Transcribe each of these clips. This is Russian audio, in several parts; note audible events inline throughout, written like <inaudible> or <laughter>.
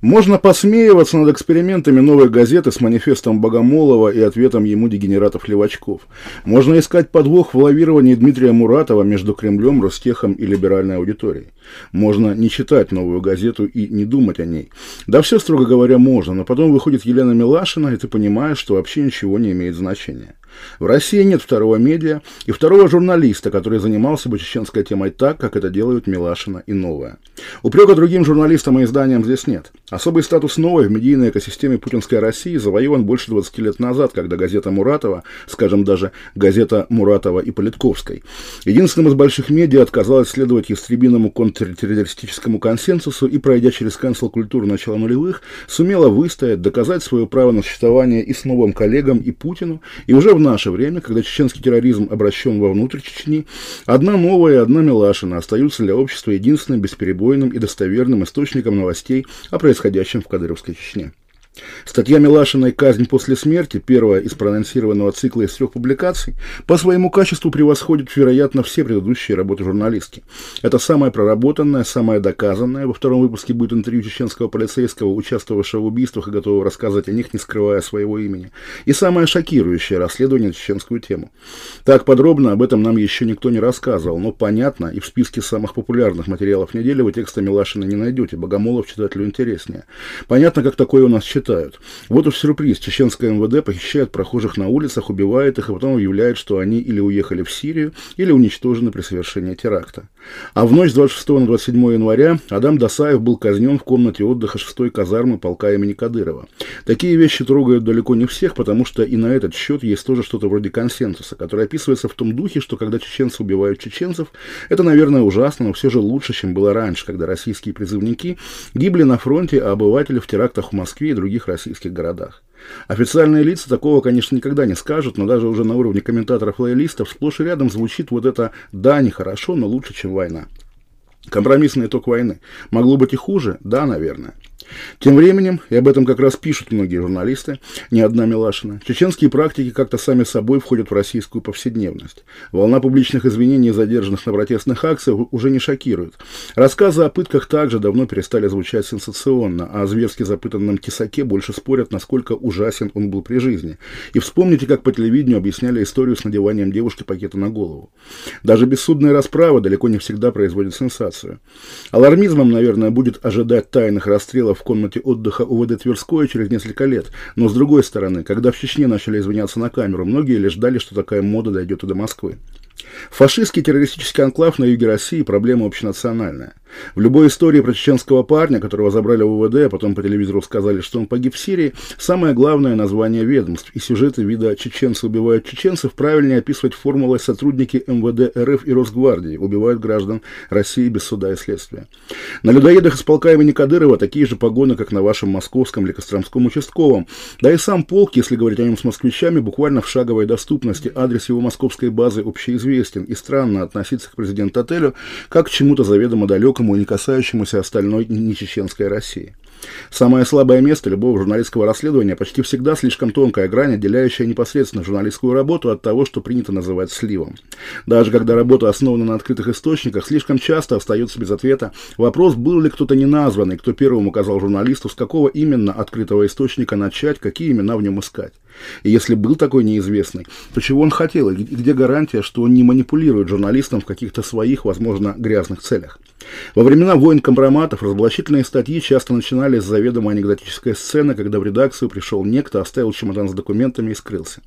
Можно посмеиваться над экспериментами новой газеты с манифестом Богомолова и ответом ему дегенератов-левачков. Можно искать подвох в лавировании Дмитрия Муратова между Кремлем, Ростехом и либеральной аудиторией. Можно не читать новую газету и не думать о ней. Да все, строго говоря, можно, но потом выходит Елена Милашина, и ты понимаешь, что вообще ничего не имеет значения. В России нет второго медиа и второго журналиста, который занимался бы чеченской темой так, как это делают Милашина и Новая. Упрека другим журналистам и изданиям здесь нет. Особый статус Новой в медийной экосистеме путинской России завоеван больше 20 лет назад, когда газета Муратова, скажем даже газета Муратова и Политковской, единственным из больших медиа отказалась следовать ястребиному контртеррористическому консенсусу и, пройдя через канцел-культуру начала нулевых, сумела выстоять, доказать свое право на существование и с новым коллегам, и Путину, и уже в наше время, когда чеченский терроризм обращен вовнутрь Чечни, одна новая и одна Милашина остаются для общества единственным бесперебойным и достоверным источником новостей о происходящем в Кадыровской Чечне. Статья Милашиной «Казнь после смерти», первая из проанонсированного цикла из трех публикаций, по своему качеству превосходит, вероятно, все предыдущие работы журналистки. Это самая проработанная, самая доказанная. Во втором выпуске будет интервью чеченского полицейского, участвовавшего в убийствах и готового рассказывать о них, не скрывая своего имени. И самое шокирующее расследование на чеченскую тему. Так подробно об этом нам еще никто не рассказывал, но понятно, и в списке самых популярных материалов недели вы текста Милашина не найдете, Богомолов читателю интереснее. Понятно, как такое у нас читать считают. Вот уж сюрприз. Чеченское МВД похищает прохожих на улицах, убивает их, а потом объявляет, что они или уехали в Сирию, или уничтожены при совершении теракта. А в ночь с 26 на 27 января Адам Дасаев был казнен в комнате отдыха 6-й казармы полка имени Кадырова. Такие вещи трогают далеко не всех, потому что и на этот счет есть тоже что-то вроде консенсуса, который описывается в том духе, что когда чеченцы убивают чеченцев, это, наверное, ужасно, но все же лучше, чем было раньше, когда российские призывники гибли на фронте, а обыватели в терактах в Москве и других других российских городах. Официальные лица такого, конечно, никогда не скажут, но даже уже на уровне комментаторов-лоялистов сплошь и рядом звучит вот это «да, нехорошо, но лучше, чем война». Компромиссный итог войны. Могло быть и хуже? Да, наверное. Тем временем, и об этом как раз пишут многие журналисты, не одна Милашина, чеченские практики как-то сами собой входят в российскую повседневность. Волна публичных извинений задержанных на протестных акциях уже не шокирует. Рассказы о пытках также давно перестали звучать сенсационно, а о зверски запытанном Тесаке больше спорят, насколько ужасен он был при жизни. И вспомните, как по телевидению объясняли историю с надеванием девушки пакета на голову. Даже бессудная расправа далеко не всегда производит сенсацию. Алармизмом, наверное, будет ожидать тайных расстрелов в комнате отдыха УВД Тверское через несколько лет. Но с другой стороны, когда в Чечне начали извиняться на камеру, многие лишь ждали, что такая мода дойдет и до Москвы. Фашистский террористический анклав на юге России – проблема общенациональная. В любой истории про чеченского парня, которого забрали в УВД, а потом по телевизору сказали, что он погиб в Сирии, самое главное название ведомств и сюжеты вида «Чеченцы убивают чеченцев» правильнее описывать формулой «Сотрудники МВД РФ и Росгвардии убивают граждан России без суда и следствия». На людоедах из полка имени Кадырова такие же погоны, как на вашем московском или костромском участковом. Да и сам полк, если говорить о нем с москвичами, буквально в шаговой доступности. Адрес его московской базы общеизвестен. И странно относиться к президент-отелю как к чему-то заведомо далекому и не касающемуся остальной нечеченской России. Самое слабое место любого журналистского расследования почти всегда слишком тонкая грань, отделяющая непосредственно журналистскую работу от того, что принято называть сливом. Даже когда работа основана на открытых источниках, слишком часто остается без ответа вопрос, был ли кто-то неназванный, кто первым указал журналисту, с какого именно открытого источника начать, какие имена в нем искать. И если был такой неизвестный, то чего он хотел, и где гарантия, что он не манипулирует журналистом в каких-то своих, возможно, грязных целях. Во времена войн компроматов разоблачительные статьи часто начинались с заведомо анекдотической сцены, когда в редакцию пришел некто, оставил чемодан с документами и скрылся.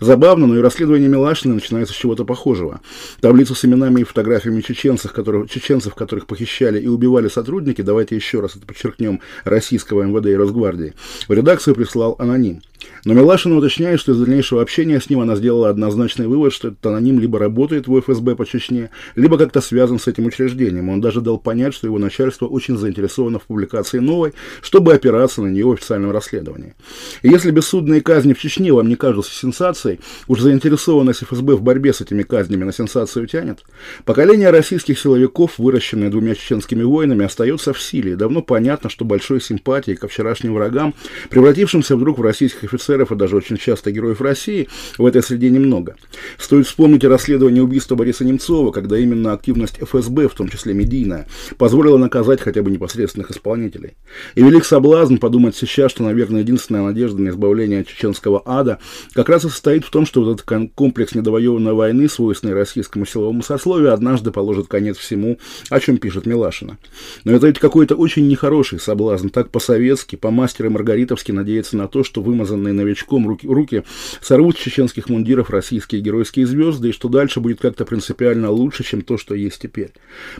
Забавно, но и расследование Милашина начинается с чего-то похожего. Таблицу с именами и фотографиями чеченцев, которых, чеченцев, которых похищали и убивали сотрудники, давайте еще раз это подчеркнем, российского МВД и Росгвардии, в редакцию прислал аноним. Но Милашина уточняет, что из дальнейшего общения с ним она сделала однозначный вывод, что этот аноним либо работает в ФСБ по Чечне, либо как-то связан с этим учреждением. Он даже дал понять, что его начальство очень заинтересовано в публикации новой, чтобы опираться на нее в официальном расследовании. И если бессудные казни в Чечне вам не кажутся сенсацией, уж заинтересованность ФСБ в борьбе с этими казнями на сенсацию тянет. Поколение российских силовиков, выращенное двумя чеченскими воинами, остается в силе. И давно понятно, что большой симпатии ко вчерашним врагам, превратившимся вдруг в российских офицеров и даже очень часто героев России в этой среде немного. Стоит вспомнить расследование убийства Бориса Немцова, когда именно активность ФСБ, в том числе медийная, позволила наказать хотя бы непосредственных исполнителей. И велик соблазн подумать сейчас, что, наверное, единственная надежда на избавление от чеченского ада как раз и состоит в том, что вот этот комплекс недовоеванной войны, свойственный российскому силовому сословию, однажды положит конец всему, о чем пишет Милашина. Но это ведь какой-то очень нехороший соблазн, так по-советски, по-мастеру Маргаритовски надеяться на то, что вымазанные новичком руки, руки сорвут с чеченских мундиров российские геройские звезды, и что дальше будет как-то принципиально лучше, чем то, что есть теперь.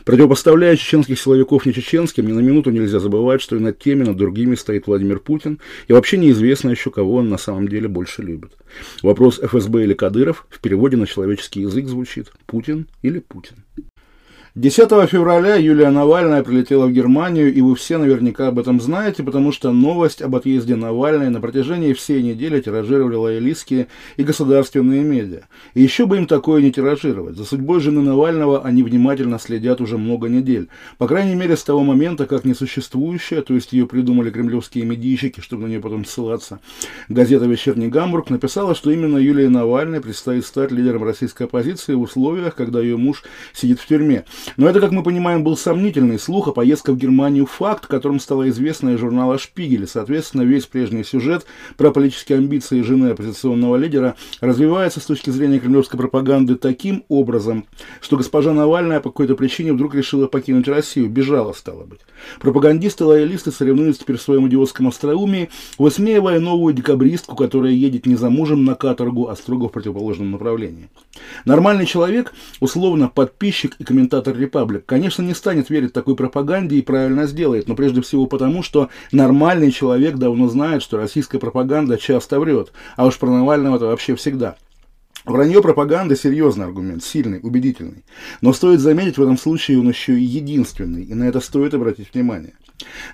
Противопоставляя чеченских силовиков не чеченским, ни на минуту нельзя забывать, что и над теми, над другими стоит Владимир Путин, и вообще неизвестно еще, кого он на самом деле больше любит. Вопрос ФСБ или Кадыров в переводе на человеческий язык звучит «Путин или Путин?». 10 февраля Юлия Навальная прилетела в Германию, и вы все наверняка об этом знаете, потому что новость об отъезде Навальной на протяжении всей недели тиражировали лоялистские и государственные медиа. И еще бы им такое не тиражировать. За судьбой жены Навального они внимательно следят уже много недель. По крайней мере, с того момента, как несуществующая, то есть ее придумали кремлевские медийщики, чтобы на нее потом ссылаться, газета «Вечерний Гамбург» написала, что именно Юлия Навальной предстоит стать лидером российской оппозиции в условиях, когда ее муж сидит в тюрьме. Но это, как мы понимаем, был сомнительный слух, а поездка в Германию факт, которым стала известна из журнала «Шпигель». Соответственно, весь прежний сюжет про политические амбиции жены оппозиционного лидера развивается с точки зрения кремлевской пропаганды таким образом, что госпожа Навальная по какой-то причине вдруг решила покинуть Россию, бежала, стало быть. Пропагандисты-лоялисты соревнуются теперь в своем идиотском остроумии, высмеивая новую декабристку, которая едет не за мужем на каторгу, а строго в противоположном направлении. Нормальный человек, условно подписчик и комментатор Репаблик, конечно, не станет верить такой пропаганде и правильно сделает, но прежде всего потому, что нормальный человек давно знает, что российская пропаганда часто врет, а уж про Навального это вообще всегда. Вранье пропаганды – серьезный аргумент, сильный, убедительный. Но стоит заметить, в этом случае он еще и единственный, и на это стоит обратить внимание.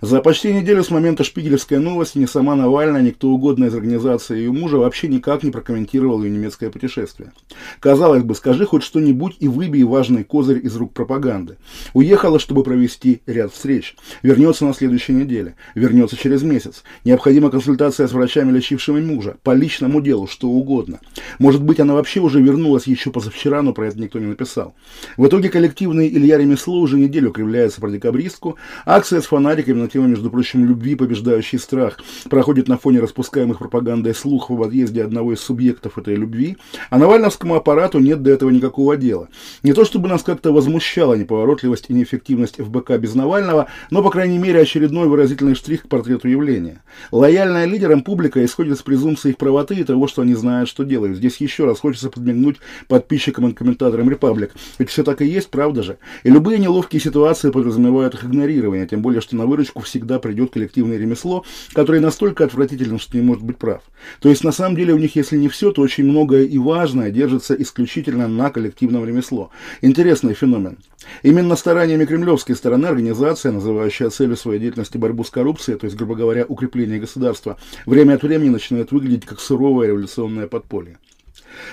За почти неделю с момента шпигелевской новости ни сама Навальная, ни кто угодно из организации ее мужа вообще никак не прокомментировал ее немецкое путешествие. Казалось бы, скажи хоть что-нибудь и выбей важный козырь из рук пропаганды. Уехала, чтобы провести ряд встреч. Вернется на следующей неделе. Вернется через месяц. Необходима консультация с врачами, лечившими мужа. По личному делу, что угодно. Может быть, она вообще уже вернулась еще позавчера, но про это никто не написал. В итоге коллективный Илья Ремесло уже неделю кривляется про декабристку. Акция с фонариком фонариками на тему, между прочим, любви, побеждающий страх, проходит на фоне распускаемых пропагандой слухов об отъезде одного из субъектов этой любви, а Навальновскому аппарату нет до этого никакого дела. Не то чтобы нас как-то возмущала неповоротливость и неэффективность ФБК без Навального, но, по крайней мере, очередной выразительный штрих к портрету явления. Лояльная лидерам публика исходит с презумпции их правоты и того, что они знают, что делают. Здесь еще раз хочется подмигнуть подписчикам и комментаторам Репаблик. Ведь все так и есть, правда же? И любые неловкие ситуации подразумевают их игнорирование, тем более, что на выручку всегда придет коллективное ремесло, которое настолько отвратительно, что не может быть прав. То есть, на самом деле, у них, если не все, то очень многое и важное держится исключительно на коллективном ремесло. Интересный феномен. Именно стараниями кремлевской стороны организация, называющая целью своей деятельности борьбу с коррупцией, то есть, грубо говоря, укрепление государства, время от времени начинает выглядеть как суровое революционное подполье.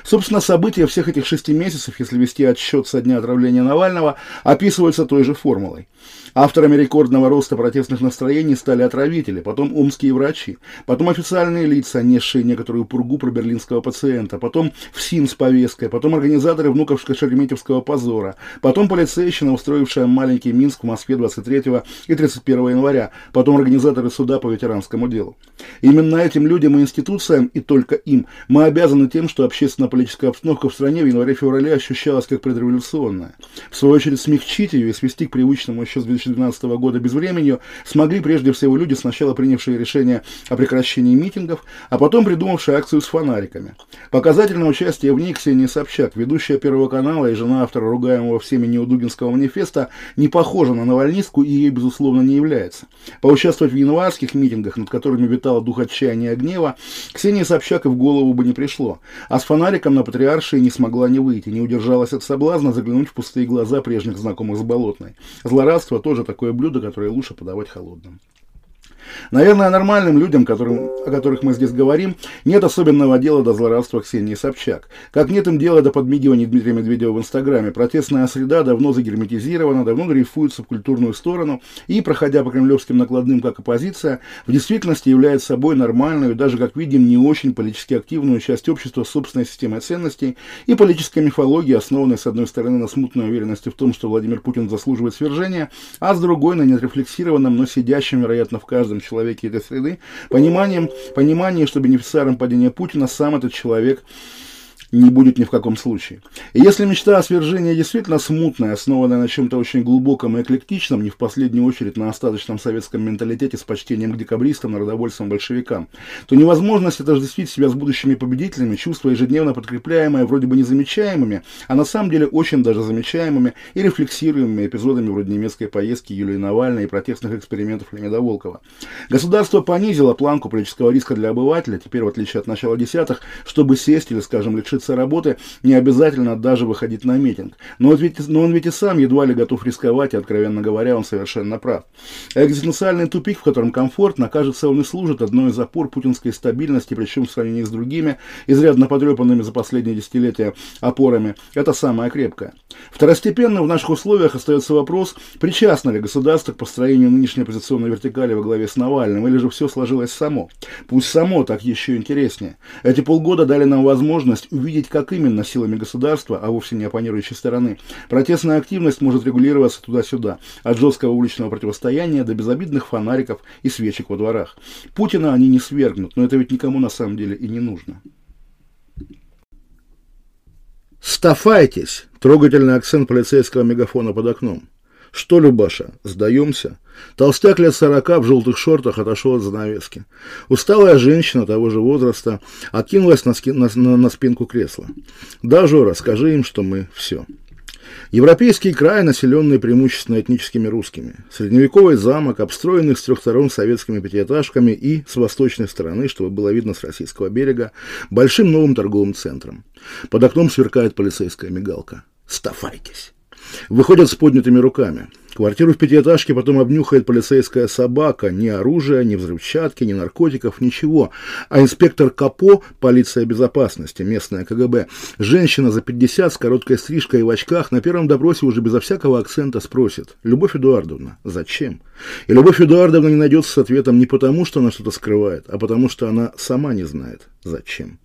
Собственно, события всех этих шести месяцев, если вести отсчет со дня отравления Навального, описываются той же формулой. Авторами рекордного роста протестных настроений стали отравители, потом омские врачи, потом официальные лица, несшие некоторую пургу про берлинского пациента, потом ФСИН с повесткой, потом организаторы внуковско-шереметьевского позора, потом полицейщина, устроившая маленький Минск в Москве 23 и 31 января, потом организаторы суда по ветеранскому делу. Именно этим людям и институциям, и только им, мы обязаны тем, что общественно-политическая обстановка в стране в январе-феврале ощущалась как предреволюционная. В свою очередь смягчить ее и свести к привычному еще с 2012 года безвременью смогли прежде всего люди, сначала принявшие решение о прекращении митингов, а потом придумавшие акцию с фонариками. Показательное участие в ней Ксения Собчак, ведущая Первого канала и жена автора ругаемого всеми Неудугинского манифеста, не похожа на Навальнистку и ей, безусловно, не является. Поучаствовать в январских митингах, над которыми витала дух отчаяния и гнева, Ксении Собчак и в голову бы не пришло. А с фонариком на Патриаршии не смогла не выйти, не удержалась от соблазна заглянуть в пустые глаза прежних знакомых с Болотной. Злорадство тоже такое блюдо, которое лучше подавать холодным. Наверное, нормальным людям, которым, о которых мы здесь говорим, нет особенного дела до злорадства Ксении Собчак. Как нет им дела до подмигивания Дмитрия Медведева в Инстаграме. Протестная среда давно загерметизирована, давно дрейфуется в культурную сторону и, проходя по кремлевским накладным как оппозиция, в действительности является собой нормальную, даже, как видим, не очень политически активную часть общества собственной системой ценностей и политической мифологии, основанной, с одной стороны, на смутной уверенности в том, что Владимир Путин заслуживает свержения, а с другой на неотрефлексированном, но сидящем, вероятно, в каждом человеке этой среды, пониманием, понимание, что бенефициаром падения Путина сам этот человек не будет ни в каком случае. И если мечта о свержении действительно смутная, основанная на чем-то очень глубоком и эклектичном, не в последнюю очередь на остаточном советском менталитете с почтением к декабристам, народовольцам, большевикам, то невозможность отождествить себя с будущими победителями, чувства ежедневно подкрепляемые, вроде бы незамечаемыми, а на самом деле очень даже замечаемыми и рефлексируемыми эпизодами вроде немецкой поездки Юлии Навальной и протестных экспериментов Леонида Волкова. Государство понизило планку политического риска для обывателя, теперь в отличие от начала десятых, чтобы сесть или, скажем, лишиться лишиться работы, не обязательно даже выходить на митинг. Но, ведь, но он ведь и сам едва ли готов рисковать, и, откровенно говоря, он совершенно прав. Экзистенциальный тупик, в котором комфортно, кажется, он и служит одной из опор путинской стабильности, причем в сравнении с другими, изрядно потрепанными за последние десятилетия опорами, это самое крепкое. Второстепенно в наших условиях остается вопрос, причастно ли государство к построению нынешней оппозиционной вертикали во главе с Навальным, или же все сложилось само. Пусть само, так еще интереснее. Эти полгода дали нам возможность увидеть увидеть, как именно силами государства, а вовсе не оппонирующей стороны, протестная активность может регулироваться туда-сюда, от жесткого уличного противостояния до безобидных фонариков и свечек во дворах. Путина они не свергнут, но это ведь никому на самом деле и не нужно. «Стафайтесь!» – трогательный акцент полицейского мегафона под окном. «Что, Любаша, сдаемся?» Толстяк лет сорока в желтых шортах отошел от занавески. Усталая женщина того же возраста откинулась на, ски, на, на, на спинку кресла. «Да, Жора, скажи им, что мы все». Европейский край, населенный преимущественно этническими русскими. Средневековый замок, обстроенный с трех сторон советскими пятиэтажками и с восточной стороны, чтобы было видно с российского берега, большим новым торговым центром. Под окном сверкает полицейская мигалка. «Стафайтесь!» Выходят с поднятыми руками. Квартиру в пятиэтажке потом обнюхает полицейская собака. Ни оружия, ни взрывчатки, ни наркотиков, ничего. А инспектор Капо, полиция безопасности, местная КГБ, женщина за 50 с короткой стрижкой и в очках, на первом допросе уже безо всякого акцента спросит. Любовь Эдуардовна, зачем? И Любовь Эдуардовна не найдется с ответом не потому, что она что-то скрывает, а потому, что она сама не знает, зачем.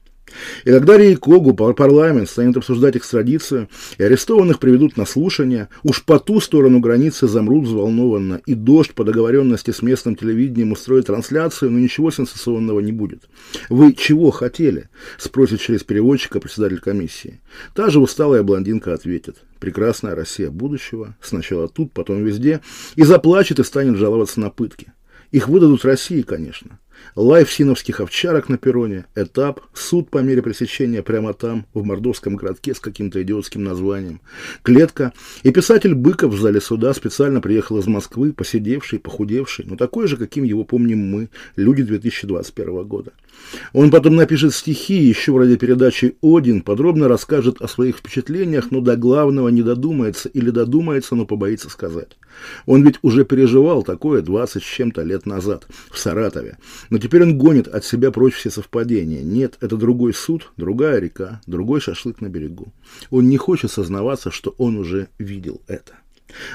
И когда Рейкогу парламент станет обсуждать экстрадицию, и арестованных приведут на слушание, уж по ту сторону границы замрут взволнованно, и дождь по договоренности с местным телевидением устроит трансляцию, но ничего сенсационного не будет. «Вы чего хотели?» – спросит через переводчика председатель комиссии. Та же усталая блондинка ответит. «Прекрасная Россия будущего, сначала тут, потом везде», и заплачет и станет жаловаться на пытки. Их выдадут России, конечно. Лай фсиновских овчарок на перроне, этап, суд по мере пресечения прямо там, в мордовском городке с каким-то идиотским названием, клетка, и писатель Быков в зале суда специально приехал из Москвы, поседевший, похудевший, но такой же, каким его помним мы, люди 2021 года. Он потом напишет стихи, еще в радиопередаче «Один», подробно расскажет о своих впечатлениях, но до главного не додумается или додумается, но побоится сказать. Он ведь уже переживал такое 20 с чем-то лет назад в Саратове. Но теперь он гонит от себя прочь все совпадения. Нет, это другой суд, другая река, другой шашлык на берегу. Он не хочет сознаваться, что он уже видел это.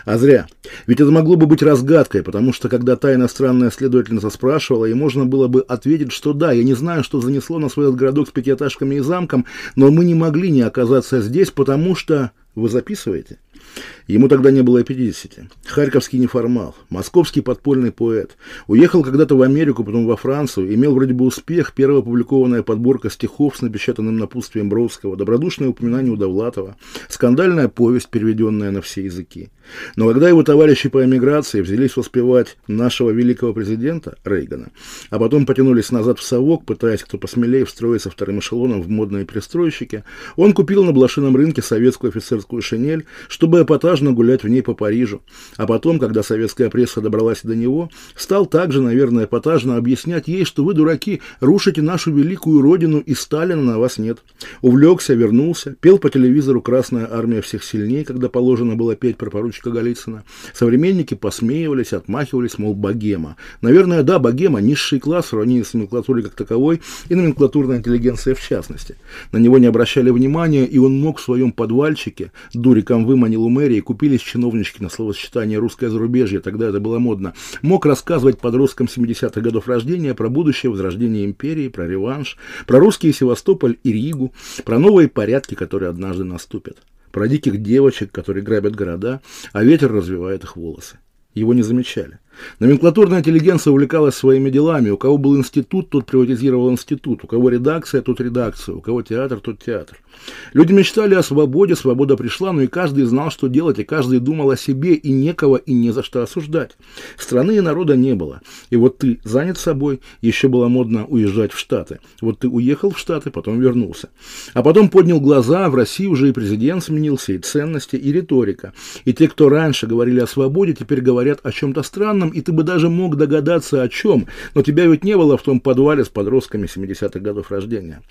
А зря. Ведь это могло бы быть разгадкой, потому что когда та иностранная следовательница спрашивала, и можно было бы ответить, что да, я не знаю, что занесло на свой городок с пятиэтажками и замком, но мы не могли не оказаться здесь, потому что... Вы записываете? Ему тогда не было и 50. Харьковский неформал, московский подпольный поэт. Уехал когда-то в Америку, потом во Францию, имел вроде бы успех, первая опубликованная подборка стихов с напечатанным напутствием Бродского, добродушное упоминание у Довлатова, скандальная повесть, переведенная на все языки. Но когда его товарищи по эмиграции взялись воспевать нашего великого президента Рейгана, а потом потянулись назад в совок, пытаясь кто посмелее встроиться вторым эшелоном в модные перестройщики, он купил на блошином рынке советскую офицерскую шинель, чтобы бы эпатажно гулять в ней по Парижу. А потом, когда советская пресса добралась до него, стал также, наверное, эпатажно объяснять ей, что вы, дураки, рушите нашу великую родину, и Сталина на вас нет. Увлекся, вернулся, пел по телевизору «Красная армия всех сильнее», когда положено было петь про поручика Голицына. Современники посмеивались, отмахивались, мол, богема. Наверное, да, богема, низший класс в сравнении с номенклатурой как таковой и номенклатурная интеллигенция в частности. На него не обращали внимания, и он мог в своем подвальчике, дуриком выманил у мэрии, купились чиновнички на словосочетание «русское зарубежье», тогда это было модно, мог рассказывать подросткам 70-х годов рождения про будущее возрождение империи, про реванш, про русские Севастополь и Ригу, про новые порядки, которые однажды наступят, про диких девочек, которые грабят города, а ветер развивает их волосы. Его не замечали. Номенклатурная интеллигенция увлекалась своими делами. У кого был институт, тот приватизировал институт. У кого редакция, тот редакцию. У кого театр, тот театр. Люди мечтали о свободе, свобода пришла, но и каждый знал, что делать, и каждый думал о себе, и некого, и не за что осуждать. Страны и народа не было. И вот ты занят собой, еще было модно уезжать в Штаты. Вот ты уехал в Штаты, потом вернулся. А потом поднял глаза, в России уже и президент сменился, и ценности, и риторика. И те, кто раньше говорили о свободе, теперь говорят о чем-то странном, и ты бы даже мог догадаться о чем, но тебя ведь не было в том подвале с подростками 70-х годов рождения.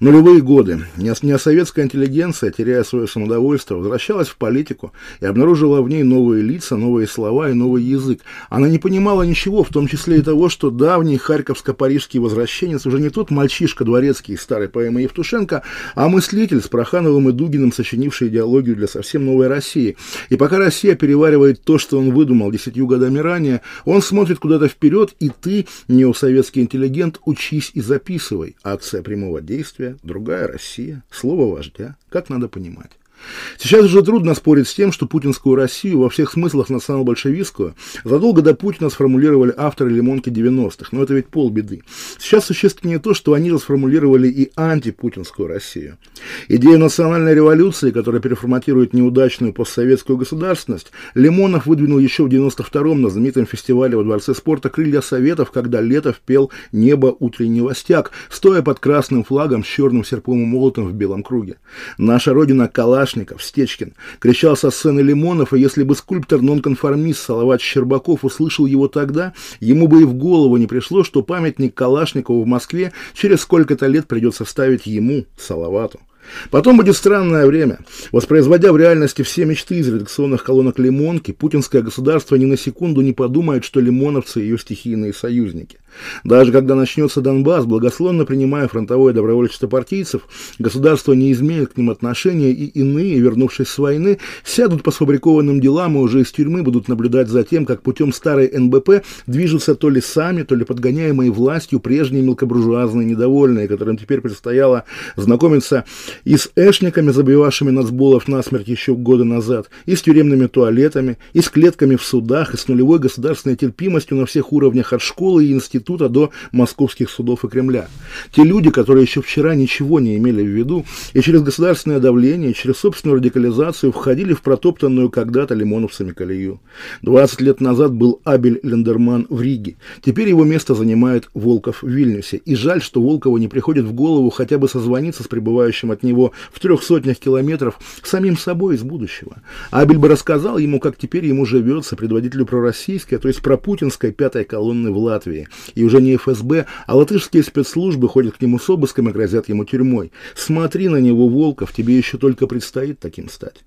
Нулевые годы. Неосоветская интеллигенция, теряя свое самодовольство, возвращалась в политику и обнаружила в ней новые лица, новые слова и новый язык. Она не понимала ничего, в том числе и того, что давний харьковско-парижский возвращенец уже не тот мальчишка дворецкий из старой поэмы Евтушенко, а мыслитель с Прохановым и Дугиным, сочинивший идеологию для совсем новой России. И пока Россия переваривает то, что он выдумал десятью годами ранее, он смотрит куда-то вперед, и ты, неосоветский интеллигент, учись и записывай. Отца прямого действия, другая Россия, слово вождя, как надо понимать. Сейчас уже трудно спорить с тем, что путинскую Россию во всех смыслах национал-большевистскую задолго до Путина сформулировали авторы «Лимонки 90-х», но это ведь полбеды. Сейчас существеннее то, что они расформулировали и антипутинскую Россию. Идею национальной революции, которая переформатирует неудачную постсоветскую государственность, Лимонов выдвинул еще в 92-м на знаменитом фестивале во Дворце спорта «Крылья Советов», когда Летов пел «Небо утренний востяк», стоя под красным флагом с черным серпом и молотом в белом круге. Наша родина – калаш Калашников, Стечкин, кричал со сцены Лимонов, и если бы скульптор-нонконформист Салават Щербаков услышал его тогда, ему бы и в голову не пришло, что памятник Калашникову в Москве через сколько-то лет придется ставить ему, Салавату. Потом будет странное время. Воспроизводя в реальности все мечты из редакционных колонок Лимонки, путинское государство ни на секунду не подумает, что лимоновцы ее стихийные союзники. Даже когда начнется Донбасс, благословно принимая фронтовое добровольчество партийцев, государство не изменит к ним отношения, и иные, вернувшись с войны, сядут по сфабрикованным делам и уже из тюрьмы будут наблюдать за тем, как путем старой НБП движутся то ли сами, то ли подгоняемые властью прежние мелкобуржуазные недовольные, которым теперь предстояло знакомиться и с эшниками, забивавшими нацболов насмерть еще года назад, и с тюремными туалетами, и с клетками в судах, и с нулевой государственной терпимостью на всех уровнях от школы и института до московских судов и Кремля. Те люди, которые еще вчера ничего не имели в виду, и через государственное давление, через собственную радикализацию входили в протоптанную когда-то лимоновцами колею. 20 лет назад был Абель Лендерман в Риге. Теперь его место занимает Волков в Вильнюсе. И жаль, что Волкову не приходит в голову хотя бы созвониться с пребывающим от него в трех сотнях километров самим собой из будущего. Абель бы рассказал ему, как теперь ему живется предводителю пророссийской, то есть пропутинской пятой колонны в Латвии. И уже не ФСБ, а латышские спецслужбы ходят к нему с обыском и грозят ему тюрьмой. Смотри на него, Волков, тебе еще только предстоит таким стать.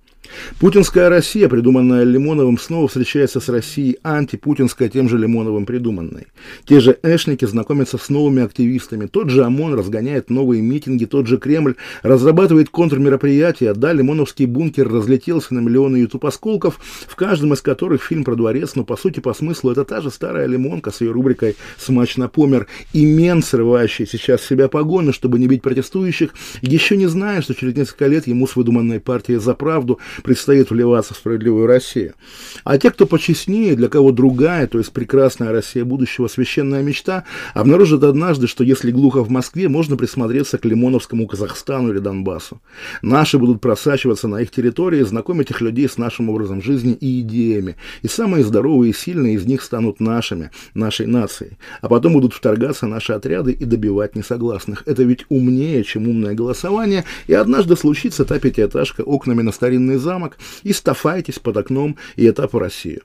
Путинская Россия, придуманная Лимоновым, снова встречается с Россией антипутинская, тем же Лимоновым придуманной. Те же эшники знакомятся с новыми активистами, тот же ОМОН разгоняет новые митинги, тот же Кремль разрабатывает контрмероприятия, да, Лимоновский бункер разлетелся на миллионы ютуб-осколков, в каждом из которых фильм про дворец, но по сути, по смыслу, это та же старая Лимонка с ее рубрикой «Смачно помер» и мен, срывающий сейчас с себя погоны, чтобы не бить протестующих, еще не зная, что через несколько лет ему с выдуманной партией «За правду» предстоит вливаться в справедливую Россию. А те, кто почестнее, для кого другая, то есть прекрасная Россия будущего, священная мечта, обнаружат однажды, что если глухо в Москве, можно присмотреться к Лимоновскому Казахстану или Донбассу. Наши будут просачиваться на их территории, знакомить их людей с нашим образом жизни и идеями. И самые здоровые и сильные из них станут нашими, нашей нацией. А потом будут вторгаться наши отряды и добивать несогласных. Это ведь умнее, чем умное голосование, и однажды случится та пятиэтажка окнами на старинный зал, замок и стафайтесь под окном и этапу России.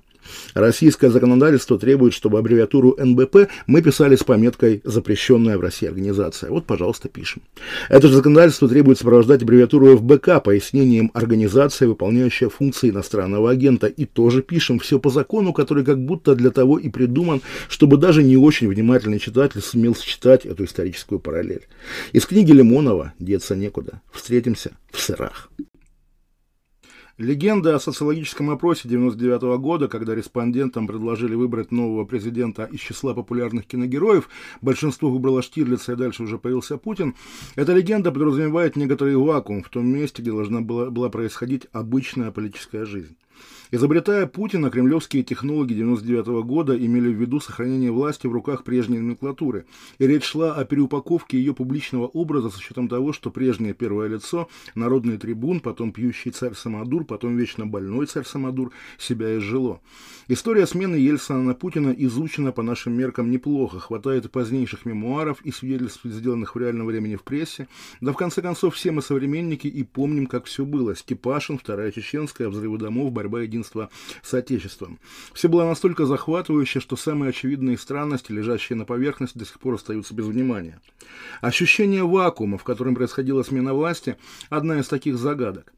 Российское законодательство требует, чтобы аббревиатуру НБП мы писали с пометкой «Запрещенная в России организация». Вот, пожалуйста, пишем. Это же законодательство требует сопровождать аббревиатуру ФБК пояснением организация, выполняющая функции иностранного агента. И тоже пишем все по закону, который как будто для того и придуман, чтобы даже не очень внимательный читатель сумел считать эту историческую параллель. Из книги Лимонова «Деться некуда». Встретимся в сырах. Легенда о социологическом опросе 1999 года, когда респондентам предложили выбрать нового президента из числа популярных киногероев, большинство выбрало Штирлица и дальше уже появился Путин, эта легенда подразумевает некоторый вакуум в том месте, где должна была, была происходить обычная политическая жизнь. Изобретая Путина, кремлевские технологи 1999 года имели в виду сохранение власти в руках прежней номенклатуры. И речь шла о переупаковке ее публичного образа с учетом того, что прежнее первое лицо, народный трибун, потом пьющий царь Самодур, потом вечно больной царь Самодур, себя изжило. История смены Ельцина на Путина изучена по нашим меркам неплохо. Хватает и позднейших мемуаров, и свидетельств, сделанных в реальном времени в прессе. Да в конце концов все мы современники и помним, как все было. Степашин, Вторая Чеченская, взрывы домов, борьба единства единства с Отечеством. Все было настолько захватывающе, что самые очевидные странности, лежащие на поверхности, до сих пор остаются без внимания. Ощущение вакуума, в котором происходила смена власти, одна из таких загадок.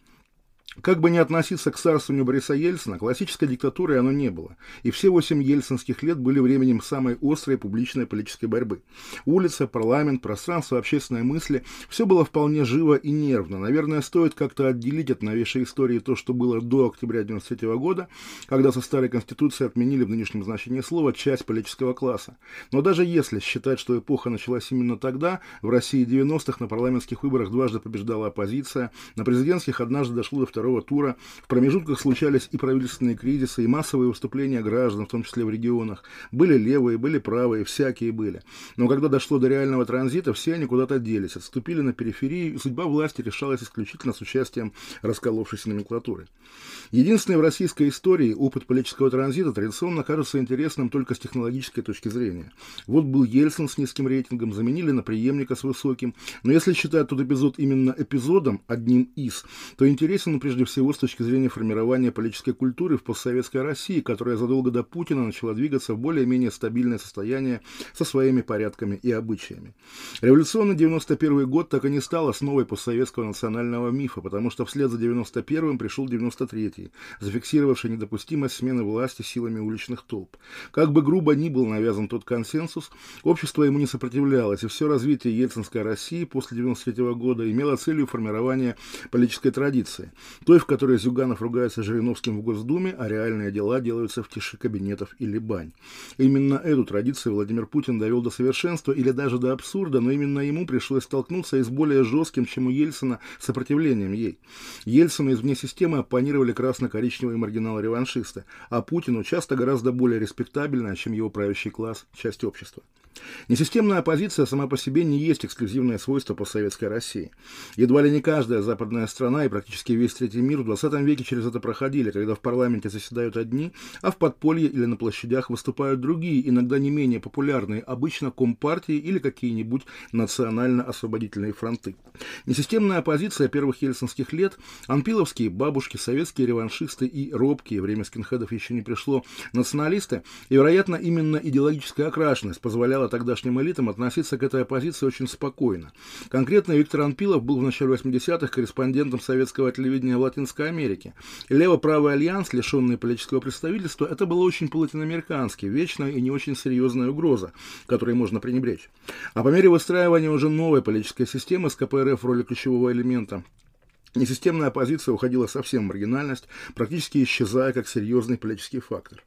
Как бы ни относиться к царствованию Бориса Ельцина, классической диктатуры оно не было. И все восемь ельцинских лет были временем самой острой публичной политической борьбы. Улица, парламент, пространство общественной мысли – все было вполне живо и нервно. Наверное, стоит как-то отделить от новейшей истории то, что было до октября 1993 года, когда со старой конституции отменили в нынешнем значении слова часть политического класса. Но даже если считать, что эпоха началась именно тогда, в России 90-х на парламентских выборах дважды побеждала оппозиция, на президентских однажды дошло до второго второго тура. В промежутках случались и правительственные кризисы, и массовые выступления граждан, в том числе в регионах. Были левые, были правые, всякие были. Но когда дошло до реального транзита, все они куда-то делись, отступили на периферию, и судьба власти решалась исключительно с участием расколовшейся номенклатуры. Единственный в российской истории опыт политического транзита традиционно кажется интересным только с технологической точки зрения. Вот был Ельцин с низким рейтингом, заменили на преемника с высоким. Но если считать тот эпизод именно эпизодом, одним из, то интересен он прежде всего с точки зрения формирования политической культуры в постсоветской России, которая задолго до Путина начала двигаться в более-менее стабильное состояние со своими порядками и обычаями. Революционный 91 год так и не стал основой постсоветского национального мифа, потому что вслед за 91-м пришел 93-й, зафиксировавший недопустимость смены власти силами уличных толп. Как бы грубо ни был навязан тот консенсус, общество ему не сопротивлялось, и все развитие ельцинской России после 93 -го года имело целью формирования политической традиции той, в которой Зюганов ругается Жириновским в Госдуме, а реальные дела делаются в тиши кабинетов или бань. Именно эту традицию Владимир Путин довел до совершенства или даже до абсурда, но именно ему пришлось столкнуться и с более жестким, чем у Ельцина, сопротивлением ей. Ельцину из вне системы оппонировали красно-коричневые маргиналы-реваншисты, а Путину часто гораздо более респектабельная, чем его правящий класс, часть общества. Несистемная оппозиция сама по себе не есть эксклюзивное свойство постсоветской России. Едва ли не каждая западная страна и практически весь третий мир в 20 веке через это проходили, когда в парламенте заседают одни, а в подполье или на площадях выступают другие, иногда не менее популярные, обычно компартии или какие-нибудь национально-освободительные фронты. Несистемная оппозиция первых ельцинских лет, анпиловские бабушки, советские реваншисты и робкие, время скинхедов еще не пришло, националисты, и, вероятно, именно идеологическая окрашенность позволяла позволяла тогдашним элитам относиться к этой оппозиции очень спокойно. Конкретно Виктор Анпилов был в начале 80-х корреспондентом советского телевидения в Латинской Америке. Лево-правый альянс, лишенный политического представительства, это было очень по-латиноамерикански, вечная и не очень серьезная угроза, которой можно пренебречь. А по мере выстраивания уже новой политической системы с КПРФ в роли ключевого элемента, Несистемная оппозиция уходила совсем в маргинальность, практически исчезая как серьезный политический фактор.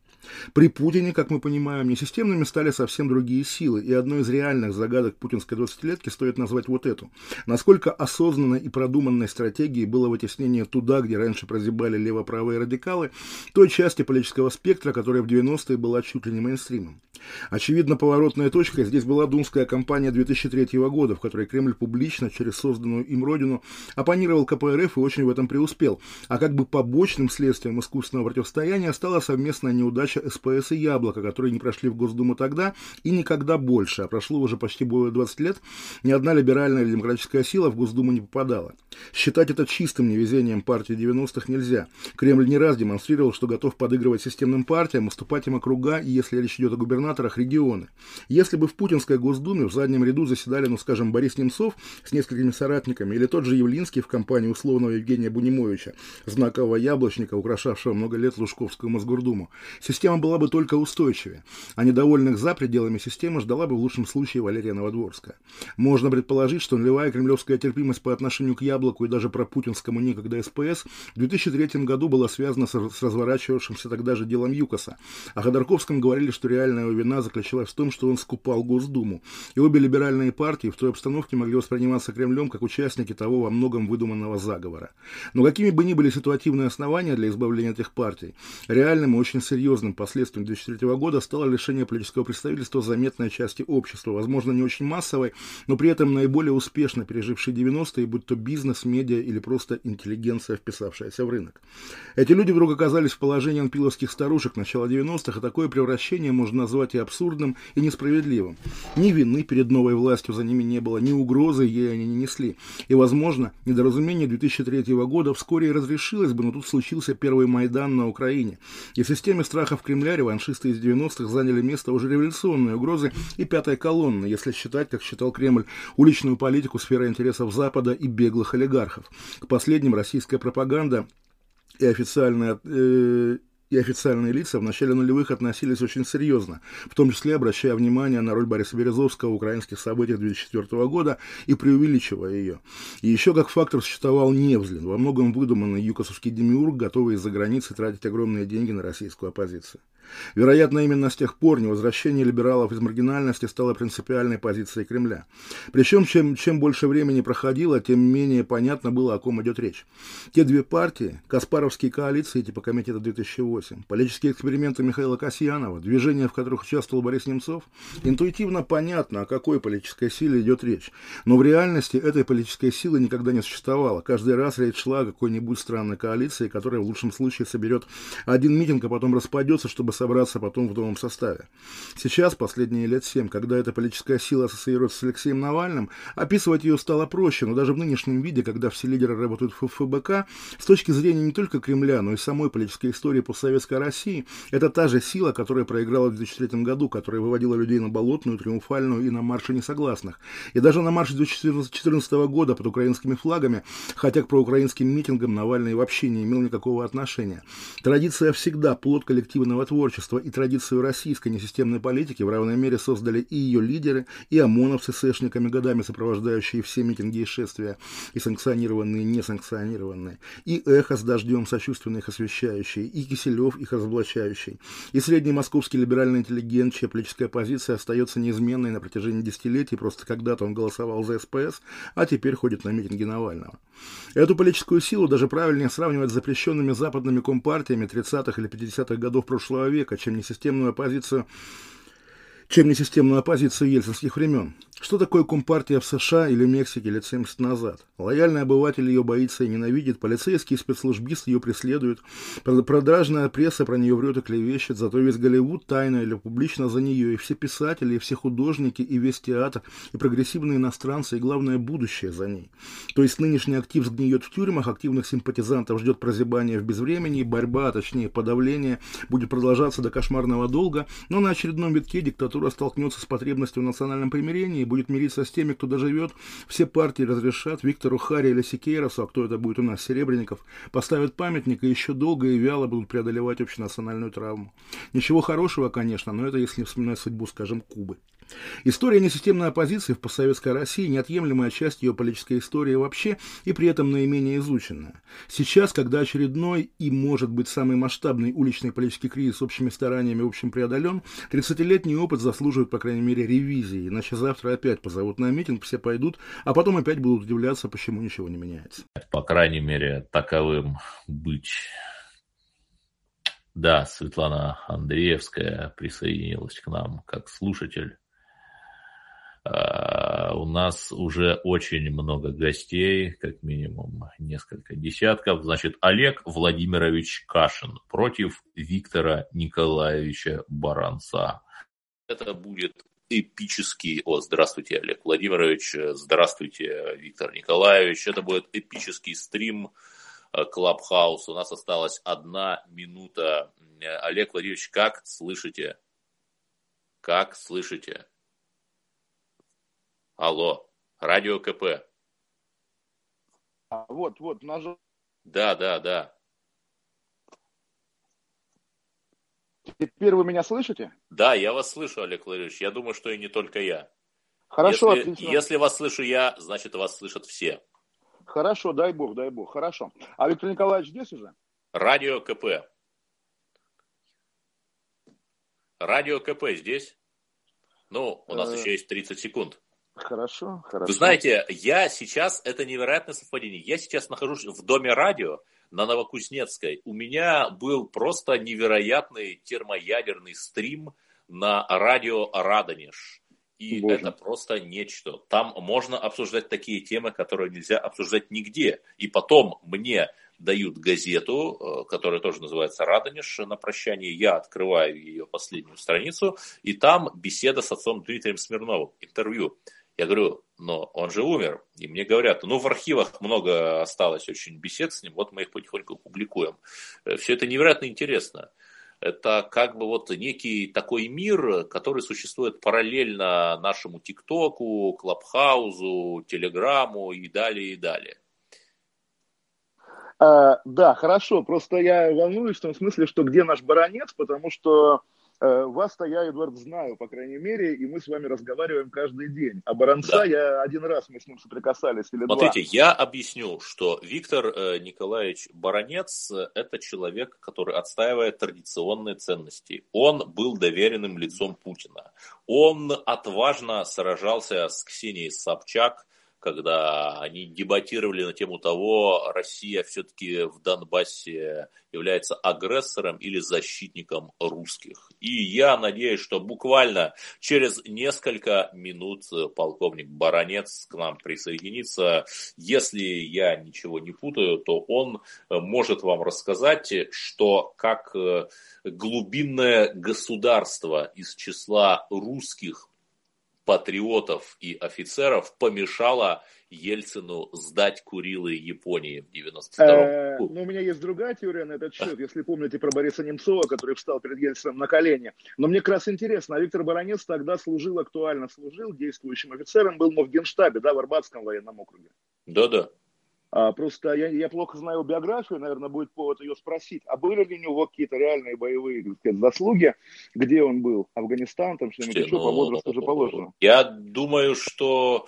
При Путине, как мы понимаем, несистемными стали совсем другие силы, и одной из реальных загадок путинской 20-летки стоит назвать вот эту. Насколько осознанной и продуманной стратегией было вытеснение туда, где раньше прозябали лево-правые радикалы, той части политического спектра, которая в 90-е была чуть ли не мейнстримом. Очевидно, поворотной точкой здесь была думская кампания 2003 года, в которой Кремль публично, через созданную им родину, оппонировал КПРФ и очень в этом преуспел. А как бы побочным следствием искусственного противостояния стала совместная неудача СПС и Яблоко, которые не прошли в Госдуму тогда и никогда больше, а прошло уже почти более 20 лет, ни одна либеральная или демократическая сила в Госдуму не попадала. Считать это чистым невезением партии 90-х нельзя. Кремль не раз демонстрировал, что готов подыгрывать системным партиям, уступать им округа и, если речь идет о губернаторах, регионы. Если бы в путинской Госдуме в заднем ряду заседали, ну скажем, Борис Немцов с несколькими соратниками или тот же Явлинский в компании условного Евгения Бунимовича, знакового яблочника, украшавшего много лет Лужковскую Мосгордуму, система была бы только устойчивее, а недовольных за пределами системы ждала бы в лучшем случае Валерия Новодворская. Можно предположить, что нулевая кремлевская терпимость по отношению к яблоку и даже про путинскому некогда СПС в 2003 году была связана с разворачивавшимся тогда же делом ЮКОСа. О Ходорковском говорили, что реальная его вина заключалась в том, что он скупал Госдуму. И обе либеральные партии в той обстановке могли восприниматься Кремлем как участники того во многом выдуманного заговора. Но какими бы ни были ситуативные основания для избавления этих партий, реальным и очень серьезным последствием 2003 года стало лишение политического представительства заметной части общества, возможно, не очень массовой, но при этом наиболее успешно пережившей 90-е, будь то бизнес, медиа или просто интеллигенция, вписавшаяся в рынок. Эти люди вдруг оказались в положении анпиловских старушек начала 90-х, и такое превращение можно назвать и абсурдным, и несправедливым. Ни вины перед новой властью за ними не было, ни угрозы ей они не несли. И, возможно, недоразумение 2003 года вскоре и разрешилось бы, но тут случился первый Майдан на Украине. И в системе страхов Кремля реваншисты из 90-х заняли место уже революционной угрозы и пятой колонны, если считать, как считал Кремль, уличную политику сферы интересов Запада и беглых олигархов. К последним российская пропаганда и официальная э, и официальные лица в начале нулевых относились очень серьезно, в том числе обращая внимание на роль Бориса Березовского в украинских событиях 2004 года и преувеличивая ее. И еще как фактор существовал Невзлин, во многом выдуманный юкосовский демиург, готовый из-за границы тратить огромные деньги на российскую оппозицию. Вероятно, именно с тех пор невозвращение либералов из маргинальности стало принципиальной позицией Кремля. Причем, чем, чем больше времени проходило, тем менее понятно было, о ком идет речь. Те две партии, Каспаровские коалиции типа Комитета 2008, политические эксперименты Михаила Касьянова, движения, в которых участвовал Борис Немцов, интуитивно понятно, о какой политической силе идет речь. Но в реальности этой политической силы никогда не существовало. Каждый раз речь шла о какой-нибудь странной коалиции, которая в лучшем случае соберет один митинг, а потом распадется, чтобы собраться потом в новом составе. Сейчас, последние лет семь, когда эта политическая сила ассоциируется с Алексеем Навальным, описывать ее стало проще, но даже в нынешнем виде, когда все лидеры работают в ФБК, с точки зрения не только Кремля, но и самой политической истории постсоветской России, это та же сила, которая проиграла в 2003 году, которая выводила людей на Болотную, Триумфальную и на марше несогласных. И даже на марше 2014 года под украинскими флагами, хотя к проукраинским митингам Навальный вообще не имел никакого отношения. Традиция всегда плод коллективного творчества творчество и традицию российской несистемной политики в равной мере создали и ее лидеры, и ОМОНовцы с эшниками, годами сопровождающие все митинги и шествия, и санкционированные, и несанкционированные, и эхо с дождем сочувственно их освещающий, и Киселев их разоблачающий, и средний московский либеральный интеллигент, чья политическая позиция остается неизменной на протяжении десятилетий, просто когда-то он голосовал за СПС, а теперь ходит на митинги Навального. Эту политическую силу даже правильнее сравнивать с запрещенными западными компартиями 30-х или 50-х годов прошлого века, чем несистемную оппозицию чем не системную оппозицию ельцинских времен. Что такое Компартия в США или Мексике лет 70 назад? Лояльный обыватель ее боится и ненавидит, полицейский спецслужбист ее преследует, продажная пресса про нее врет и клевещет, зато весь Голливуд тайно или публично за нее, и все писатели, и все художники, и весь театр, и прогрессивные иностранцы, и главное будущее за ней. То есть нынешний актив сгниет в тюрьмах, активных симпатизантов ждет прозябание в безвремени, борьба, а точнее подавление, будет продолжаться до кошмарного долга, но на очередном витке диктатура столкнется с потребностью в национальном примирении, и будет мириться с теми, кто доживет, все партии разрешат Виктору Хари или Сикейросу, а кто это будет у нас, Серебренников, поставят памятник и еще долго и вяло будут преодолевать общенациональную травму. Ничего хорошего, конечно, но это если вспоминать судьбу, скажем, Кубы. История несистемной оппозиции в постсоветской России – неотъемлемая часть ее политической истории вообще и при этом наименее изученная. Сейчас, когда очередной и, может быть, самый масштабный уличный политический кризис общими стараниями в общем преодолен, 30-летний опыт заслуживает, по крайней мере, ревизии, иначе завтра опять позовут на митинг, все пойдут, а потом опять будут удивляться, почему ничего не меняется. По крайней мере, таковым быть Да, Светлана Андреевская присоединилась к нам как слушатель. А, у нас уже очень много гостей, как минимум несколько десятков. Значит, Олег Владимирович Кашин против Виктора Николаевича Баранца. Это будет эпический... О, здравствуйте, Олег Владимирович. Здравствуйте, Виктор Николаевич. Это будет эпический стрим Клабхаус. У нас осталась одна минута. Олег Владимирович, как слышите? Как слышите? Алло, радио КП. А, вот, вот, нажал. Да, да, да. Теперь вы меня слышите? Да, я вас слышу, Олег Владимирович. Я думаю, что и не только я. Хорошо, если, отлично. Если вас слышу я, значит, вас слышат все. Хорошо, дай бог, дай бог. Хорошо. А Виктор Николаевич здесь уже? Радио КП. Радио КП здесь? Ну, у нас э... еще есть 30 секунд. Хорошо, хорошо. Вы знаете, я сейчас, это невероятное совпадение, я сейчас нахожусь в доме радио на Новокузнецкой. У меня был просто невероятный термоядерный стрим на радио Радонеж. И Боже. это просто нечто. Там можно обсуждать такие темы, которые нельзя обсуждать нигде. И потом мне дают газету, э, которая тоже называется «Радонеж» на прощание. Я открываю ее последнюю страницу, и там беседа с отцом Дмитрием Смирновым, интервью. Я говорю, но он же умер. И мне говорят, ну в архивах много осталось очень бесед с ним, вот мы их потихоньку публикуем. Э, Все это невероятно интересно. Это как бы вот некий такой мир, который существует параллельно нашему ТикТоку, Клабхаузу, Телеграму и далее, и далее. А, да, хорошо. Просто я волнуюсь в том смысле, что где наш баронец, потому что Э, вас-то я, Эдвард, знаю, по крайней мере, и мы с вами разговариваем каждый день. А Баранца да. я один раз мы с ним соприкасались или Смотрите, два. я объясню, что Виктор э, Николаевич Баранец – это человек, который отстаивает традиционные ценности. Он был доверенным лицом Путина. Он отважно сражался с Ксенией Собчак – когда они дебатировали на тему того, Россия все-таки в Донбассе является агрессором или защитником русских. И я надеюсь, что буквально через несколько минут полковник Баранец к нам присоединится. Если я ничего не путаю, то он может вам рассказать, что как глубинное государство из числа русских патриотов и офицеров помешало Ельцину сдать Курилы Японии в 92 э, году. Ну, у меня есть другая теория на этот счет, если помните про Бориса Немцова, который встал перед Ельцином на колени. Но мне как раз интересно, а Виктор Баранец тогда служил, актуально служил, действующим офицером, был в Генштабе, да, в Арбатском военном округе. Да-да. А, просто я, я плохо знаю биографию, наверное, будет повод ее спросить. А были ли у него какие-то реальные боевые так сказать, заслуги, где он был? Афганистан, там что-нибудь еще, по возрасту уже положено. Я думаю, что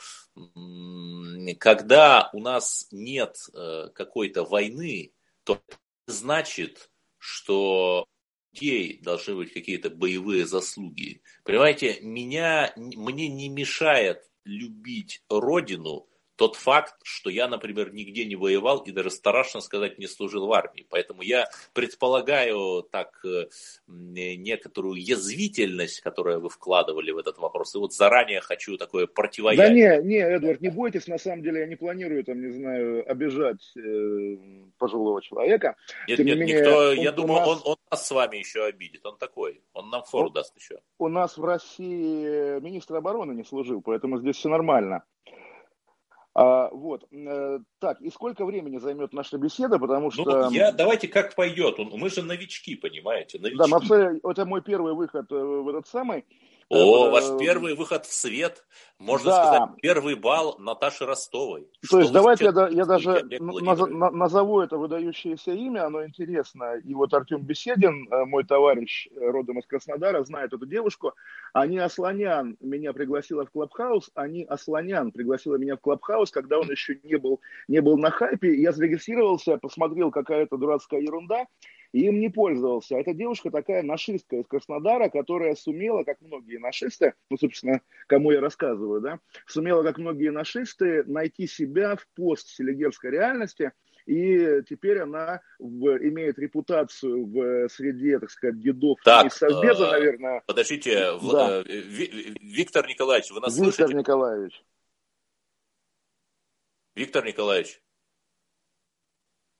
когда у нас нет э, какой-то войны, то значит, что людей должны быть какие-то боевые заслуги. Понимаете, меня, мне не мешает любить родину, тот факт, что я, например, нигде не воевал и даже страшно сказать не служил в армии. Поэтому я предполагаю так э, некоторую язвительность, которую вы вкладывали в этот вопрос. И вот заранее хочу такое противоядие. Да не, не, Эдвард, не бойтесь, на самом деле я не планирую там, не знаю, обижать э, пожилого человека. Нет, Тем нет, не менее, никто, он, я думаю, нас... он, он нас с вами еще обидит. Он такой, он нам фору он, даст еще. У нас в России министр обороны не служил, поэтому здесь все нормально. А, вот. Э, так, и сколько времени займет наша беседа, потому ну, что... Ну, я, давайте как пойдет. Мы же новички, понимаете? Новички. Да. Это мой первый выход э, в этот самый. О, ваш первый выход в свет, можно да. сказать, первый бал Наташи Ростовой. То Что есть давайте я, я даже наз, назову это выдающееся имя, оно интересно. И вот Артем Беседин, э, мой товарищ э, родом из Краснодара, знает эту девушку. Ани Асланян меня пригласила в Clubhouse, Ани Асланян пригласила меня в Clubhouse, когда он еще не был, не был на хайпе. Я зарегистрировался, посмотрел, какая-то дурацкая ерунда и им не пользовался. Эта девушка такая нашистка из Краснодара, которая сумела, как многие нашисты, ну, собственно, кому я рассказываю, да, сумела, как многие нашисты, найти себя в постселигерской реальности и теперь она в, имеет репутацию в среде, так сказать, дедов так, и совбеза, э, наверное. Подождите, да. э, Виктор Николаевич, вы нас Виктор слышите? Николаевич. Виктор Николаевич.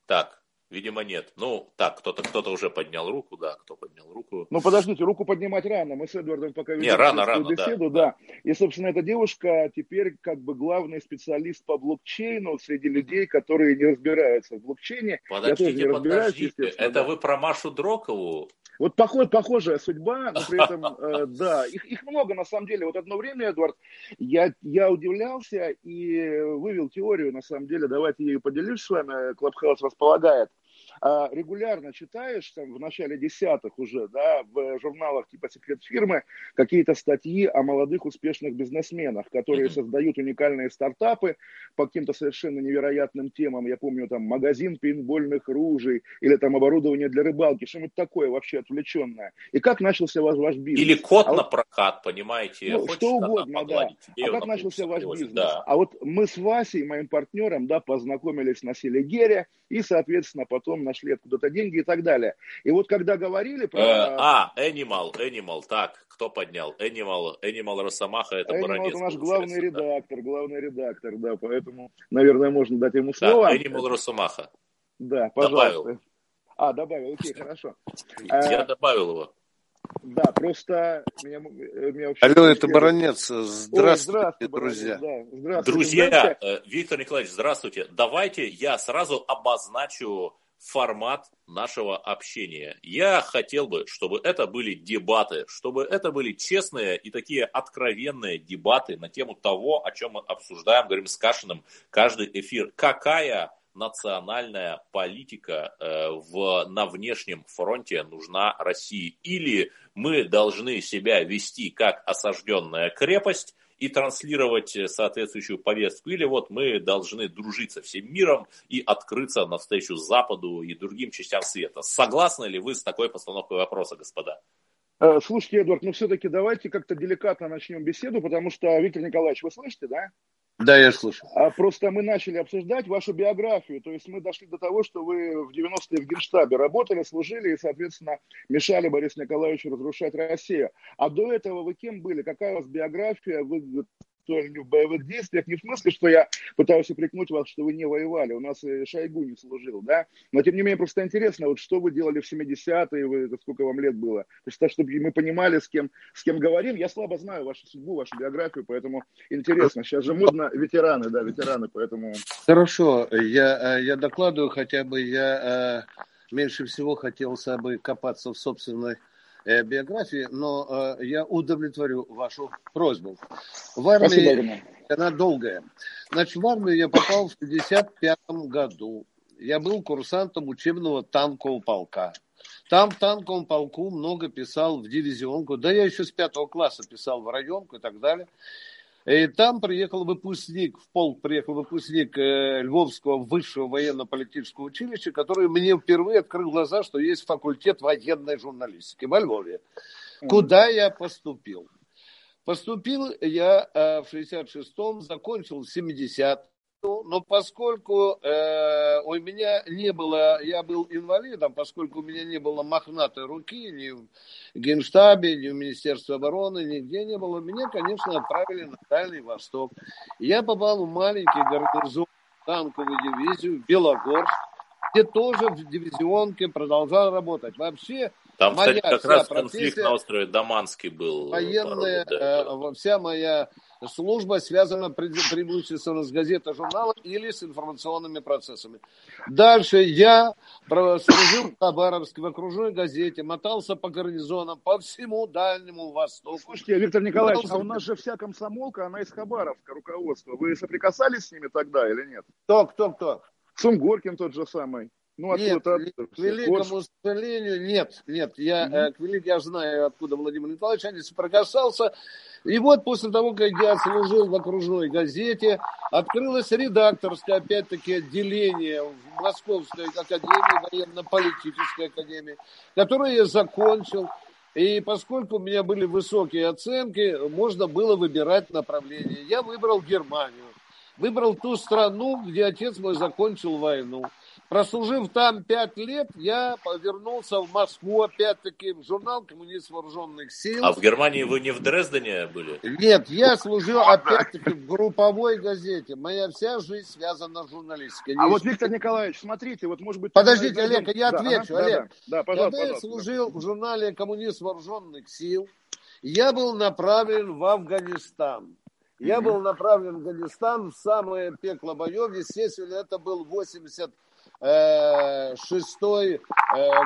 Так, Видимо, нет. Ну, так, кто-то кто уже поднял руку, да, кто поднял руку. Ну, подождите, руку поднимать рано. Мы с Эдвардом пока ведем Не, рано, рано, беседу, да. да. И, собственно, эта девушка теперь как бы главный специалист по блокчейну среди людей, которые не разбираются в блокчейне. Подождите, подождите. Это да. вы про Машу Дрокову? Вот поход, похожая судьба, но при этом, <laughs> э, да, их, их много на самом деле. Вот одно время, Эдвард, я, я удивлялся и вывел теорию, на самом деле, давайте ею поделюсь с вами, Клабхаус располагает. А, регулярно читаешь там в начале десятых уже, да, в журналах типа «Секрет фирмы» какие-то статьи о молодых успешных бизнесменах, которые mm-hmm. создают уникальные стартапы по каким-то совершенно невероятным темам. Я помню там магазин пейнтбольных ружей или там оборудование для рыбалки, что-нибудь такое вообще отвлеченное. И как начался ваш, ваш бизнес? Или кот а на прокат, понимаете? Ну, что угодно, да. А как начался ваш бизнес? Да. А вот мы с Васей, моим партнером, да, познакомились на Селигере и, соответственно, потом нашли откуда-то деньги и так далее. И вот когда говорили про... Э, а, Animal, Animal, так, кто поднял? Animal, Animal Росомаха, это Animal Баранец. это наш главный редактор, да. главный редактор, да, поэтому, наверное, можно дать ему слово. Да, Animal Росомаха. Да, пожалуйста. Добавил. А, добавил, окей, <laughs> хорошо. Я а, добавил его. Да, просто меня, меня вообще... Алло, это Баранец. Здравствуйте, Ой, здравствуйте друзья. Да, здравствуйте. Друзья, э, Виктор Николаевич, здравствуйте. Давайте я сразу обозначу формат нашего общения. Я хотел бы, чтобы это были дебаты, чтобы это были честные и такие откровенные дебаты на тему того, о чем мы обсуждаем, говорим с Кашиным каждый эфир. Какая национальная политика э, в, на внешнем фронте нужна России? Или мы должны себя вести как осажденная крепость, и транслировать э, соответствующую повестку, или вот мы должны дружить со всем миром и открыться навстречу Западу и другим частям света. Согласны ли вы с такой постановкой вопроса, господа? Э, слушайте, Эдуард, ну все-таки давайте как-то деликатно начнем беседу, потому что, Виктор Николаевич, вы слышите, да? Да, я слушаю. А просто мы начали обсуждать вашу биографию. То есть мы дошли до того, что вы в 90-е в Генштабе работали, служили и, соответственно, мешали Борису Николаевичу разрушать Россию. А до этого вы кем были? Какая у вас биография? Вы участвовали в боевых действиях, не в смысле, что я пытаюсь упрекнуть вас, что вы не воевали, у нас и Шойгу не служил, да, но тем не менее просто интересно, вот что вы делали в 70-е, вы, сколько вам лет было, то есть, чтобы мы понимали, с кем, с кем говорим, я слабо знаю вашу судьбу, вашу биографию, поэтому интересно, сейчас же модно ветераны, да, ветераны, поэтому... Хорошо, я, э, я докладываю, хотя бы я э, меньше всего хотелся бы копаться в собственной Э, биографии, но э, я удовлетворю вашу просьбу. В армии Спасибо, она долгая. Значит, в армию я попал в 1955 году. Я был курсантом учебного танкового полка. Там в танковом полку много писал в дивизионку. Да я еще с пятого класса писал в районку и так далее. И там приехал выпускник, в полк приехал выпускник э, Львовского высшего военно-политического училища, который мне впервые открыл глаза, что есть факультет военной журналистики во Львове. Куда я поступил? Поступил я э, в 66-м, закончил в 70 но поскольку э, у меня не было, я был инвалидом, поскольку у меня не было мохнатой руки ни в Генштабе, ни в Министерстве обороны, нигде не было, меня, конечно, отправили на Дальний Восток. Я попал в маленький гарнизон, танковую дивизию, Белогорск, где тоже в дивизионке продолжал работать. Вообще, там, моя кстати, как раз конфликт на острове Даманский был. Военная, э, вся моя служба связана преимущественно с газетой, журналом или с информационными процессами. Дальше я служил в Хабаровске, в окружной газете, мотался по гарнизонам, по всему Дальнему Востоку. Слушайте, Виктор Николаевич, мотался... а у нас же вся комсомолка, она из Хабаровска, руководство. Вы соприкасались с ними тогда или нет? Кто, кто, кто? Цумгоркин тот же самый. Ну, нет, к великому сожалению, нет, нет. Я, mm-hmm. к велик, я знаю, откуда Владимир Николаевич, я не соприкасался. И вот после того, как я служил в окружной газете, открылось редакторское, опять-таки, отделение в Московской академии, военно-политической академии, которое я закончил. И поскольку у меня были высокие оценки, можно было выбирать направление. Я выбрал Германию. Выбрал ту страну, где отец мой закончил войну. Прослужив там пять лет, я повернулся в Москву, опять-таки, в журнал «Коммунист вооруженных сил». А в Германии вы не в Дрездене были? Нет, я служил, опять-таки, в групповой газете. Моя вся жизнь связана с журналистикой. А вот, Виктор Николаевич, смотрите, вот, может быть... Подождите, Олег, я да, отвечу, ага, Олег. Да, да, пожалуйста, Когда я служил в журнале «Коммунист вооруженных сил», я был направлен в Афганистан. Я был направлен в Афганистан в самое пекло боев. Естественно, это был 80 шестой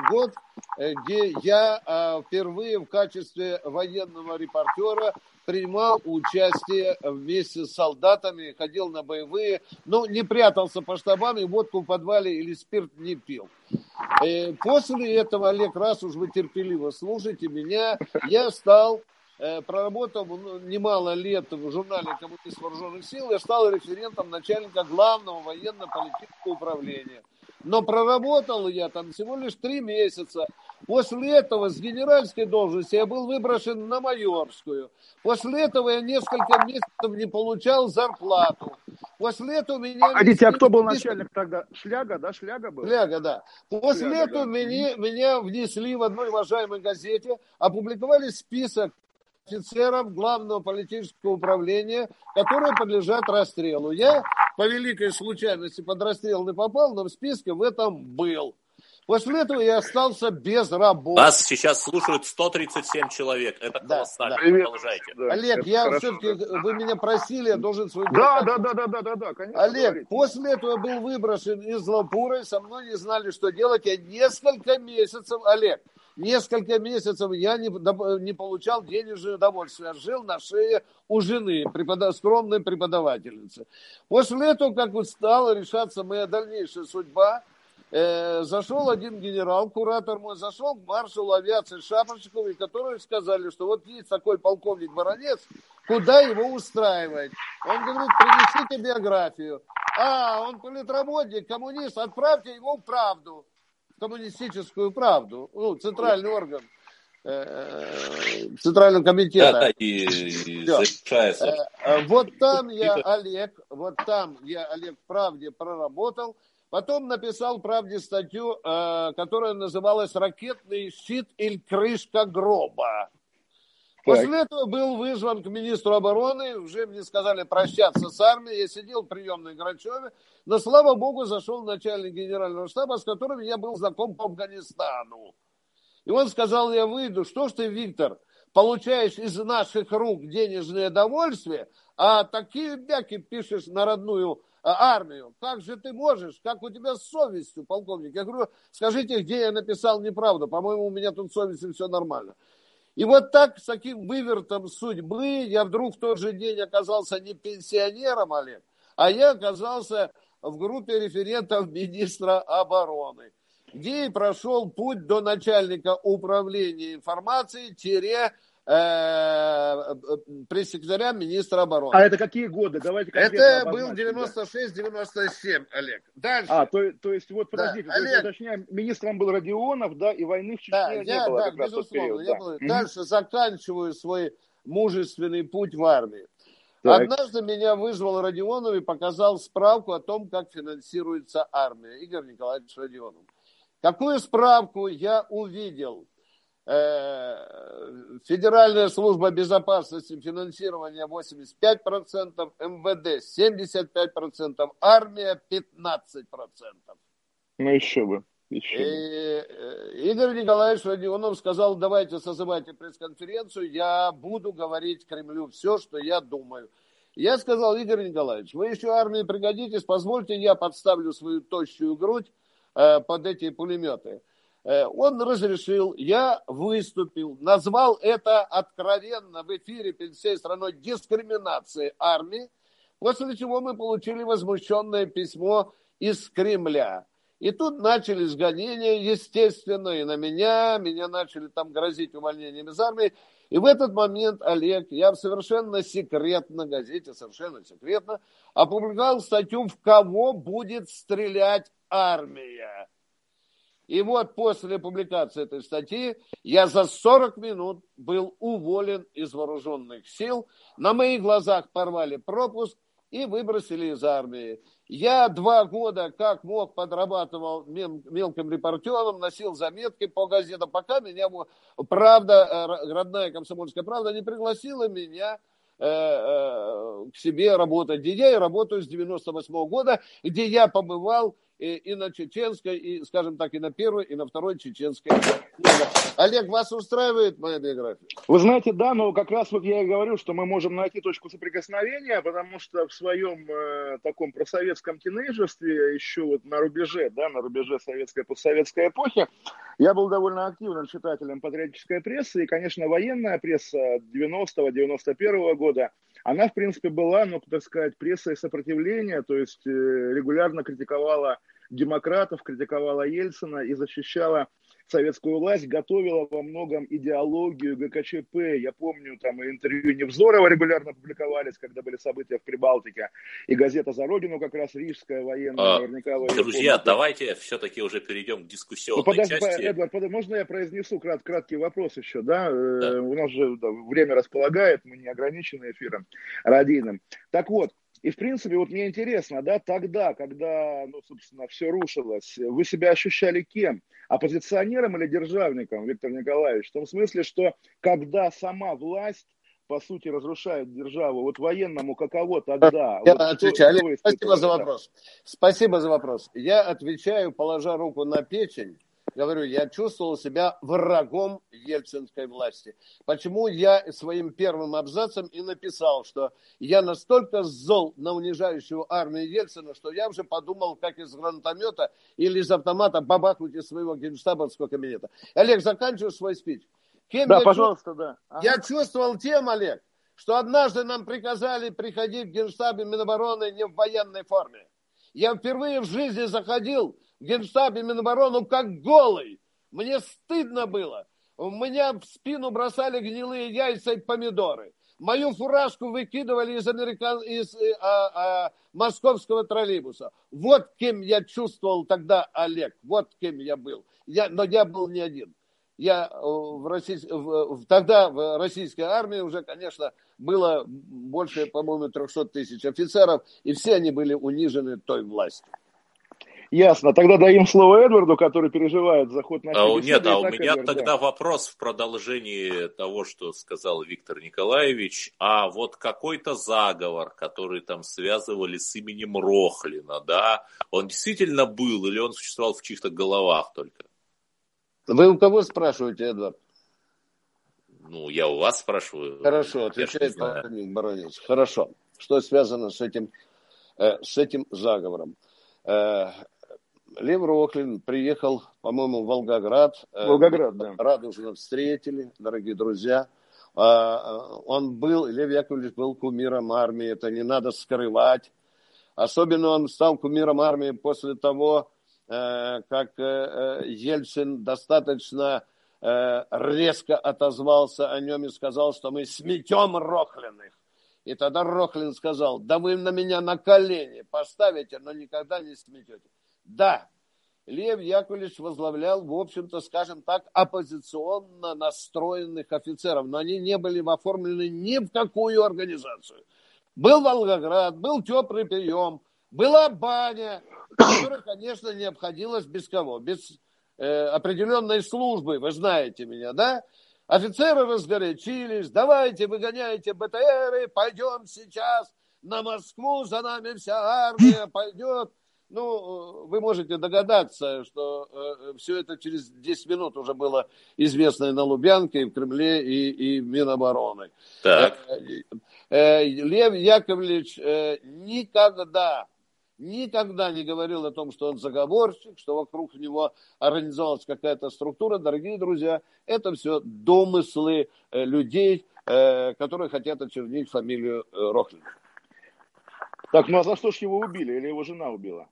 год, где я впервые в качестве военного репортера принимал участие вместе с солдатами, ходил на боевые, но не прятался по штабам и водку в подвале или спирт не пил. После этого, Олег, раз уж вы терпеливо слушаете меня, я стал проработал ну, немало лет в журнале «Коммунист вооруженных сил», я стал референтом начальника главного военно-политического управления. Но проработал я там всего лишь три месяца. После этого с генеральской должности я был выброшен на майорскую. После этого я несколько месяцев не получал зарплату. После этого меня... Погодите, а кто был начальник тогда? Шляга, да? Шляга был? Шляга, да. После Шляга, этого да. меня, меня внесли в одной уважаемой газете, опубликовали список офицеров главного политического управления, которые подлежат расстрелу. Я по великой случайности под расстрел не попал, но в списке в этом был. После этого я остался без работы. Нас сейчас слушают 137 человек. Это колоссально. Да, да. Продолжайте. Да, Олег, я все-таки, вы меня просили, я должен свой... Да, да, да, да, да, да, да, конечно. Олег, говорите. после этого я был выброшен из Лапуры, со мной не знали, что делать. Я несколько месяцев, Олег, несколько месяцев я не, не получал денежное удовольствие. Жил на шее у жены, преподав... скромной преподавательницы. После этого, как вот стала решаться моя дальнейшая судьба, э, зашел один генерал, куратор мой, зашел к маршалу авиации Шапошникову, которые сказали, что вот есть такой полковник Баранец, куда его устраивать. Он говорит, принесите биографию. А, он политработник, коммунист, отправьте его в правду коммунистическую правду, ну, центральный орган э, Центрального комитета. Да, да, и, и завершается. Э, э, вот там я, Олег, вот там я, Олег, правде проработал. Потом написал правде статью, которая называлась «Ракетный щит или крышка гроба». После этого был вызван к министру обороны, уже мне сказали прощаться с армией, я сидел в приемной Грачеве, но, слава богу, зашел начальник генерального штаба, с которым я был знаком по Афганистану. И он сказал, я выйду, что ж ты, Виктор, получаешь из наших рук денежное довольствие, а такие бяки пишешь на родную а, армию. Как же ты можешь? Как у тебя с совестью, полковник? Я говорю, скажите, где я написал неправду. По-моему, у меня тут совестью все нормально. И вот так, с таким вывертом судьбы, я вдруг в тот же день оказался не пенсионером, Олег, а я оказался в группе референтов министра обороны, где и прошел путь до начальника управления информацией, тире пресс-секретаря министра обороны. А это какие годы? Давайте Это был 96-97, Олег. Дальше. А, то, то есть, вот подождите, да, то есть, уточняем, министром был Родионов, да, и войны в Чечне да, не я, было. Да, безусловно. Я да. был. Дальше заканчиваю свой мужественный путь в армии. Так. Однажды меня вызвал Родионов и показал справку о том, как финансируется армия. Игорь Николаевич Родионов. Какую справку я увидел? Э, Федеральная служба безопасности финансирования 85%, МВД 75%, армия 15%. Ну еще бы. Еще бы. Э, Игорь Николаевич Родионов сказал, давайте созывайте пресс-конференцию, я буду говорить Кремлю все, что я думаю. Я сказал, Игорь Николаевич, вы еще армии пригодитесь, позвольте я подставлю свою тощую грудь э, под эти пулеметы. Э, он разрешил, я выступил, назвал это откровенно в эфире перед всей страной дискриминацией армии, после чего мы получили возмущенное письмо из Кремля. И тут начались гонения, естественно, и на меня, меня начали там грозить увольнением из армии. И в этот момент, Олег, я совершенно секретно, газете совершенно секретно, опубликовал статью, в кого будет стрелять армия. И вот после публикации этой статьи я за 40 минут был уволен из вооруженных сил. На моих глазах порвали пропуск. и выбросили из армии. Я два года, как мог, подрабатывал мелким репортером, носил заметки по газетам, пока меня правда, э, родная комсомольская правда не пригласила меня э, э, к себе работать, где я и работаю с 98 -го года, где я побывал и, и на чеченской, и, скажем так, и на первой, и на второй чеченской. Олег, вас устраивает моя биография? Вы знаете, да, но как раз вот я и говорю, что мы можем найти точку соприкосновения, потому что в своем э, таком просоветском тинейджерстве, еще вот на рубеже, да, на рубеже советской постсоветской эпохи, я был довольно активным читателем патриотической прессы, и, конечно, военная пресса 90-91 года, она, в принципе, была, ну, так сказать, прессой сопротивления, то есть э, регулярно критиковала демократов, критиковала Ельцина и защищала советскую власть, готовила во многом идеологию ГКЧП. Я помню, там интервью Невзорова регулярно публиковались, когда были события в Прибалтике. И газета «За Родину» как раз рижская военная. А, наверняка вы друзья, помните. давайте все-таки уже перейдем к дискуссионной ну, подожди, части. Эдвард, под, можно я произнесу крат, краткий вопрос еще? Да? Э, да. У нас же да, время располагает, мы не ограничены эфиром радийным. Так вот, и, в принципе, вот мне интересно, да, тогда, когда, ну, собственно, все рушилось, вы себя ощущали кем? Оппозиционером или державником, Виктор Николаевич? В том смысле, что когда сама власть по сути, разрушает державу. Вот военному каково тогда? Я вот отвечаю. Олег, спасибо за вопрос. Спасибо за вопрос. Я отвечаю, положа руку на печень, говорю, я чувствовал себя врагом ельцинской власти. Почему я своим первым абзацем и написал, что я настолько зол на унижающую армию Ельцина, что я уже подумал, как из гранатомета или из автомата бабахнуть из своего генштабовского кабинета. Олег, заканчиваю свой спич. Кем да, пожалуйста, чувств... да. Ага. Я чувствовал тем, Олег, что однажды нам приказали приходить в генштабе Минобороны не в военной форме. Я впервые в жизни заходил генштабе Минобороны как голый. Мне стыдно было. У меня в спину бросали гнилые яйца и помидоры. Мою фуражку выкидывали из, американ... из э, а, а, московского троллейбуса. Вот кем я чувствовал тогда Олег. Вот кем я был. Я... Но я был не один. Я э, в Российс... в... тогда в российской армии уже, конечно, было больше, по-моему, 300 тысяч офицеров, и все они были унижены той властью. Ясно. Тогда даем слово Эдварду, который переживает заход на а, Нет, а у меня Эдвард, тогда да. вопрос в продолжении того, что сказал Виктор Николаевич. А вот какой-то заговор, который там связывали с именем Рохлина, да, он действительно был или он существовал в чьих-то головах только? Вы у кого спрашиваете, Эдвард? Ну, я у вас спрашиваю. Хорошо, отвечает Баранец. Хорошо. Что связано с этим, э, с этим заговором? Э, Лев Рохлин приехал, по-моему, в Волгоград. Э, Волгоград, да. Радужно встретили, дорогие друзья. А, он был, Лев Яковлевич был кумиром армии, это не надо скрывать. Особенно он стал кумиром армии после того, э, как э, Ельцин достаточно резко отозвался о нем и сказал, что мы сметем Рохлиных. И тогда Рохлин сказал, да вы на меня на колени поставите, но никогда не сметете. Да, Лев Яковлевич возглавлял, в общем-то, скажем так, оппозиционно настроенных офицеров, но они не были оформлены ни в какую организацию. Был Волгоград, был теплый прием, была баня, которая, конечно, не обходилась без кого? Без э, определенной службы, вы знаете меня, да? Офицеры разгорячились, давайте выгоняйте БТРы, пойдем сейчас на Москву, за нами вся армия пойдет. Ну, вы можете догадаться, что э, все это через 10 минут уже было известно и на Лубянке, и в Кремле, и, и в Минобороны. Так. Э, э, Лев Яковлевич э, никогда, никогда не говорил о том, что он заговорщик, что вокруг него организовалась какая-то структура. Дорогие друзья, это все домыслы э, людей, э, которые хотят очернить фамилию э, Рохлин. Так, ну а за что ж его убили? Или его жена убила?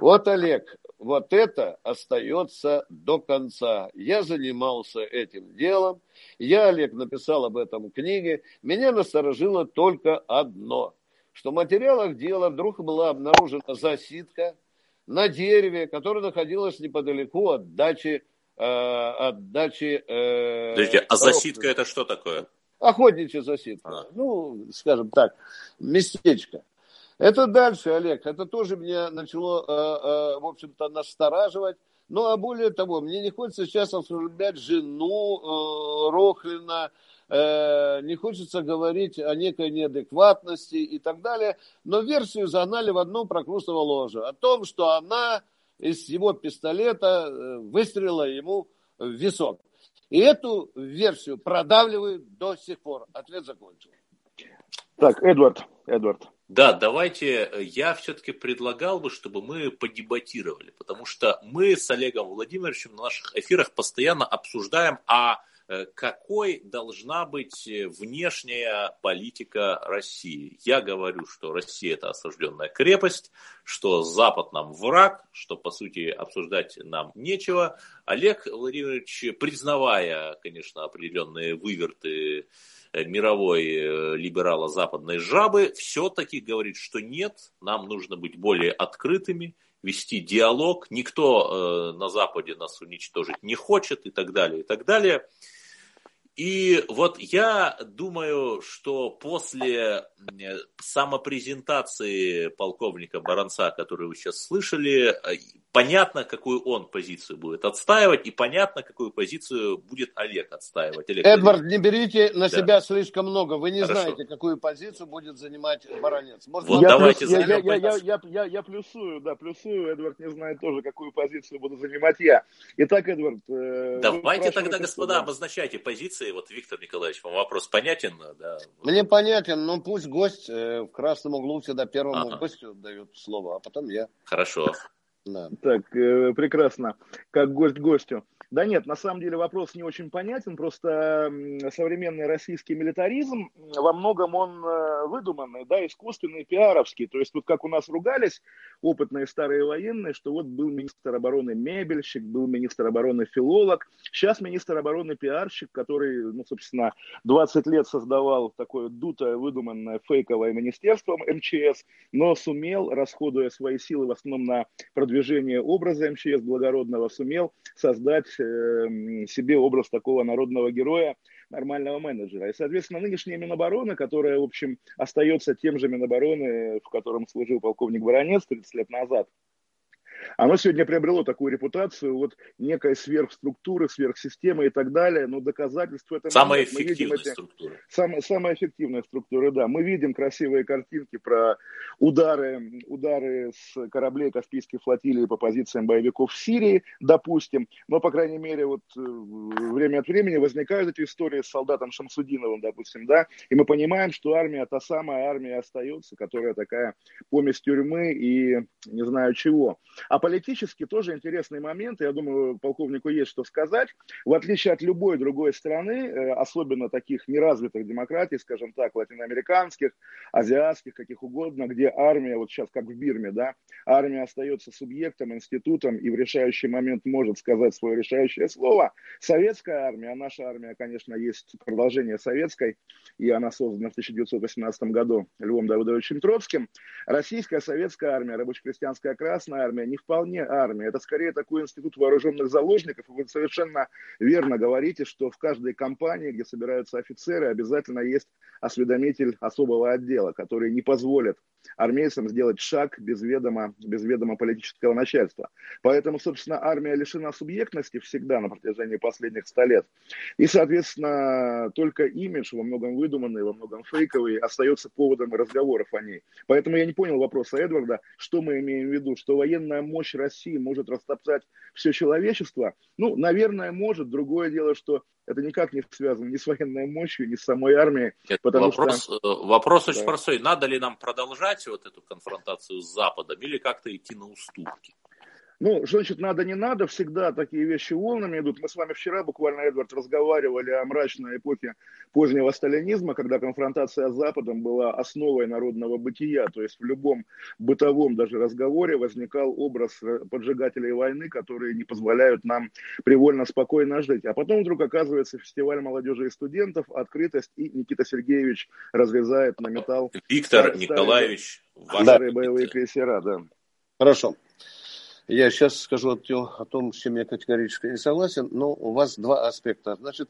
Вот, Олег, вот это остается до конца. Я занимался этим делом. Я, Олег, написал об этом книге. Меня насторожило только одно, что в материалах дела вдруг была обнаружена засидка на дереве, которое находилось неподалеку от дачи э, от дачи... Э, Подождите, а засидка это что такое? Охотничья засидка. А. Ну, скажем так, местечко. Это дальше, Олег. Это тоже меня начало, э, э, в общем-то, настораживать. Ну, а более того, мне не хочется сейчас оскорблять жену э, Рохлина, э, не хочется говорить о некой неадекватности и так далее. Но версию загнали в одно прокрустово ложе. О том, что она из его пистолета э, выстрелила ему в висок. И эту версию продавливают до сих пор. Ответ закончил. Так, Эдвард, Эдвард. Да, давайте, э, я все-таки предлагал бы, чтобы мы подебатировали, потому что мы с Олегом Владимировичем на наших эфирах постоянно обсуждаем, а какой должна быть э, внешняя политика России. Я говорю, что Россия это осажденная крепость, что Запад нам враг, что по сути обсуждать нам нечего. Олег Владимирович, признавая, конечно, определенные выверты Э, мировой э, либерала западной жабы, все-таки говорит, что нет, нам нужно быть более открытыми, вести диалог, никто э, на Западе нас уничтожить не хочет и так далее, и так далее. И вот я думаю, что после самопрезентации полковника Баранца, которую вы сейчас слышали, понятно, какую он позицию будет отстаивать, и понятно, какую позицию будет Олег отстаивать. Олег Эдвард, не берите на да. себя слишком много. Вы не Хорошо. знаете, какую позицию будет занимать Баранец. Может, вот я давайте плюс, я, я, я, я, я, я плюсую, да, плюсую. Эдвард не знает тоже, какую позицию буду занимать я. Итак, Эдвард... Э, давайте тогда, господа, да. обозначайте позиции. Вот, Виктор Николаевич, вам вопрос понятен? Да. Мне понятен, но пусть гость э, в красном углу всегда первому ага. гостю дает слово, а потом я. Хорошо. Да. Так, э, прекрасно. Как гость гостю. Да нет, на самом деле вопрос не очень понятен, просто современный российский милитаризм, во многом он э, выдуманный, да, искусственный, пиаровский. То есть вот как у нас ругались опытные старые военные, что вот был министр обороны мебельщик, был министр обороны филолог, сейчас министр обороны пиарщик, который, ну, собственно, 20 лет создавал такое дутое, выдуманное фейковое министерство МЧС, но сумел, расходуя свои силы в основном на продвижение образа МЧС благородного, сумел создать себе образ такого народного героя, нормального менеджера. И, соответственно, нынешняя Минобороны, которая, в общем, остается тем же Минобороны, в котором служил полковник Воронец 30 лет назад, оно сегодня приобрело такую репутацию вот некой сверхструктуры, сверхсистемы и так далее, но доказательств этого Самая нет. эффективная эти, структура. Самая, самая эффективная структура, да. Мы видим красивые картинки про удары, удары с кораблей Каспийской флотилии по позициям боевиков в Сирии, допустим, но, по крайней мере, вот э, время от времени возникают эти истории с солдатом Шамсудиновым, допустим, да, и мы понимаем, что армия, та самая армия остается, которая такая помесь тюрьмы и не знаю чего. А политически тоже интересный момент, я думаю, полковнику есть что сказать. В отличие от любой другой страны, э, особенно таких неразвитых демократий, скажем так, латиноамериканских, азиатских, каких угодно, где армия, вот сейчас как в Бирме, да, армия остается субъектом, институтом и в решающий момент может сказать свое решающее слово. Советская армия, а наша армия, конечно, есть продолжение советской, и она создана в 1918 году Львом Давыдовичем Троцким. Российская советская армия, рабоче-крестьянская красная армия не вполне армия. Это скорее такой институт вооруженных заложников. И вы совершенно верно говорите, что в каждой компании, где собираются офицеры, обязательно есть осведомитель особого отдела, который не позволит армейцам сделать шаг без ведома, без ведома политического начальства. Поэтому, собственно, армия лишена субъектности всегда на протяжении последних ста лет. И, соответственно, только имидж, во многом выдуманный, во многом фейковый, остается поводом разговоров о ней. Поэтому я не понял вопроса Эдварда, что мы имеем в виду, что военная мощь России может растоптать все человечество. Ну, наверное, может. Другое дело, что это никак не связано ни с военной мощью, ни с самой армией. Нет, вопрос, что... Э, вопрос очень да. простой. Надо ли нам продолжать вот эту конфронтацию с Западом или как-то идти на уступки? Ну, значит, надо, не надо, всегда такие вещи волнами идут. Мы с вами вчера буквально, Эдвард, разговаривали о мрачной эпохе позднего сталинизма, когда конфронтация с Западом была основой народного бытия. То есть в любом бытовом даже разговоре возникал образ поджигателей войны, которые не позволяют нам привольно, спокойно жить. А потом вдруг оказывается фестиваль молодежи и студентов, открытость, и Никита Сергеевич разрезает на металл. Виктор старые, Николаевич. Старые боевые крейсера, да. Хорошо. Я сейчас скажу о том, с чем я категорически не согласен, но у вас два аспекта. Значит,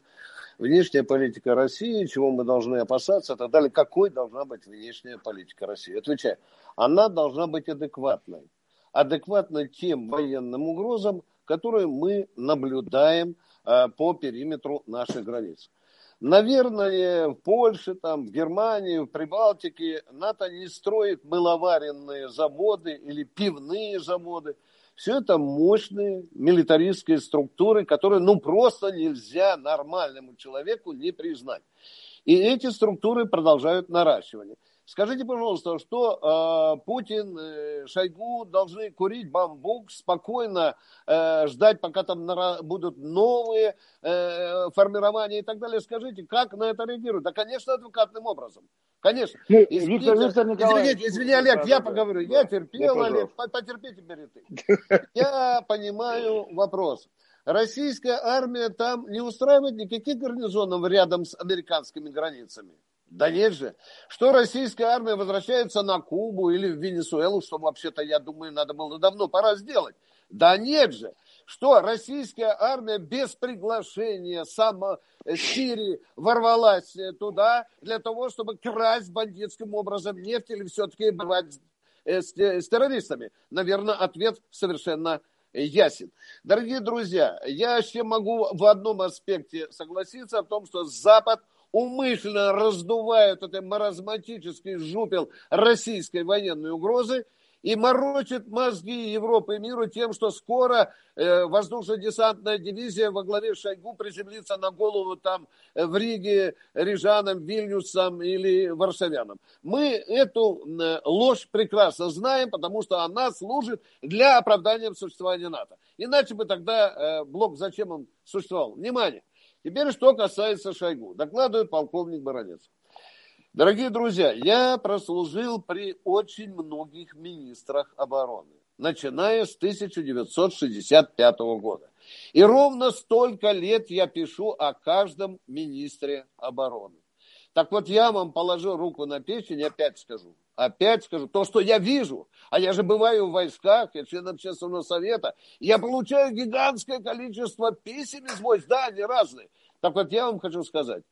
внешняя политика России, чего мы должны опасаться и так далее. Какой должна быть внешняя политика России? Отвечаю, она должна быть адекватной. Адекватной тем военным угрозам, которые мы наблюдаем э, по периметру наших границ. Наверное, в Польше, там, в Германии, в Прибалтике НАТО не строит мыловаренные заводы или пивные заводы. Все это мощные милитаристские структуры, которые ну просто нельзя нормальному человеку не признать. И эти структуры продолжают наращивание. Скажите, пожалуйста, что э, Путин, э, Шойгу должны курить бамбук, спокойно э, ждать, пока там нара- будут новые э, формирования и так далее. Скажите, как на это реагируют? Да, конечно, адвокатным образом. Конечно. Ну, извините, Виктор, Виктор Николаевич, извините, извини, Олег, я поговорю. да, я терпел, да, Олег, потерпи теперь ты. <laughs> Я понимаю вопрос. Российская армия там не устраивает никаких гарнизонов рядом с американскими границами. Да нет же. Что российская армия возвращается на Кубу или в Венесуэлу, что вообще-то, я думаю, надо было давно пора сделать. Да нет же. Что российская армия без приглашения сама Сирии ворвалась туда для того, чтобы красть бандитским образом нефть или все-таки бывать с, с террористами? Наверное, ответ совершенно ясен. Дорогие друзья, я еще могу в одном аспекте согласиться о том, что Запад умышленно раздувает этот маразматический жупел российской военной угрозы и морочит мозги Европы и миру тем, что скоро э, воздушно-десантная дивизия во главе Шойгу приземлится на голову там э, в Риге Рижанам, Вильнюсам или Варшавянам. Мы эту ложь прекрасно знаем, потому что она служит для оправдания существования НАТО. Иначе бы тогда э, блок зачем он существовал? Внимание! Теперь, что касается Шойгу. Докладывает полковник Баранец. Дорогие друзья, я прослужил при очень многих министрах обороны, начиная с 1965 года. И ровно столько лет я пишу о каждом министре обороны. Так вот, я вам положу руку на печень и опять скажу. Опять скажу, то, что я вижу, а я же бываю в войсках, я член общественного совета, я получаю гигантское количество писем из войск, да, они разные. Так вот, я вам хочу сказать,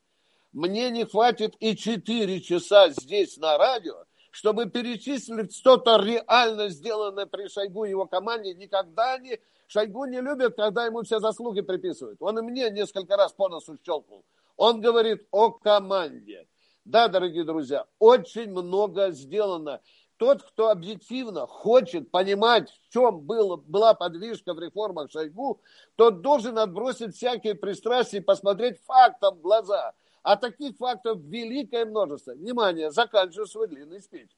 мне не хватит и 4 часа здесь на радио, чтобы перечислить что-то реально сделанное при Шойгу и его команде. Никогда не... Шойгу не любит, когда ему все заслуги приписывают. Он и мне несколько раз по носу щелкнул. Он говорит о команде. Да, дорогие друзья, очень много сделано. Тот, кто объективно хочет понимать, в чем было, была подвижка в реформах Шойгу, тот должен отбросить всякие пристрастия и посмотреть фактам в глаза – а таких фактов великое множество. Внимание, заканчиваю свой длинный спич.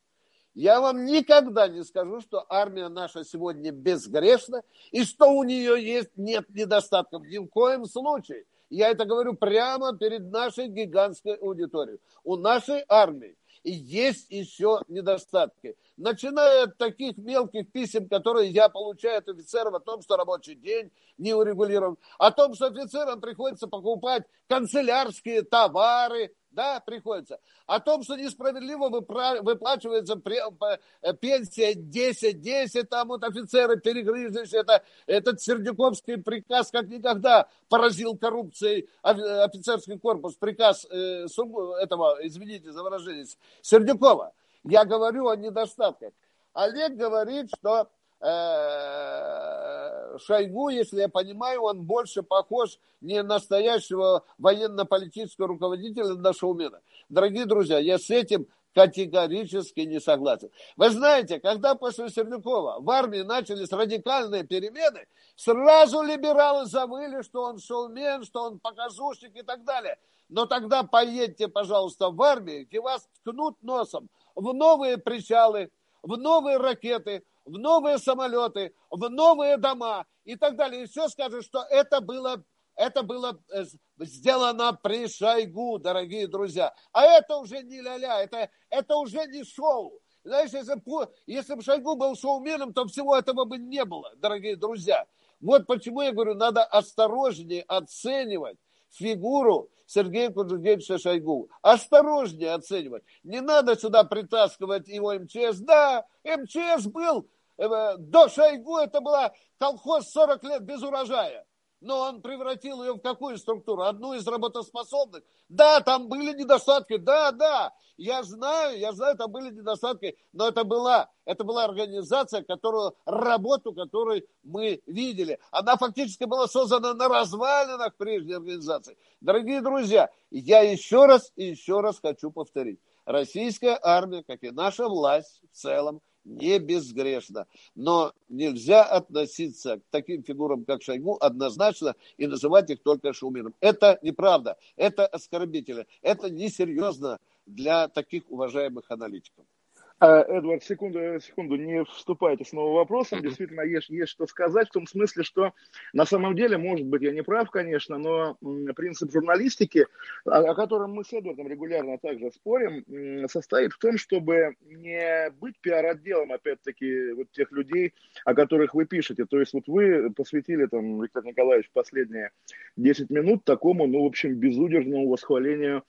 Я вам никогда не скажу, что армия наша сегодня безгрешна и что у нее есть, нет недостатков. Ни в коем случае. Я это говорю прямо перед нашей гигантской аудиторией. У нашей армии есть еще недостатки. Начиная от таких мелких писем, которые я получаю от офицеров о том, что рабочий день не урегулирован, о том, что офицерам приходится покупать канцелярские товары, да, приходится. О том, что несправедливо выплачивается э, пенсия 10-10, там вот офицеры перегрызлись, это, этот Сердюковский приказ как никогда поразил коррупцией офицерский корпус, приказ э, этого, извините за выражение, Сердюкова. Я говорю о недостатках. Олег говорит, что э, Шойгу, если я понимаю, он больше похож не настоящего военно-политического руководителя на шоумена. Дорогие друзья, я с этим категорически не согласен. Вы знаете, когда после Сердюкова в армии начались радикальные перемены, сразу либералы завыли, что он шоумен, что он показушник и так далее. Но тогда поедьте, пожалуйста, в армию, где вас ткнут носом в новые причалы, в новые ракеты, в новые самолеты, в новые дома и так далее. И все скажут, что это было, это было э, сделано при Шойгу, дорогие друзья. А это уже не ля-ля, это, это уже не шоу. Знаешь, если, если бы Шойгу был шоуменом, то всего этого бы не было, дорогие друзья. Вот почему я говорю, надо осторожнее оценивать фигуру Сергея Куджугевича Шойгу. Осторожнее оценивать. Не надо сюда притаскивать его МЧС. Да, МЧС был э, до Шойгу, это была колхоз 40 лет без урожая. Но он превратил ее в какую структуру? Одну из работоспособных? Да, там были недостатки, да, да, я знаю, я знаю, там были недостатки, но это была, это была организация, которую, работу которой мы видели. Она фактически была создана на развалинах прежней организации. Дорогие друзья, я еще раз и еще раз хочу повторить. Российская армия, как и наша власть в целом, не безгрешно. Но нельзя относиться к таким фигурам, как Шойгу, однозначно и называть их только шумером. Это неправда, это оскорбительно, это несерьезно для таких уважаемых аналитиков. А, Эдвард, секунду, секунду, не вступайте с новым вопросом. Действительно, есть, есть что сказать, в том смысле, что на самом деле, может быть, я не прав, конечно, но принцип журналистики, о, котором мы с Эдвардом регулярно также спорим, состоит в том, чтобы не быть пиар-отделом, опять-таки, вот тех людей, о которых вы пишете. То есть вот вы посвятили, там, Виктор Николаевич, последние 10 минут такому, ну, в общем, безудержному восхвалению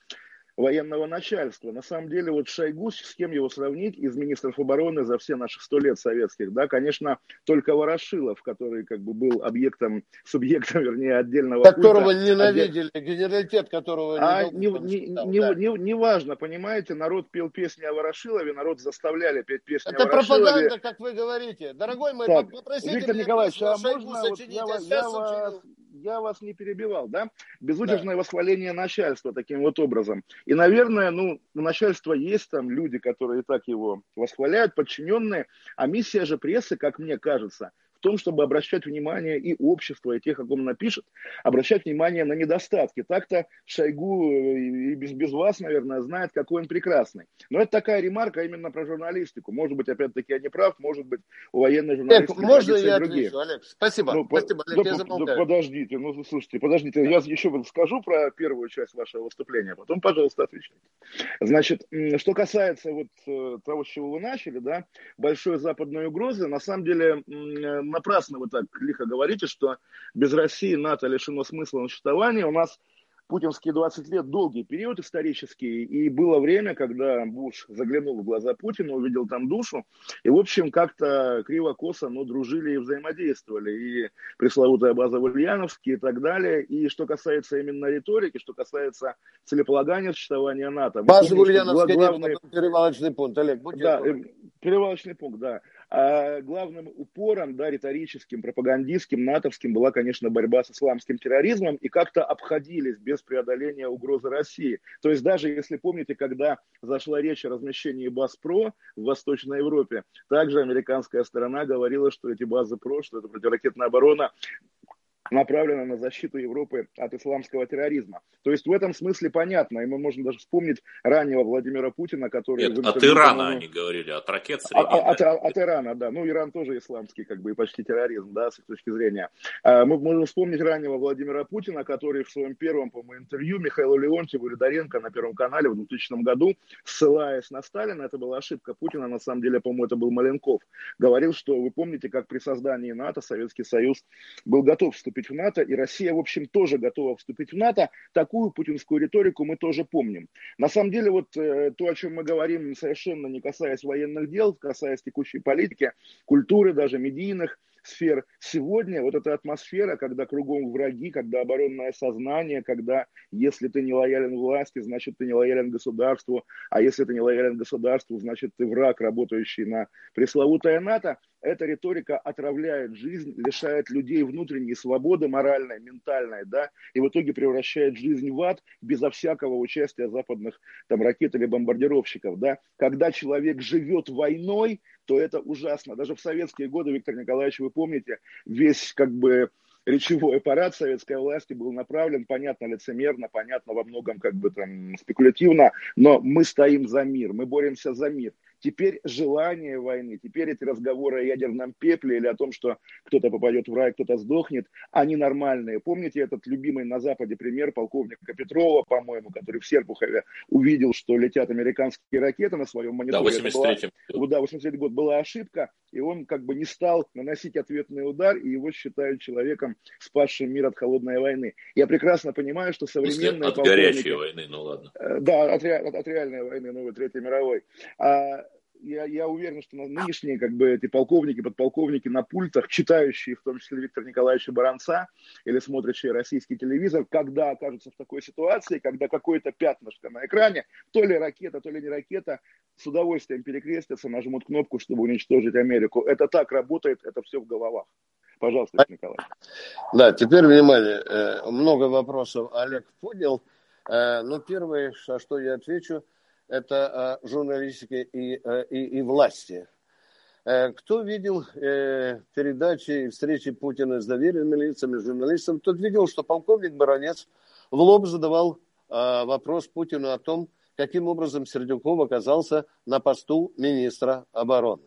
военного начальства. На самом деле, вот Шойгу, с кем его сравнить из министров обороны за все наши сто лет советских, да, конечно, только Ворошилов, который как бы был объектом, <laughs> субъектом, вернее, отдельного Которого культа. ненавидели, отдель... генералитет которого... А не, не, не, не, да. не, не важно, понимаете, народ пел песни о Ворошилове, народ заставляли петь песни Это о Ворошилове. Это пропаганда, как вы говорите. Дорогой мой, так, попросите Виктор Николаевич, а можно вот я, я, вас, я вас не перебивал, да? Безудержное да. восхваление начальства таким вот образом. И, наверное, ну, у начальства есть там люди, которые так его восхваляют, подчиненные, а миссия же прессы, как мне кажется, том, чтобы обращать внимание и общество, и тех, о ком напишет, обращать внимание на недостатки. Так-то Шойгу э, и без, без вас, наверное, знает, какой он прекрасный. Но это такая ремарка именно про журналистику. Может быть, опять-таки, я не прав, может быть, у военной журналистики Олег, можно я другие. отвечу, Олег? Спасибо. Ну, Спасибо, Олег, да, я да, подождите, ну, слушайте, подождите, я еще скажу про первую часть вашего выступления, потом, пожалуйста, отвечайте. Значит, что касается вот э, того, с чего вы начали, да, большой западной угрозы, на самом деле напрасно вы так лихо говорите, что без России НАТО лишено смысла существования. У нас путинские 20 лет долгий период исторический, и было время, когда Буш заглянул в глаза Путина, увидел там душу, и, в общем, как-то криво-косо, но дружили и взаимодействовали, и пресловутая база в Ульяновске и так далее. И что касается именно риторики, что касается целеполагания существования НАТО. База в Ульяновске главный... перевалочный пункт, Олег, будьте Да, э, перевалочный пункт, да. А главным упором, да, риторическим, пропагандистским, натовским была, конечно, борьба с исламским терроризмом и как-то обходились без преодоления угрозы России. То есть даже если помните, когда зашла речь о размещении баз ПРО в Восточной Европе, также американская сторона говорила, что эти базы ПРО, что это противоракетная оборона, направлена на защиту Европы от исламского терроризма. То есть в этом смысле понятно, и мы можем даже вспомнить раннего Владимира Путина, который... Нет, от Ирана они говорили, от ракет средних. От, от, от Ирана, да. Ну, Иран тоже исламский, как бы, и почти терроризм, да, с их точки зрения. А, мы можем вспомнить раннего Владимира Путина, который в своем первом, по-моему, интервью Михаилу Леонтьеву и Доренко на Первом канале в 2000 году, ссылаясь на Сталина, это была ошибка Путина, на самом деле, по-моему, это был Маленков, говорил, что вы помните, как при создании НАТО Советский Союз был готов вступить вступить в НАТО, и Россия, в общем, тоже готова вступить в НАТО. Такую путинскую риторику мы тоже помним. На самом деле, вот э, то, о чем мы говорим, совершенно не касаясь военных дел, касаясь текущей политики, культуры, даже медийных – сфер. Сегодня вот эта атмосфера, когда кругом враги, когда оборонное сознание, когда если ты не лоялен власти, значит ты не лоялен государству, а если ты не лоялен государству, значит ты враг, работающий на пресловутое НАТО. Эта риторика отравляет жизнь, лишает людей внутренней свободы моральной, ментальной, да, и в итоге превращает жизнь в ад безо всякого участия западных там ракет или бомбардировщиков, да. Когда человек живет войной, то это ужасно. Даже в советские годы, Виктор Николаевич, вы помните, весь как бы речевой аппарат советской власти был направлен, понятно, лицемерно, понятно, во многом как бы там спекулятивно, но мы стоим за мир, мы боремся за мир. Теперь желание войны, теперь эти разговоры о ядерном пепле или о том, что кто-то попадет в рай, кто-то сдохнет, они нормальные. Помните этот любимый на Западе пример полковника Петрова, по-моему, который в Серпухове увидел, что летят американские ракеты на своем мониторе. Да, 83 была, да, 83 год была ошибка, и он как бы не стал наносить ответный удар, и его считают человеком, спасшим мир от холодной войны. Я прекрасно понимаю, что современные От горячей войны, ну ладно. Э, да, от, от, от реальной войны, ну, Третьей мировой. А я, я уверен, что нынешние как бы эти полковники, подполковники на пультах, читающие в том числе Виктора Николаевича Баранца или смотрящие российский телевизор, когда окажутся в такой ситуации, когда какое-то пятнышко на экране, то ли ракета, то ли не ракета, с удовольствием перекрестятся, нажмут кнопку, чтобы уничтожить Америку. Это так работает, это все в головах. Пожалуйста, Николай. Да, теперь внимание. Э, много вопросов Олег понял. Э, но первое, что я отвечу, это журналистики и, э, и, и власти. Кто видел передачи и встречи Путина с доверенными лицами, журналистами, тот видел, что полковник Баранец в лоб задавал вопрос Путину о том, каким образом Сердюков оказался на посту министра обороны.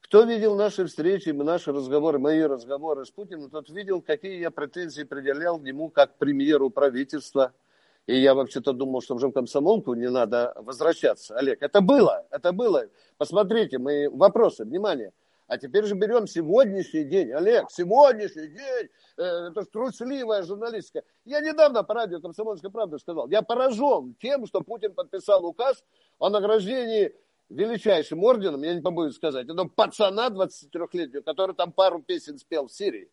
Кто видел наши встречи, наши разговоры, мои разговоры с Путиным, тот видел, какие я претензии предъявлял ему как премьеру правительства. И я вообще-то думал, что уже в комсомолку не надо возвращаться. Олег, это было, это было. Посмотрите, мои вопросы, внимание. А теперь же берем сегодняшний день. Олег, сегодняшний день, э, это трусливая журналистика. Я недавно по радио «Комсомольская правда» сказал, я поражен тем, что Путин подписал указ о награждении величайшим орденом, я не побоюсь сказать, это пацана 23-летнего, который там пару песен спел в Сирии.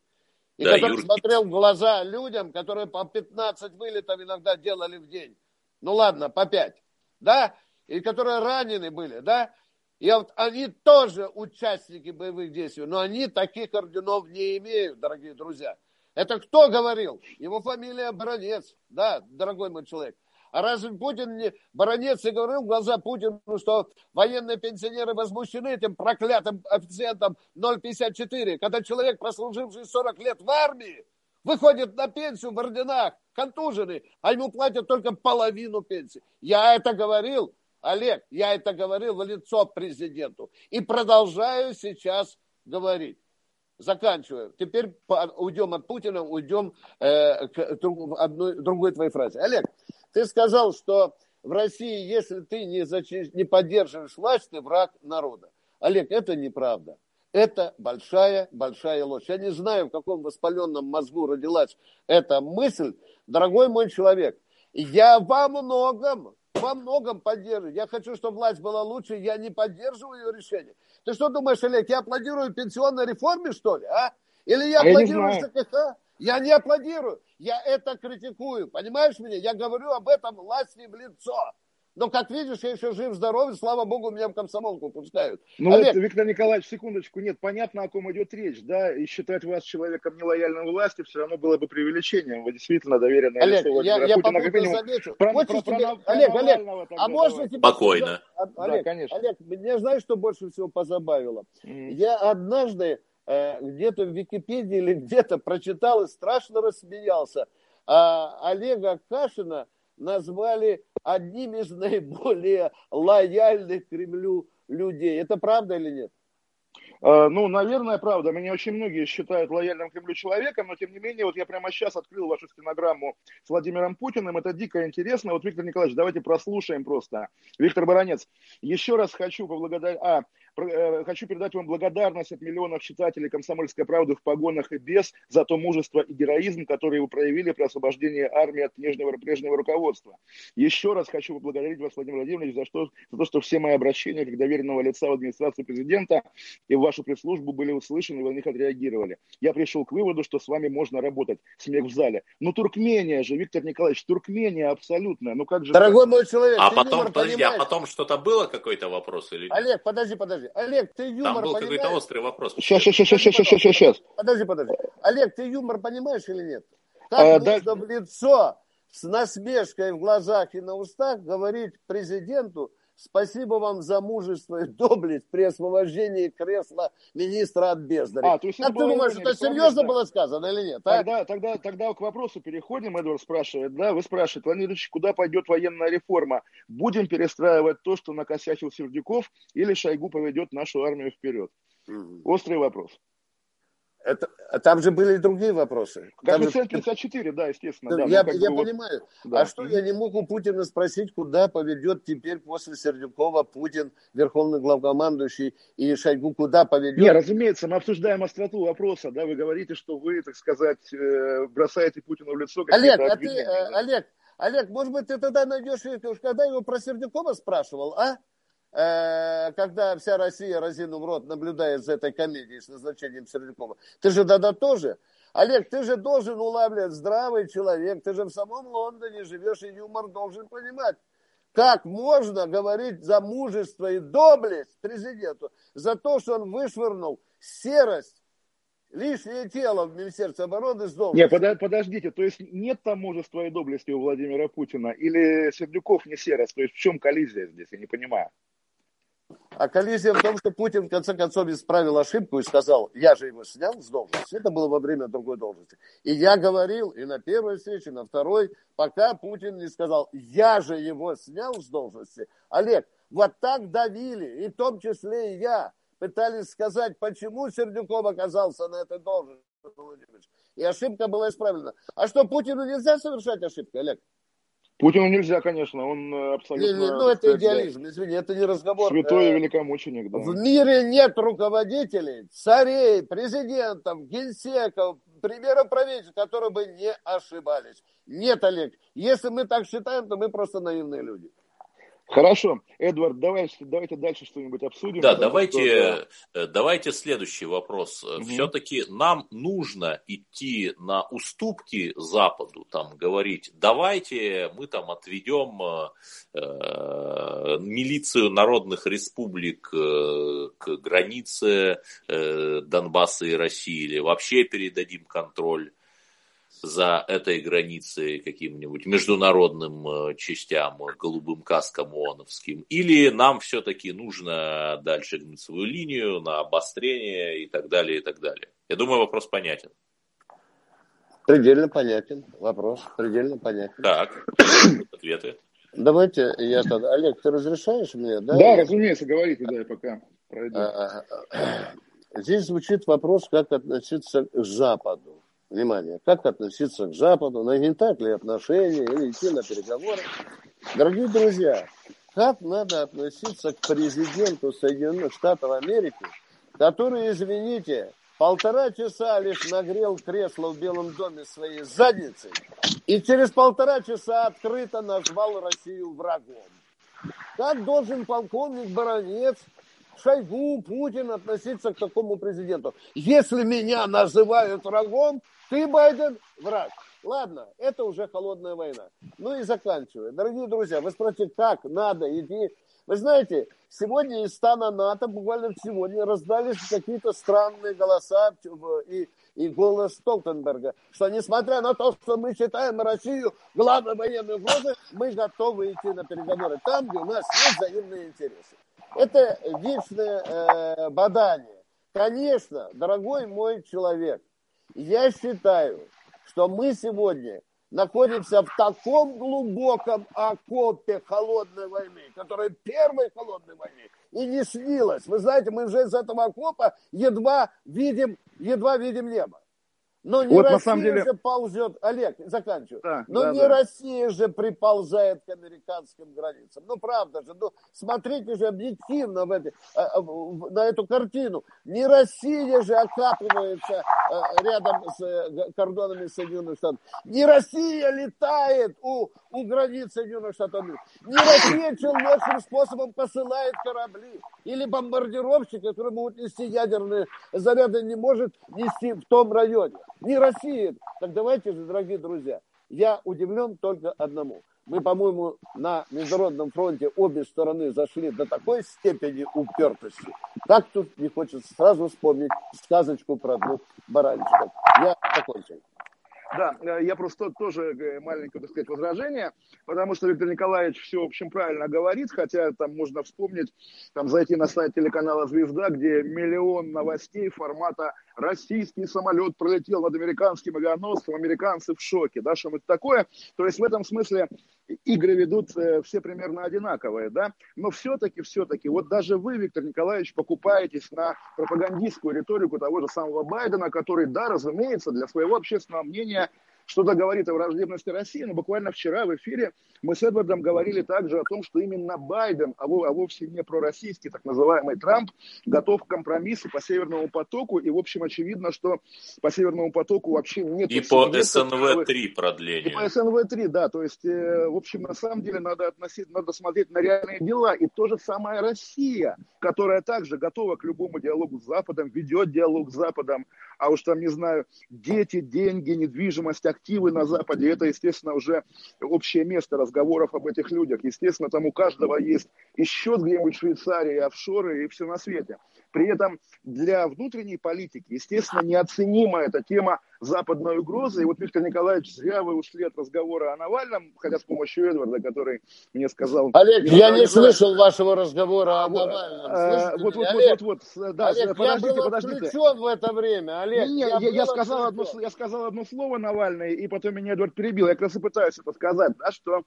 И да, который Юр... смотрел в глаза людям, которые по 15 вылетов иногда делали в день. Ну ладно, по 5. Да? И которые ранены были, да? И вот они тоже участники боевых действий, но они таких орденов не имеют, дорогие друзья. Это кто говорил? Его фамилия Бронец, да, дорогой мой человек. А разве Путин не... Баронец и говорил в глаза Путину, что военные пенсионеры возмущены этим проклятым официентом 0,54, когда человек, прослуживший 40 лет в армии, выходит на пенсию в орденах, контуженный, а ему платят только половину пенсии. Я это говорил, Олег, я это говорил в лицо президенту и продолжаю сейчас говорить. Заканчиваю. Теперь уйдем от Путина, уйдем э, к одной, другой твоей фразе. Олег, ты сказал, что в России, если ты не, зачи... не поддерживаешь власть, ты враг народа. Олег, это неправда. Это большая-большая ложь. Я не знаю, в каком воспаленном мозгу родилась эта мысль. Дорогой мой человек, я во многом, во многом поддерживаю. Я хочу, чтобы власть была лучше, я не поддерживаю ее решение. Ты что думаешь, Олег, я аплодирую пенсионной реформе, что ли, а? Или я а аплодирую я ЖКХ? Я не аплодирую, я это критикую. Понимаешь меня? Я говорю об этом власти в лицо. Но, как видишь, я еще жив-здоров, слава богу, меня в комсомолку пускают. Ну Олег... вот, Виктор Николаевич, секундочку, нет, понятно, о ком идет речь, да, и считать вас человеком нелояльным власти все равно было бы преувеличением. Вы действительно доверенное Олег, лицо я, я Путина, как минимум. Замечу. Про, про, тебе... про, Олег, про Олег, а можно тебе... Спокойно. Олег, да, конечно. Олег, меня знаешь, что больше всего позабавило? Mm. Я однажды где-то в Википедии или <laughs> где-то прочитал и страшно рассмеялся. А Олега Кашина назвали одним из <laughs> наиболее лояльных Кремлю людей. Это правда или нет? А, ну, наверное, правда. Меня очень многие считают лояльным Кремлю человеком, но тем не менее, вот я прямо сейчас открыл вашу стенограмму с Владимиром Путиным. Это дико интересно. Вот, Виктор Николаевич, давайте прослушаем просто. Виктор Баранец, еще раз хочу поблагодарить... А, Э, хочу передать вам благодарность от миллионов читателей «Комсомольской правды» в погонах и без за то мужество и героизм, которые вы проявили при освобождении армии от прежнего, прежнего руководства. Еще раз хочу поблагодарить вас, Владимир Владимирович, за, что, за то, что все мои обращения как доверенного лица в администрацию президента и в вашу пресс-службу были услышаны, вы на них отреагировали. Я пришел к выводу, что с вами можно работать. Смех в зале. Но Туркмения же, Виктор Николаевич, Туркмения абсолютная. Ну как же... Дорогой мой человек, а потом, подожди, а потом что-то было, какой-то вопрос? Или... Олег, подожди, подожди подожди. Олег, ты юмор Там был какой-то острый вопрос. Сейчас, сейчас, сейчас, сейчас, сейчас, сейчас. Подожди, подожди. Олег, ты юмор понимаешь или нет? Как а, нужно да... в лицо с насмешкой в глазах и на устах говорить президенту, Спасибо вам за мужество и доблесть при освобождении кресла министра от бездари. А, то есть как ты думаешь, это серьезно да. было сказано или нет? А? Тогда, тогда, тогда к вопросу переходим. Эдвард спрашивает, да, вы спрашиваете, Владимир куда пойдет военная реформа? Будем перестраивать то, что накосячил Сердюков, или Шойгу поведет нашу армию вперед? Угу. Острый вопрос. Это, а там же были и другие вопросы. Коэффициент же... 54, да, естественно. Да, я ну, я бы, понимаю. Да. А что я не мог у Путина спросить, куда поведет теперь после Сердюкова Путин, верховный главкомандующий, и Шойгу куда поведет? Не, разумеется, мы обсуждаем остроту вопроса. Да, вы говорите, что вы, так сказать, э, бросаете Путину в лицо. Олег, а ты, э, Олег, Олег, может быть, ты тогда найдешь, когда его про Сердюкова спрашивал, а? Э, когда вся Россия, разинув рот, наблюдает за этой комедией с назначением Сердюкова, ты же тогда тоже Олег, ты же должен улавливать здравый человек, ты же в самом Лондоне живешь, и юмор должен понимать. Как можно говорить за мужество и доблесть президенту, за то, что он вышвырнул серость, лишнее тело в Министерстве обороны с должности? Нет, подождите, то есть нет там мужества и доблести у Владимира Путина, или Сердюков не серость, то есть в чем коллизия здесь, я не понимаю. А коллизия в том, что Путин в конце концов исправил ошибку и сказал, я же его снял с должности. Это было во время другой должности. И я говорил и на первой встрече, и на второй, пока Путин не сказал, я же его снял с должности. Олег, вот так давили, и в том числе и я, пытались сказать, почему Сердюков оказался на этой должности. И ошибка была исправлена. А что, Путину нельзя совершать ошибки, Олег? Путину нельзя, конечно, он э, абсолютно... Не, не, ну, это сказать, идеализм, извини, это не разговор. Святой э, великомученик, да. В мире нет руководителей, царей, президентов, генсеков, примеров правительств, которые бы не ошибались. Нет, Олег, если мы так считаем, то мы просто наивные люди. Хорошо. Эдвард, давай, давайте дальше что-нибудь обсудим. Да, давайте, что... Э, давайте следующий вопрос. Угу. Все-таки нам нужно идти на уступки Западу, там говорить, давайте мы там отведем э, э милицию народных республик э, к границе э, Донбасса и России, или вообще передадим контроль за этой границей каким-нибудь международным э, частям, э, голубым каскам ООНовским, или нам все-таки нужно дальше гнуть свою линию на обострение и так далее, и так далее. Я думаю, вопрос понятен. Предельно понятен вопрос, предельно понятен. Так, ответы. Давайте я тогда... Олег, ты разрешаешь мне? Да, да разумеется, говорите, да, я пока пройду. А, а, а. Здесь звучит вопрос, как относиться к Западу внимание, как относиться к Западу, нагнетать ли отношения или идти на переговоры. Дорогие друзья, как надо относиться к президенту Соединенных Штатов Америки, который, извините, полтора часа лишь нагрел кресло в Белом доме своей задницей и через полтора часа открыто назвал Россию врагом. Как должен полковник Баранец Шойгу, Путин относиться к такому президенту? Если меня называют врагом, ты, Байден, враг. Ладно, это уже холодная война. Ну и заканчивая. Дорогие друзья, вы спросите, как надо идти? Вы знаете, сегодня из стана НАТО, буквально сегодня, раздались какие-то странные голоса и, и голос Столтенберга, что несмотря на то, что мы считаем Россию главной военной угрозой, мы готовы идти на переговоры там, где у нас есть взаимные интересы. Это вечное э, бадание. Конечно, дорогой мой человек, я считаю, что мы сегодня находимся в таком глубоком окопе холодной войны, которая первой холодной войны и не снилась. Вы знаете, мы уже из этого окопа едва видим, едва видим небо. Но не вот Россия на самом деле... же ползет, Олег, заканчиваю. Да, Но да, не да. Россия же приползает к американским границам. Ну, правда же, ну, смотрите же объективно в этой, а, а, на эту картину. Не Россия же окапывается а, рядом с э, кордонами Соединенных Штатов. Не Россия летает у, у границ Соединенных Штатов. Не Россия человеческим способом посылает корабли. Или бомбардировщик, который могут нести ядерные заряды, не может нести в том районе не Россия. Так давайте же, дорогие друзья, я удивлен только одному. Мы, по-моему, на международном фронте обе стороны зашли до такой степени упертости. Как тут не хочется сразу вспомнить сказочку про двух баранчиков. Я закончил. Да, э, я просто тоже э, маленькое, так сказать, возражение, потому что Виктор Николаевич все, в общем, правильно говорит, хотя там можно вспомнить, там зайти на сайт телеканала «Звезда», где миллион новостей формата «Российский самолет пролетел над американским авианосцем, американцы в шоке», да, что-нибудь такое. То есть в этом смысле игры ведут э, все примерно одинаковые, да, но все-таки, все-таки, вот даже вы, Виктор Николаевич, покупаетесь на пропагандистскую риторику того же самого Байдена, который, да, разумеется, для своего общественного мнения что-то говорит о враждебности России, но буквально вчера в эфире мы с Эдвардом говорили также о том, что именно Байден, а, а вовсе не пророссийский так называемый Трамп, готов к компромиссу по Северному потоку, и в общем очевидно, что по Северному потоку вообще нет... И по СНВ-3 продление. И по СНВ-3, да, то есть, э, в общем, на самом деле надо, относить, надо смотреть на реальные дела, и то же самое Россия, которая также готова к любому диалогу с Западом, ведет диалог с Западом, а уж там, не знаю, дети, деньги, недвижимость, активы на Западе, это, естественно, уже общее место разговоров об этих людях. Естественно, там у каждого есть и счет где-нибудь в Швейцарии, офшоры и все на свете. При этом для внутренней политики, естественно, неоценима эта тема западной угрозы. И вот, Виктор Николаевич, зря вы ушли от разговора о Навальном, хотя с помощью Эдварда, который мне сказал... Олег, я не слышал вашего разговора о Навальном. А, вот, вот, вот, вот, вот, да, Олег, подождите, я был подождите. в это время, Олег. Нет, я, сказал одно, я сказал одно слово Навальный, и потом меня Эдвард перебил. Я как раз и пытаюсь это сказать, да, что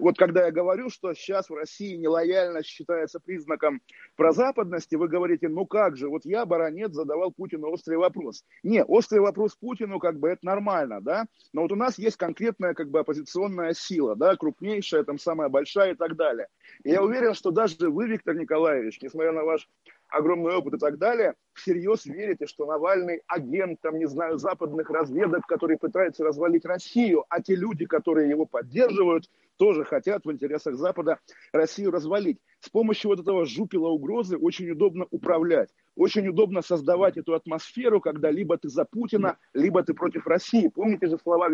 вот когда я говорю, что сейчас в России нелояльность считается признаком прозападности, вы говорите, ну как же, вот я, баронет, задавал Путину острый вопрос. Не, острый вопрос Путину, как бы, это нормально, да, но вот у нас есть конкретная, как бы, оппозиционная сила, да, крупнейшая, там, самая большая и так далее. И я уверен, что даже вы, Виктор Николаевич, несмотря на ваш огромный опыт и так далее, всерьез верите, что Навальный агент, там, не знаю, западных разведок, который пытается развалить Россию, а те люди, которые его поддерживают, тоже хотят в интересах Запада Россию развалить. С помощью вот этого жупила угрозы очень удобно управлять. Очень удобно создавать эту атмосферу, когда либо ты за Путина, либо ты против России. Помните же слова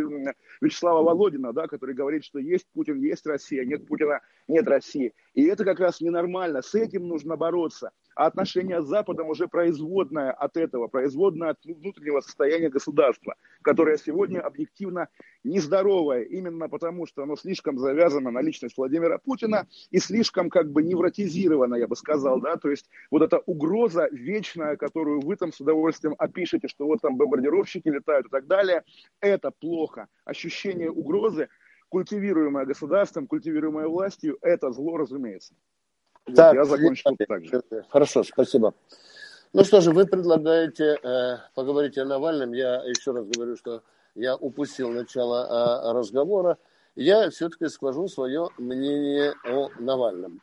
Вячеслава Володина, да, который говорит, что есть Путин, есть Россия, нет Путина, нет России. И это как раз ненормально. С этим нужно бороться. А отношения с Западом уже производная от этого, производная от внутреннего состояния государства, которое сегодня объективно нездоровое, именно потому что оно слишком завязано на личность Владимира Путина и слишком как бы невротизировано, я бы сказал, да, то есть вот эта угроза вечная, которую вы там с удовольствием опишете, что вот там бомбардировщики летают и так далее, это плохо. Ощущение угрозы, культивируемое государством, культивируемое властью, это зло, разумеется. Так, я закончу тут так же. Хорошо, спасибо. Ну что же, вы предлагаете э, поговорить о Навальном. Я еще раз говорю, что я упустил начало э, разговора. Я все-таки скажу свое мнение о Навальном.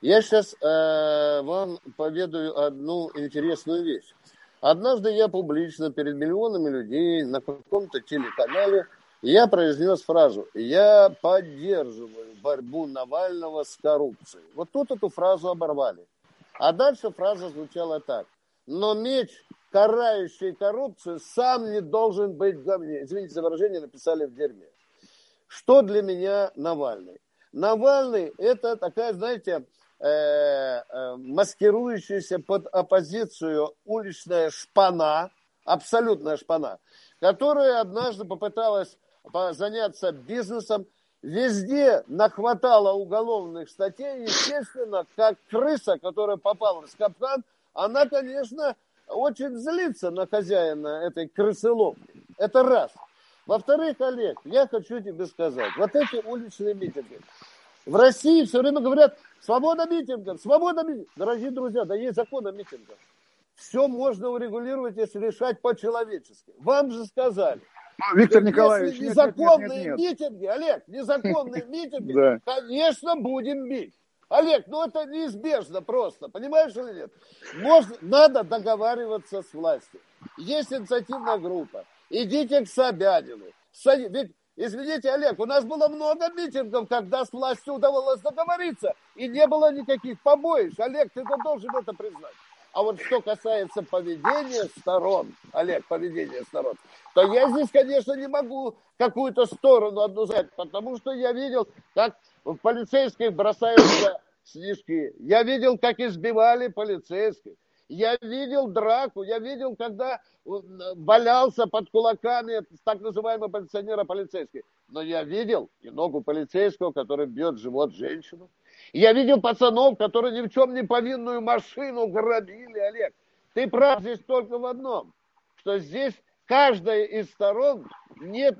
Я сейчас э, вам поведаю одну интересную вещь. Однажды я публично перед миллионами людей на каком-то телеканале я произнес фразу «Я поддерживаю борьбу Навального с коррупцией». Вот тут эту фразу оборвали. А дальше фраза звучала так. «Но меч, карающий коррупцию, сам не должен быть в говне». Извините за выражение, написали в дерьме. Что для меня Навальный? Навальный – это такая, знаете, э, э, маскирующаяся под оппозицию уличная шпана, абсолютная шпана, которая однажды попыталась заняться бизнесом. Везде нахватала уголовных статей. Естественно, как крыса, которая попала в капкан, она, конечно, очень злится на хозяина этой крысыловки. Это раз. Во-вторых, Олег, я хочу тебе сказать, вот эти уличные митинги. В России все время говорят, свобода митингов, свобода митингов. Дорогие друзья, да есть закон о митингах. Все можно урегулировать, если решать по-человечески. Вам же сказали, ну, Виктор Николаевич, Если незаконные нет, нет, нет, нет. митинги, Олег, незаконные <laughs> митинги, конечно, будем бить. Олег, ну это неизбежно просто, понимаешь или нет? Можно, надо договариваться с властью. Есть инициативная группа. Идите к Собянину. Ведь, извините, Олег, у нас было много митингов, когда с властью удавалось договориться, и не было никаких побоищ. Олег, ты должен это признать. А вот что касается поведения сторон, Олег, поведения сторон, то я здесь, конечно, не могу какую-то сторону одну взять, потому что я видел, как в полицейских бросаются снежки. Я видел, как избивали полицейских. Я видел драку, я видел, когда валялся под кулаками так называемый полиционера полицейский. Но я видел и ногу полицейского, который бьет живот женщину. Я видел пацанов, которые ни в чем не повинную машину грабили, Олег. Ты прав здесь только в одном, что здесь каждая из сторон не,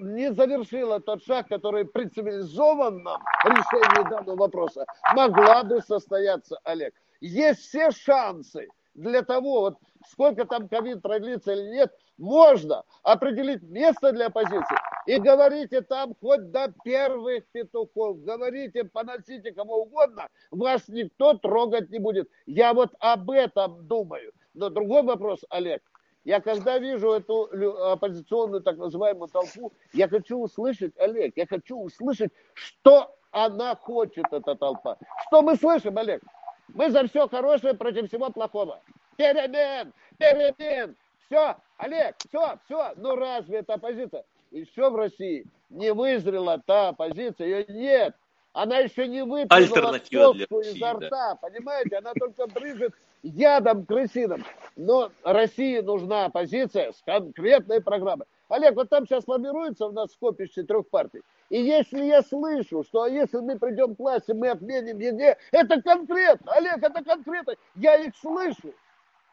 не завершила тот шаг, который при цивилизованном решении данного вопроса могла бы состояться, Олег. Есть все шансы для того, вот сколько там ковид продлится или нет, можно определить место для оппозиции И говорите там хоть до первых петухов, говорите, поносите кого угодно, вас никто трогать не будет. Я вот об этом думаю. Но другой вопрос, Олег, я когда вижу эту оппозиционную так называемую толпу, я хочу услышать, Олег, я хочу услышать, что она хочет, эта толпа. Что мы слышим, Олег? Мы за все хорошее против всего плохого. Перемен, перемен. Все, Олег, все, все. Ну разве это оппозиция? Еще в России не вызрела та оппозиция, ее нет. Она еще не выплюнула соску изо рта, да. понимаете? Она только брызжет ядом крысиным. Но России нужна оппозиция с конкретной программой. Олег, вот там сейчас формируется у нас скопище трех партий. И если я слышу, что если мы придем к власти, мы отменим везде, это конкретно, Олег, это конкретно, я их слышу.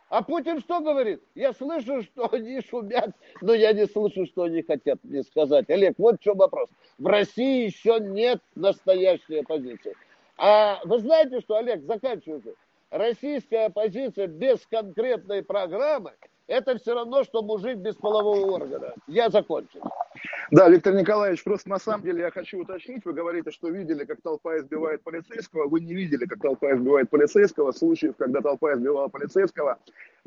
А Путин что говорит? Я слышу, что они шумят, но я не слышу, что они хотят мне сказать. Олег, вот в чем вопрос. В России еще нет настоящей оппозиции. А вы знаете, что, Олег, заканчиваю. Российская оппозиция без конкретной программы – это все равно, что мужик без полового органа. Я закончил. Да, Виктор Николаевич, просто на самом деле я хочу уточнить. Вы говорите, что видели, как толпа избивает полицейского. Вы не видели, как толпа избивает полицейского. Случаев, когда толпа избивала полицейского,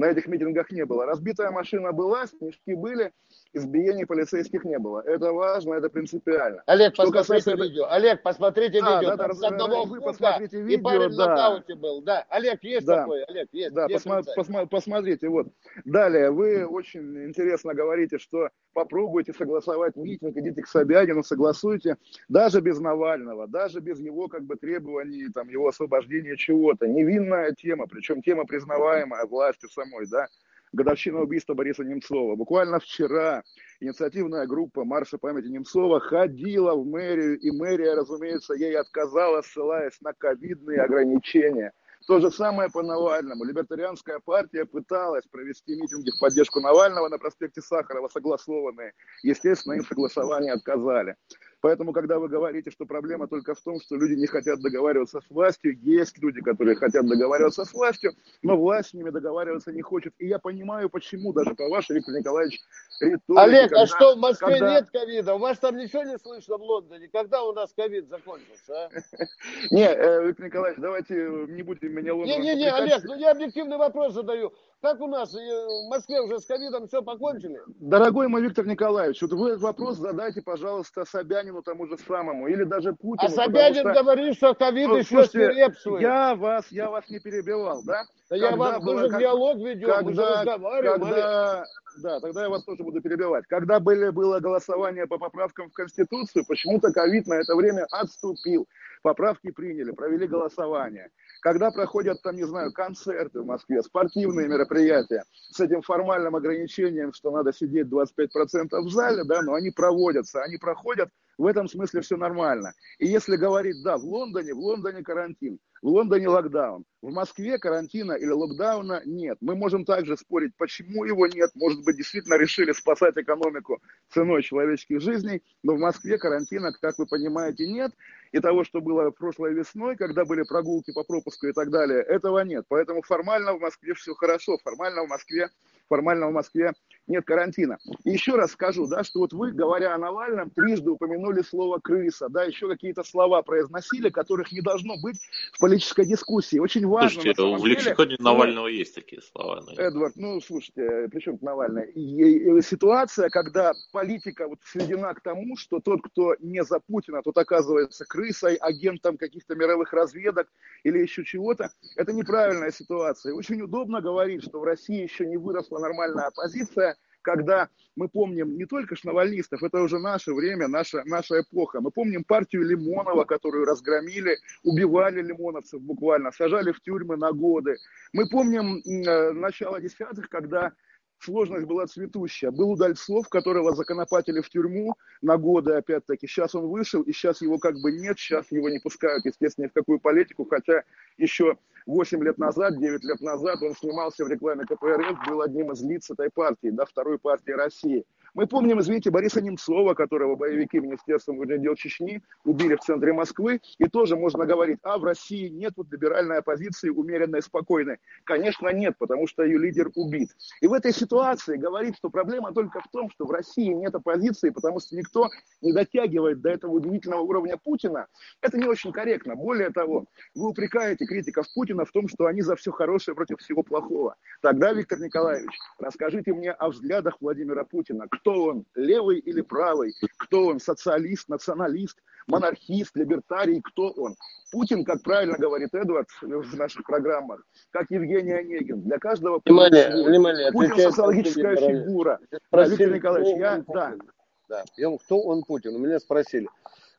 на этих митингах не было. Разбитая машина была, снежки были, избиений полицейских не было. Это важно, это принципиально. Олег, что посмотрите касается... видео. Олег, посмотрите да, видео. Да, да, с одного вы посмотрите видео. И парень да. в нокауте был. Да, Олег, есть да. такой? Олег, есть. Да, посма- посма- посмотрите. Вот. Далее, вы очень интересно говорите, что попробуйте согласовать митинг, идите к Собянину, согласуйте. Даже без Навального, даже без его как бы требований, там, его освобождения чего-то. Невинная тема, причем тема признаваемая властью самой, да годовщина убийства Бориса Немцова. Буквально вчера инициативная группа Марша памяти Немцова ходила в мэрию, и мэрия, разумеется, ей отказала, ссылаясь на ковидные ограничения. То же самое по Навальному. Либертарианская партия пыталась провести митинги в поддержку Навального на проспекте Сахарова, согласованные. Естественно, им согласование отказали. Поэтому, когда вы говорите, что проблема только в том, что люди не хотят договариваться с властью, есть люди, которые хотят договариваться с властью, но власть с ними договариваться не хочет. И я понимаю, почему, даже по вашей, Виктор Николаевич, риторике. Олег, а когда, а что в Москве когда... нет ковида? У вас там ничего не слышно в Лондоне? Когда у нас ковид закончился, а? <laughs> Не, э, Виктор Николаевич, давайте не будем меня Лондон. Не-не-не, Олег, ну я объективный вопрос задаю. Как у нас э, в Москве уже с ковидом все покончили? Дорогой мой Виктор Николаевич, вот вы этот вопрос задайте, пожалуйста, Собянину тому же самому, или даже Путину. А Собянин что... говорит, что ковид ну, еще свирепствует. Я вас, я вас не перебивал, да? Да я вам, мы же как... диалог ведем, когда, мы же разговариваем. Когда, да, тогда я вас тоже буду перебивать. Когда были, было голосование по поправкам в Конституцию, почему-то ковид на это время отступил. Поправки приняли, провели голосование. Когда проходят там, не знаю, концерты в Москве, спортивные мероприятия с этим формальным ограничением, что надо сидеть 25% в зале, да, но они проводятся, они проходят, в этом смысле все нормально. И если говорить, да, в Лондоне, в Лондоне карантин, в Лондоне локдаун, в Москве карантина или локдауна нет. Мы можем также спорить, почему его нет. Может быть, действительно решили спасать экономику ценой человеческих жизней, но в Москве карантина, как вы понимаете, нет. И того, что было прошлой весной, когда были прогулки по пропуску и так далее, этого нет. Поэтому формально в Москве все хорошо, формально в Москве формально в Москве нет карантина. И еще раз скажу, да, что вот вы, говоря о Навальном, трижды упомянули слово «крыса», да, еще какие-то слова произносили, которых не должно быть в политической дискуссии. Очень важно. Слушайте, в лексиконе деле, Навального ну, есть такие слова. Но... Эдвард, ну, слушайте, при чем Навальный? И, и, и, ситуация, когда политика вот сведена к тому, что тот, кто не за Путина, тот оказывается крысой, агентом каких-то мировых разведок или еще чего-то, это неправильная ситуация. Очень удобно говорить, что в России еще не выросла нормальная оппозиция, когда мы помним не только шнавальнистов, это уже наше время, наша, наша эпоха. Мы помним партию Лимонова, которую разгромили, убивали лимоновцев буквально, сажали в тюрьмы на годы. Мы помним э, начало десятых, когда сложность была цветущая. Был Удальцов, которого законопатили в тюрьму на годы, опять-таки. Сейчас он вышел, и сейчас его как бы нет, сейчас его не пускают, естественно, ни в какую политику, хотя еще 8 лет назад, 9 лет назад он снимался в рекламе КПРФ, был одним из лиц этой партии, да, второй партии России. Мы помним, извините, Бориса Немцова, которого боевики Министерства внутренних дел Чечни убили в центре Москвы. И тоже можно говорить, а в России нет вот либеральной оппозиции, умеренной, спокойной. Конечно, нет, потому что ее лидер убит. И в этой ситуации говорит, что проблема только в том, что в России нет оппозиции, потому что никто не дотягивает до этого удивительного уровня Путина. Это не очень корректно. Более того, вы упрекаете критиков Путина в том, что они за все хорошее против всего плохого. Тогда, Виктор Николаевич, расскажите мне о взглядах Владимира Путина. Кто он, левый или правый? Кто он, социалист, националист, монархист, либертарий? Кто он? Путин, как правильно говорит Эдвард в наших программах, как Евгений Онегин, для каждого внимание, Путин, внимание, Путин социологическая фигура. Да, Виктор Николаевич, я, да. да. Кто он Путин? У меня спросили.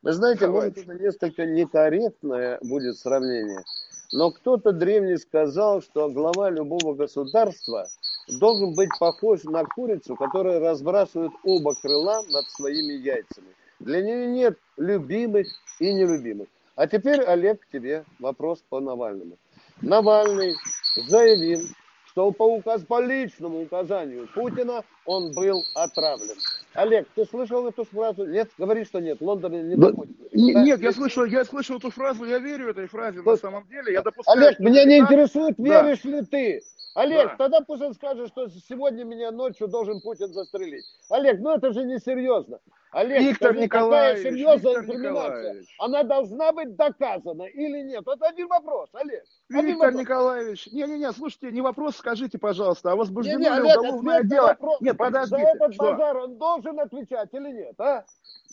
Вы знаете, Давайте. может, это несколько некорректное будет сравнение, но кто-то древний сказал, что глава любого государства должен быть похож на курицу, которая разбрасывает оба крыла над своими яйцами. Для нее нет любимых и нелюбимых. А теперь, Олег, к тебе вопрос по Навальному. Навальный заявил, что по, указ, по личному указанию Путина он был отравлен. Олег, ты слышал эту фразу? Нет? Говори, что нет. Лондон не доходит. да? Нет, я слышал, я слышал эту фразу, я верю этой фразе на самом деле. Я допускаю, Олег, меня не интересует, веришь да. ли ты. Олег, да. тогда пусть он скажет, что сегодня меня ночью должен Путин застрелить. Олег, ну это же не серьезно. Олег, Виктор скажи, Николаевич, какая серьезная Виктор инкриминация? Она должна быть доказана или нет? Это один вопрос, Олег. Один Виктор вопрос. Николаевич, не-не-не, слушайте, не вопрос, скажите, пожалуйста, а возбуждено не, не, Олег, уголовное дело? Вопрос. Нет, подождите. За этот что? базар он должен отвечать или нет, а?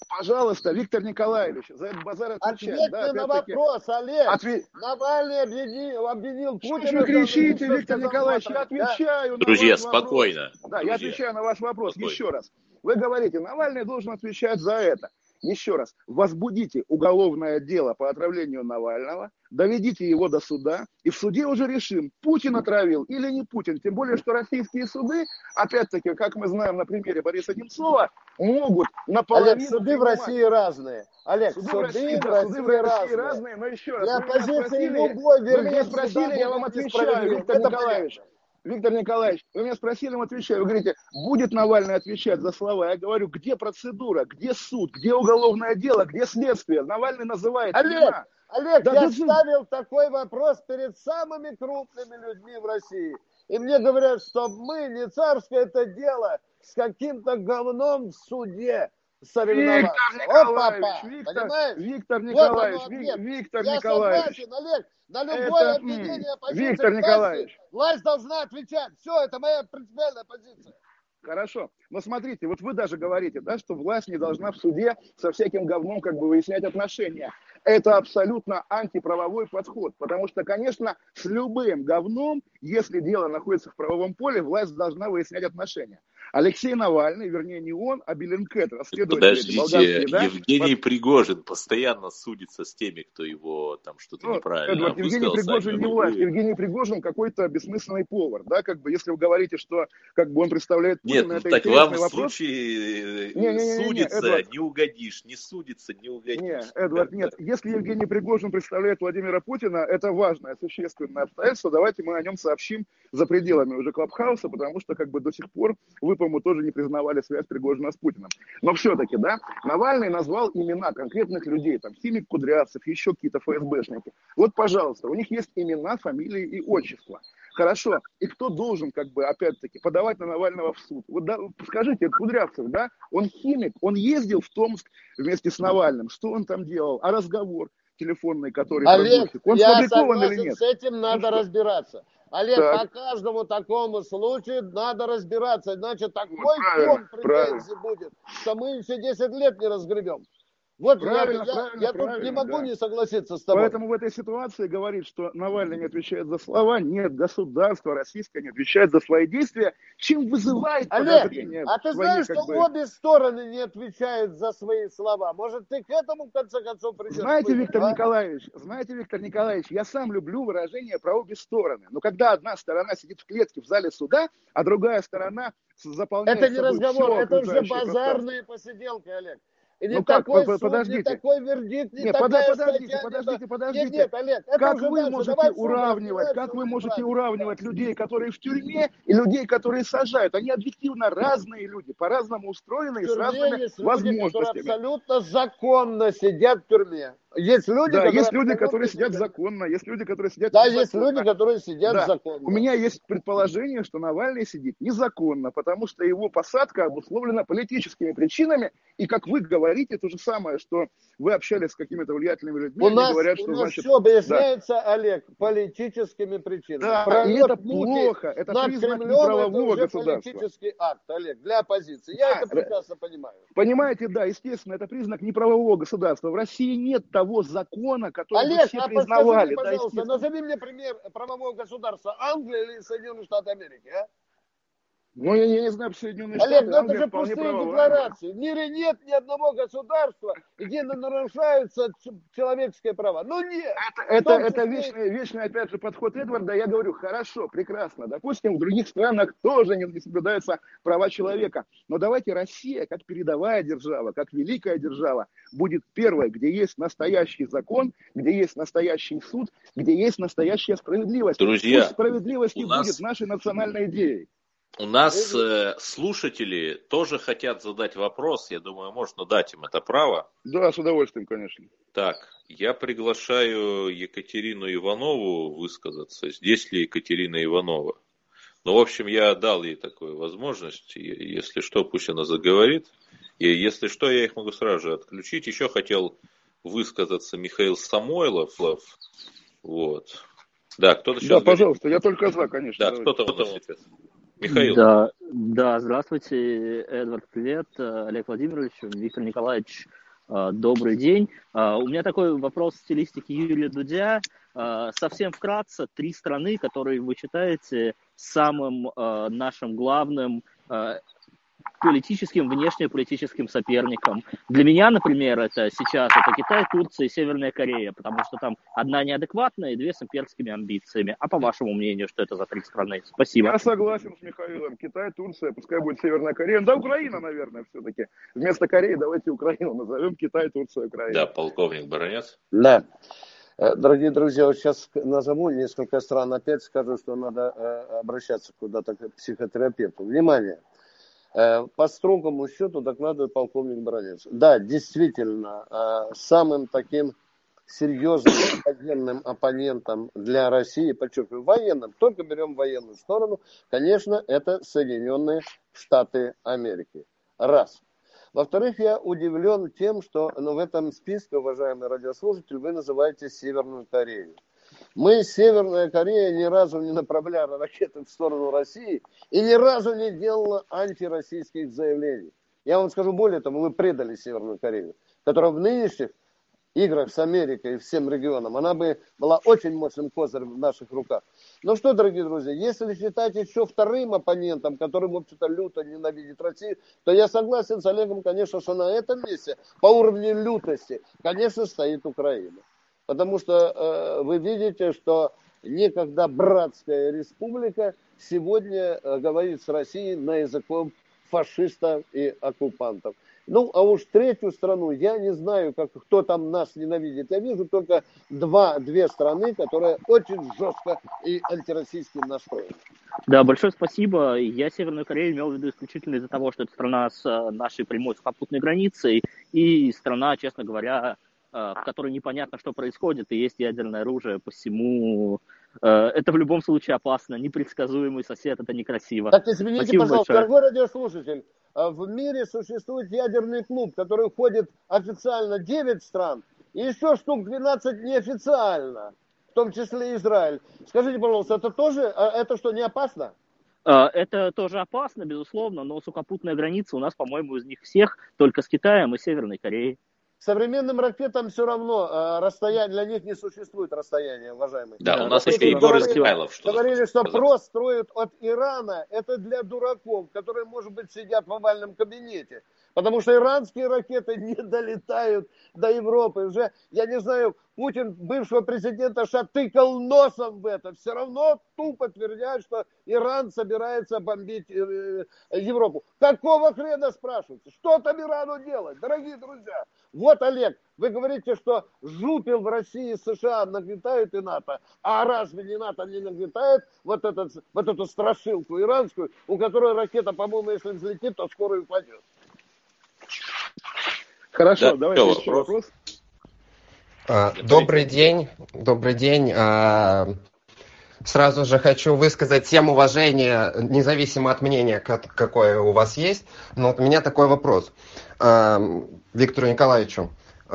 Пожалуйста, Виктор Николаевич, за этот базар отвечать. Ответь да, на вопрос, Олег. Отве... Навальный обвинил, обвинил Путина. Что вы кричите, Виктор Николаевич, я отвечаю да? на Друзья, ваш спокойно. Вопрос. Да, Друзья. я отвечаю на ваш вопрос спокойно. еще раз. Вы говорите, Навальный должен отвечать за это. Еще раз, возбудите уголовное дело по отравлению Навального, доведите его до суда, и в суде уже решим, Путин отравил или не Путин. Тем более, что российские суды, опять-таки, как мы знаем на примере Бориса Немцова, могут наполовину... Олег, суды в России разные. Олег, суды, суды в России, да, суды в России разные. разные. Но еще раз, Для оппозиции любой, вернее, вы меня спросили, я вам отвечаю, Виктор Николаевич. Виктор Николаевич, вы меня спросили, вам отвечаю. Вы говорите, будет Навальный отвечать за слова? Я говорю, где процедура, где суд, где уголовное дело, где следствие? Навальный называет Олег, имена. Олег, да, я да, ставил такой вопрос перед самыми крупными людьми в России. И мне говорят, что мы не царское это дело с каким-то говном в суде соревноваться. Виктор Николаевич, Опа, Виктор, Виктор Николаевич, вот Виктор я Николаевич. Согласен, Олег, на любое это, обвинение позиции Виктор власти, Николаевич. власть должна отвечать. Все, это моя принципиальная позиция. Хорошо. Но смотрите, вот вы даже говорите, да, что власть не должна в суде со всяким говном как бы выяснять отношения. Это абсолютно антиправовой подход, потому что, конечно, с любым говном, если дело находится в правовом поле, власть должна выяснять отношения. Алексей Навальный, вернее не он, а Беллинкет, расследователь Подождите, да? Евгений Под... Пригожин постоянно судится с теми, кто его там что-то ну, неправильно Эдвард, Евгений Пригожин не власть, Евгений Пригожин какой-то бессмысленный повар, да, как бы, если вы говорите, что как бы он представляет Путина, Нет, это так вам вопрос. в случае не, не, не, судится, не, не, не угодишь, не судится, не угодишь. Нет, Эдвард, нет, если Евгений Пригожин представляет Владимира Путина, это важное, существенное обстоятельство, давайте мы о нем сообщим за пределами уже Клабхауса, потому что как бы до сих пор вы по-моему, тоже не признавали связь Пригожина с Путиным. Но все-таки, да, Навальный назвал имена конкретных людей, там, Химик Кудрявцев, еще какие-то ФСБшники. Вот, пожалуйста, у них есть имена, фамилии и отчества. Хорошо. И кто должен, как бы, опять-таки, подавать на Навального в суд? Вот да, скажите, Кудрявцев, да, он химик, он ездил в Томск вместе с Навальным. Что он там делал? А разговор телефонный, который... Олег, он я согласен, или нет? с этим надо ну, разбираться. Олег, так. по каждому такому случаю надо разбираться, иначе такой фон претензий будет, что мы еще 10 лет не разгребем. Вот правильно, я, правильно, я, я правильно, тут не могу да. не согласиться с тобой. Поэтому в этой ситуации говорит, что Навальный не отвечает за слова, нет, государство российское не отвечает за свои действия, чем вызывает Олег, а ты знаешь, свои, что бы... обе стороны не отвечают за свои слова? Может, ты к этому, в конце концов, придешь? Знаете, быть, Виктор а? Николаевич, знаете, Виктор Николаевич, я сам люблю выражение про обе стороны. Но когда одна сторона сидит в клетке в зале суда, а другая сторона заполняет Это не разговор, это уже базарные посиделки, Олег. И не ну такой как, суд, подождите. не такой вердикт, не нет, такая подождите, статья, подождите, подождите. Нет, нет, Олег, это как вы дальше. можете уравнивать, как вы можете уравнивать людей, которые в тюрьме, и людей, которые сажают? Они объективно разные люди, по-разному устроены и с разными есть возможностями. Люди, абсолютно законно сидят в тюрьме. Есть люди, да, которые, есть люди, которые сидят законно, есть люди, которые сидят Да, есть люди, которые сидят да. законно. У меня есть предположение, что Навальный сидит незаконно, потому что его посадка обусловлена политическими причинами, и, как вы говорите, то же самое, что вы общались с какими-то влиятельными людьми, у нас, говорят, что, у нас значит, все объясняется, да. Олег, политическими причинами. Да, и это плохо, это признак неправового это государства. политический акт, Олег, для оппозиции. Я да, это прекрасно понимаю. Понимаете, да, естественно, это признак неправового государства. В России нет того закона, который Олег, все а признавали. Мне, пожалуйста, да, назови мне пример правового государства Англии или Соединенных Штатов Америки, а? Ну, я, я не знаю, Соединенные Олег, Штаты, ну это же пустые правовая. декларации. В мире нет ни одного государства, где нарушаются человеческие права. Ну нет. Это, это, это вечный, вечный, опять же, подход Эдварда. Я говорю, хорошо, прекрасно. Допустим, в других странах тоже не соблюдаются права человека. Но давайте Россия, как передовая держава, как великая держава, будет первой, где есть настоящий закон, где есть настоящий суд, где есть настоящая справедливость. Друзья, Пусть справедливость нас... будет нашей национальной идеей. У нас э, слушатели тоже хотят задать вопрос. Я думаю, можно дать им это право. Да, с удовольствием, конечно. Так, я приглашаю Екатерину Иванову высказаться. Здесь ли Екатерина Иванова? Ну, в общем, я дал ей такую возможность. Если что, пусть она заговорит. И если что, я их могу сразу же отключить. Еще хотел высказаться Михаил Самойлов. Вот. Да, кто-то сейчас... Да, пожалуйста, я только за, конечно. Да, кто-то у нас сейчас. Михаил. Да, да, здравствуйте, Эдвард, привет, Олег Владимирович, Виктор Николаевич, э, добрый день. Э, у меня такой вопрос в стилистике Юрия Дудя. Э, совсем вкратце, три страны, которые вы считаете самым нашим главным политическим, внешнеполитическим соперником. Для меня, например, это сейчас это Китай, Турция и Северная Корея, потому что там одна неадекватная и две с имперскими амбициями. А по вашему мнению, что это за три страны? Спасибо. Я согласен с Михаилом. Китай, Турция, пускай будет Северная Корея. Да, Украина, наверное, все-таки. Вместо Кореи давайте Украину назовем Китай, Турция, Украина. Да, полковник Баранец. Да. Э, дорогие друзья, вот сейчас назову несколько стран, опять скажу, что надо э, обращаться куда-то к психотерапевту. Внимание! Э, по строгому счету докладывает полковник Бронец. Да, действительно, э, самым таким серьезным военным оппонентом для России, подчеркиваю, военным, только берем военную сторону, конечно, это Соединенные Штаты Америки. Раз. Во-вторых, я удивлен тем, что ну, в этом списке, уважаемый радиослушатель, вы называете Северную Корею. Мы, Северная Корея, ни разу не направляли ракеты в сторону России и ни разу не делала антироссийских заявлений. Я вам скажу более того, мы предали Северную Корею, которая в нынешних играх с Америкой и всем регионом, она бы была очень мощным козырем в наших руках. Ну что, дорогие друзья, если считать еще вторым оппонентом, который, в общем-то, люто ненавидит Россию, то я согласен с Олегом, конечно, что на этом месте по уровню лютости, конечно, стоит Украина. Потому что э, вы видите, что некогда братская республика сегодня э, говорит с Россией на языком фашистов и оккупантов. Ну, а уж третью страну, я не знаю, как, кто там нас ненавидит. Я вижу только два, две страны, которые очень жестко и антироссийски настроены. Да, большое спасибо. Я Северную Корею имел в виду исключительно из-за того, что это страна с э, нашей прямой сухопутной границей и страна, честно говоря, в которой непонятно, что происходит, и есть ядерное оружие, посему э, это в любом случае опасно, непредсказуемый сосед, это некрасиво. Так, извините, Спасибо пожалуйста, большое. дорогой радиослушатель, э, в мире существует ядерный клуб, который входит официально 9 стран, и еще штук 12 неофициально, в том числе Израиль. Скажите, пожалуйста, это тоже, это что, не опасно? Это тоже опасно, безусловно, но сухопутная граница у нас, по-моему, из них всех только с Китаем и Северной Кореей. Современным ракетам все равно э, расстояние, для них не существует расстояния, уважаемые. Да, да у нас еще Егор Измайлов. Что говорили, что прос строят от Ирана, это для дураков, которые, может быть, сидят в овальном кабинете. Потому что иранские ракеты не долетают до Европы. Уже, я не знаю, Путин бывшего президента США тыкал носом в это. Все равно тупо твердят, что Иран собирается бомбить э, э, Европу. Какого хрена спрашиваете? Что там Ирану делать, дорогие друзья? Вот, Олег, вы говорите, что жупел в России и США нагнетают и НАТО. А разве не НАТО не нагнетает вот, этот, вот эту страшилку иранскую, у которой ракета, по-моему, если взлетит, то скоро и упадет? Хорошо, да, давайте еще вопрос. вопрос. А, добрый день, добрый день. А, сразу же хочу высказать всем уважение, независимо от мнения, какое у вас есть. Но вот у меня такой вопрос а, Виктору Николаевичу.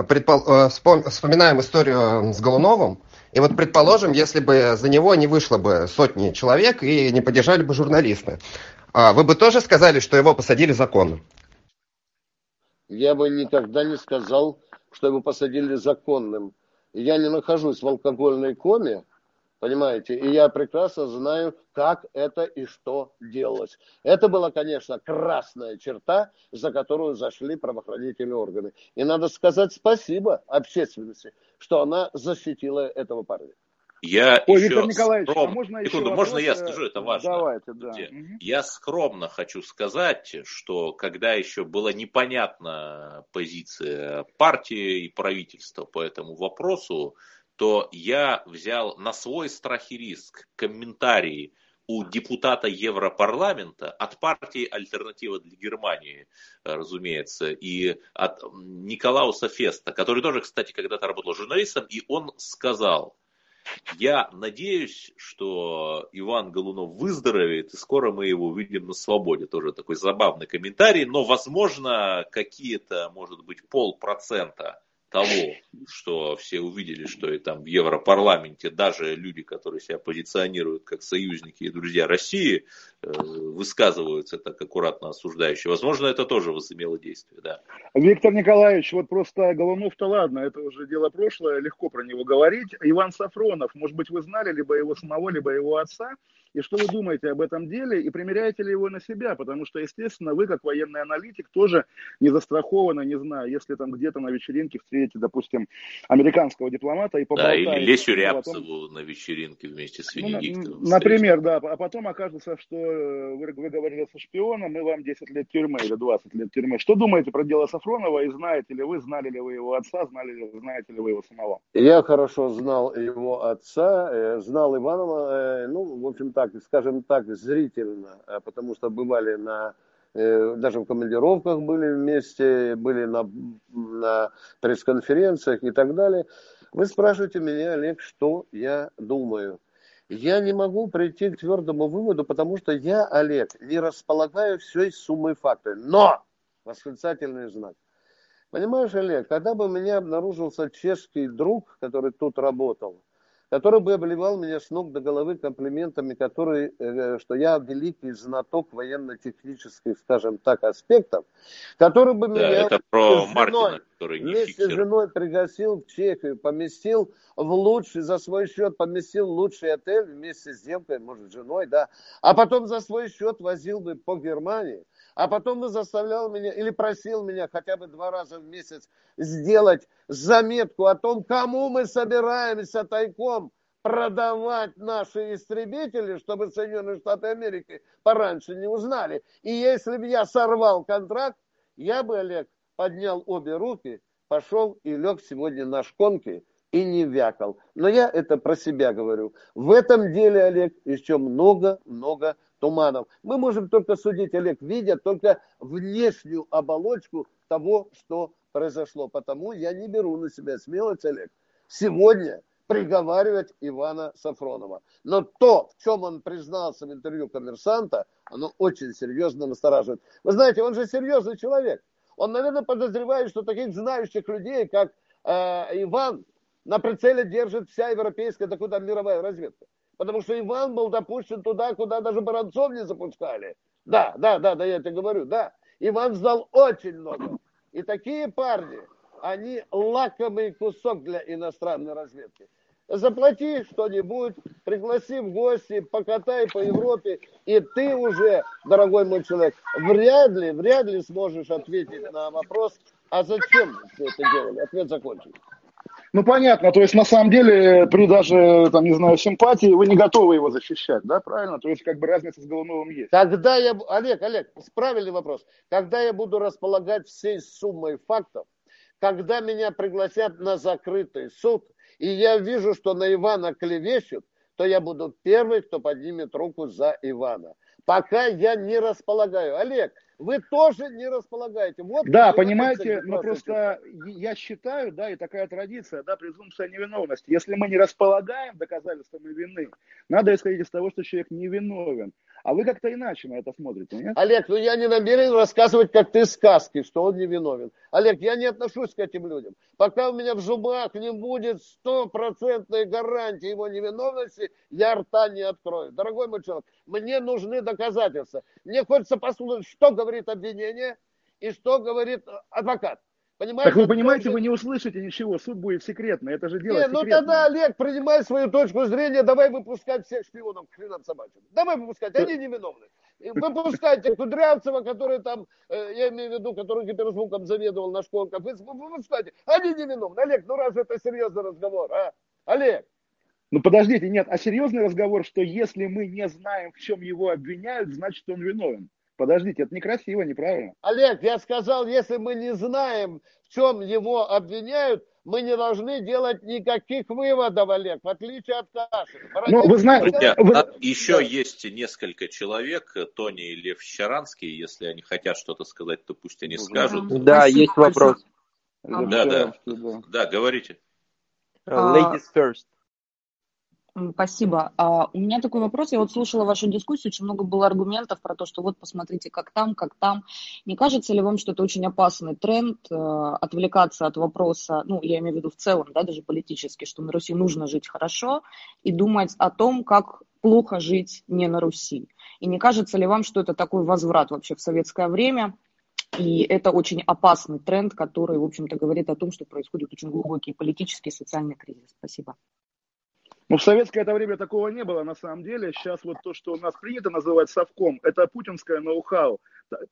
Предпол... Вспоминаем историю с Голуновым. И вот предположим, если бы за него не вышло бы сотни человек и не поддержали бы журналисты, вы бы тоже сказали, что его посадили законно? Я бы никогда не сказал, что его посадили законным. Я не нахожусь в алкогольной коме, понимаете, и я прекрасно знаю, как это и что делалось. Это была, конечно, красная черта, за которую зашли правоохранительные органы. И надо сказать спасибо общественности, что она защитила этого парня. Я Ой, еще Виктор Николаевич, скром... а можно Секунду, еще можно я скажу, это важно. Давайте, да. Я скромно хочу сказать, что когда еще была непонятна позиция партии и правительства по этому вопросу, то я взял на свой страх и риск комментарии у депутата Европарламента от партии «Альтернатива для Германии», разумеется, и от Николауса Феста, который тоже, кстати, когда-то работал журналистом, и он сказал, я надеюсь, что Иван Голунов выздоровеет, и скоро мы его увидим на свободе. Тоже такой забавный комментарий, но, возможно, какие-то, может быть, полпроцента того, что все увидели, что и там в Европарламенте даже люди, которые себя позиционируют как союзники и друзья России, э, высказываются так аккуратно осуждающие. Возможно, это тоже возымело действие, да. Виктор Николаевич, вот просто Голунов-то ладно, это уже дело прошлое, легко про него говорить. Иван Сафронов, может быть, вы знали либо его самого, либо его отца, и что вы думаете об этом деле, и примеряете ли его на себя, потому что, естественно, вы, как военный аналитик, тоже не застрахованы, не знаю, если там где-то на вечеринке встретите, допустим, американского дипломата и поболтаете. Да, или Лесю Рябцеву на вечеринке вместе с Венедиктовым. Ну, например, да, а потом окажется, что э, вы, вы говорили со шпионом, мы вам 10 лет тюрьмы или 20 лет тюрьмы. Что думаете про дело Сафронова, и знаете ли вы, знали ли вы его отца, знали ли, знаете ли вы его самого? Я хорошо знал его отца, э, знал Иванова, э, ну, в общем-то, так, скажем так, зрительно, а потому что бывали на э, даже в командировках были вместе, были на, на пресс-конференциях и так далее. Вы спрашиваете меня, Олег, что я думаю. Я не могу прийти к твердому выводу, потому что я, Олег, не располагаю всей суммой фактов. Но! Восклицательный знак. Понимаешь, Олег, когда бы у меня обнаружился чешский друг, который тут работал, который бы обливал меня с ног до головы комплиментами, которые, э, что я великий знаток военно-технических, скажем так, аспектов, который бы да, меня это про Мартина, который не вместе с женой пригласил в Чехию, поместил в лучший, за свой счет поместил лучший отель вместе с девкой, может, женой, да, а потом за свой счет возил бы по Германии, а потом бы заставлял меня или просил меня хотя бы два раза в месяц сделать заметку о том, кому мы собираемся тайком продавать наши истребители, чтобы Соединенные Штаты Америки пораньше не узнали. И если бы я сорвал контракт, я бы, Олег, поднял обе руки, пошел и лег сегодня на шконке и не вякал. Но я это про себя говорю. В этом деле, Олег, еще много-много туманов. Мы можем только судить, Олег, видя только внешнюю оболочку того, что произошло. Потому я не беру на себя смелость, Олег, сегодня приговаривать Ивана Сафронова. Но то, в чем он признался в интервью коммерсанта, оно очень серьезно настораживает. Вы знаете, он же серьезный человек. Он, наверное, подозревает, что таких знающих людей, как э, Иван, на прицеле держит вся европейская, да куда мировая разведка. Потому что Иван был допущен туда, куда даже Баранцов не запускали. Да, да, да, да, я тебе говорю, да. Иван знал очень много. И такие парни, они лакомый кусок для иностранной разведки. заплати что-нибудь, пригласи в гости, покатай по Европе, и ты уже, дорогой мой человек, вряд ли, вряд ли сможешь ответить на вопрос, а зачем все это делали? Ответ закончен. Ну, понятно, то есть, на самом деле, при даже, там, не знаю, симпатии, вы не готовы его защищать, да, правильно? То есть, как бы разница с Голуновым есть. Когда я, Олег, Олег, правильный вопрос. Когда я буду располагать всей суммой фактов, когда меня пригласят на закрытый суд, и я вижу, что на Ивана клевещут, то я буду первый, кто поднимет руку за Ивана. Пока я не располагаю. Олег, вы тоже не располагаете. Вот да, понимаете, но просто я считаю, да, и такая традиция, да, презумпция невиновности. Если мы не располагаем доказательствами вины, надо исходить из того, что человек невиновен. А вы как-то иначе на это смотрите, нет? Олег, ну я не намерен рассказывать, как ты сказки, что он невиновен. Олег, я не отношусь к этим людям. Пока у меня в зубах не будет стопроцентной гарантии его невиновности, я рта не открою. Дорогой мой человек, мне нужны доказательства. Мне хочется послушать, что говорит обвинение и что говорит адвокат. Понимаете? Так вы понимаете, вы не услышите ничего, суд будет секретный, это же дело Не, ну тогда, Олег, принимай свою точку зрения, давай выпускать всех шпионов к хренам собачьим. Давай выпускать, они невиновны. Выпускайте Кудрявцева, который там, э, я имею в виду, который гиперзвуком заведовал на школках, выпускайте, они невиновны. Олег, ну раз это серьезный разговор, а? Олег, ну подождите, нет, а серьезный разговор, что если мы не знаем, в чем его обвиняют, значит он виновен. Подождите, это некрасиво, неправильно. Олег, я сказал, если мы не знаем, в чем его обвиняют, мы не должны делать никаких выводов, Олег, в отличие от Каши. Ну, вы знаете, вы... еще да. есть несколько человек, Тони и Лев Щаранский, если они хотят что-то сказать, то пусть они скажут. Да, Спасибо. есть вопрос. Да, да, да, да, говорите. Uh, ladies first. Спасибо. А, у меня такой вопрос. Я вот слушала вашу дискуссию, очень много было аргументов про то, что вот посмотрите, как там, как там. Не кажется ли вам, что это очень опасный тренд, э, отвлекаться от вопроса, ну, я имею в виду в целом, да, даже политически, что на Руси нужно жить хорошо и думать о том, как плохо жить не на Руси. И не кажется ли вам, что это такой возврат вообще в советское время, и это очень опасный тренд, который, в общем-то, говорит о том, что происходит очень глубокий политический и социальный кризис. Спасибо. Ну, в советское это время такого не было, на самом деле. Сейчас вот то, что у нас принято называть совком, это путинское ноу-хау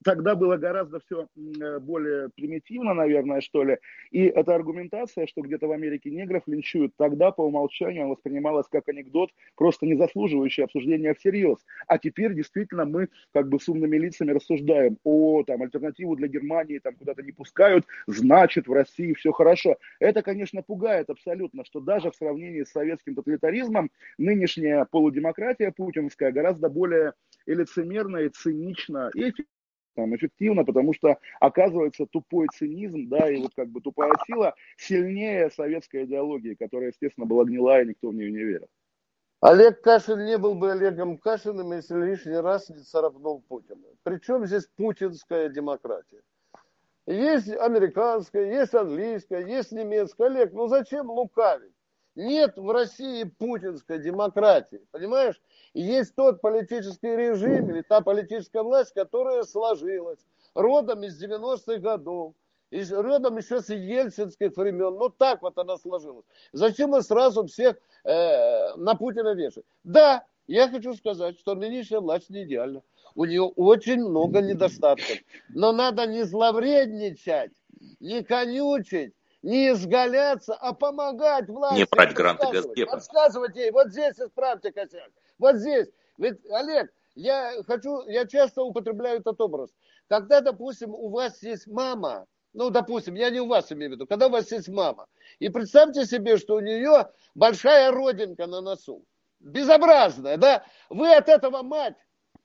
тогда было гораздо все э, более примитивно, наверное, что ли. И эта аргументация, что где-то в Америке негров линчуют, тогда по умолчанию воспринималась как анекдот, просто не заслуживающий обсуждения всерьез. А теперь действительно мы как бы с умными лицами рассуждаем, о, там, альтернативу для Германии там куда-то не пускают, значит, в России все хорошо. Это, конечно, пугает абсолютно, что даже в сравнении с советским тоталитаризмом нынешняя полудемократия путинская гораздо более и лицемерно, и цинично, и там, эффективно, потому что оказывается тупой цинизм, да, и вот как бы тупая сила сильнее советской идеологии, которая, естественно, была гнилая, и никто в нее не верил. Олег Кашин не был бы Олегом Кашиным, если лишний раз не царапнул Путина. Причем здесь путинская демократия? Есть американская, есть английская, есть немецкая. Олег, ну зачем лукавить? Нет в России путинской демократии, понимаешь? есть тот политический режим или та политическая власть, которая сложилась родом из 90-х годов, и родом еще с ельцинских времен. Ну так вот она сложилась. Зачем мы сразу всех э, на Путина вешаем? Да, я хочу сказать, что нынешняя власть не идеальна. У нее очень много недостатков. Но надо не зловредничать, не конючить, не изгаляться, а помогать власти. Не брать гранты Газдепа. Подсказывать ей, вот здесь исправьте косяк, вот здесь. Ведь, Олег, я хочу, я часто употребляю этот образ. Когда, допустим, у вас есть мама, ну, допустим, я не у вас имею в виду, когда у вас есть мама, и представьте себе, что у нее большая родинка на носу, безобразная, да, вы от этого мать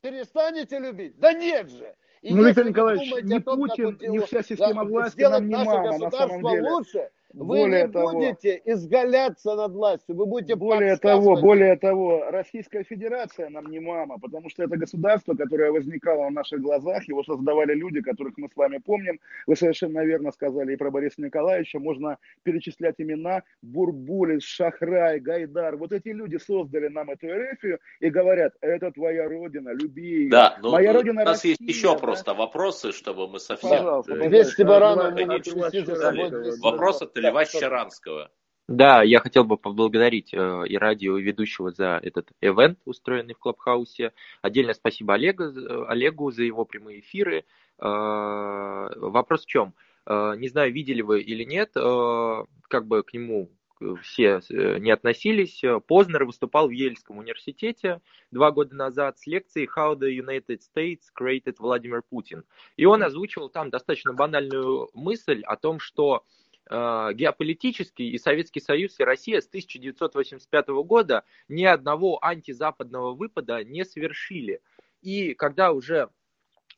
перестанете любить? Да нет же. И ну, Виктор Николаевич, ни том, Путин, ни вся система власти нам не мама, на самом деле. лучше, вы более не того, будете изгаляться над властью, вы будете Более того, более того, Российская Федерация нам не мама, потому что это государство, которое возникало в наших глазах, его создавали люди, которых мы с вами помним. Вы совершенно верно сказали и про Бориса Николаевича, можно перечислять имена Бурбулис, Шахрай, Гайдар. Вот эти люди создали нам эту эрефию и говорят, это твоя родина, люби ее. Да, но Моя родина у нас Россия, есть еще да? просто вопросы, чтобы мы совсем... Пожалуйста, Вести Баранов, Вопрос от Льва Щаранского. Да, я хотел бы поблагодарить э, и радио, и ведущего за этот ивент, устроенный в Клабхаусе. Отдельно спасибо Олегу, Олегу за его прямые эфиры. Э, вопрос в чем? Э, не знаю, видели вы или нет, э, как бы к нему все э, не относились. Познер выступал в Ельском университете два года назад с лекцией «How the United States created Vladimir Putin». И он озвучивал там достаточно банальную мысль о том, что э, геополитически и Советский Союз, и Россия с 1985 года ни одного антизападного выпада не совершили. И когда уже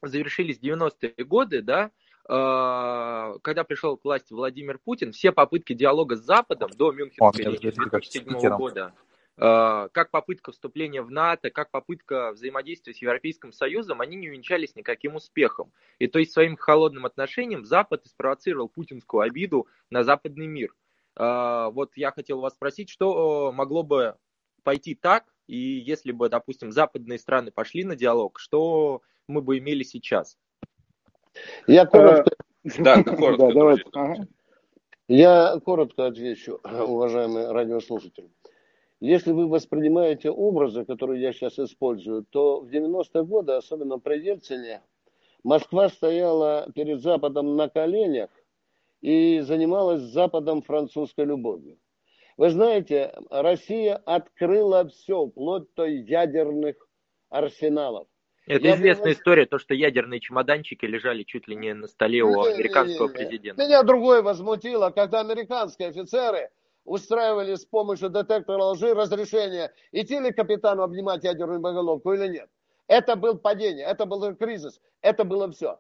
завершились 90-е годы, да, Э, когда пришел к власти Владимир Путин, все попытки диалога с Западом до Мюнхенской речи 2007 года, э, как попытка вступления в НАТО, как попытка взаимодействия с Европейским Союзом, они не увенчались никаким успехом. И то есть своим холодным отношением Запад спровоцировал путинскую обиду на западный мир. Э, вот я хотел вас спросить, что могло бы пойти так, и если бы, допустим, западные страны пошли на диалог, что мы бы имели сейчас? Я коротко... Да, коротко. Я коротко отвечу, уважаемые радиослушатели. Если вы воспринимаете образы, которые я сейчас использую, то в 90-е годы, особенно при Ельцине, Москва стояла перед Западом на коленях и занималась Западом французской любовью. Вы знаете, Россия открыла все, вплоть до ядерных арсеналов. Это я известная думаю... история, то, что ядерные чемоданчики лежали чуть ли не на столе у американского президента. Меня другое возмутило, когда американские офицеры устраивали с помощью детектора лжи разрешение, идти ли капитану обнимать ядерную боголовку или нет. Это был падение, это был кризис, это было все.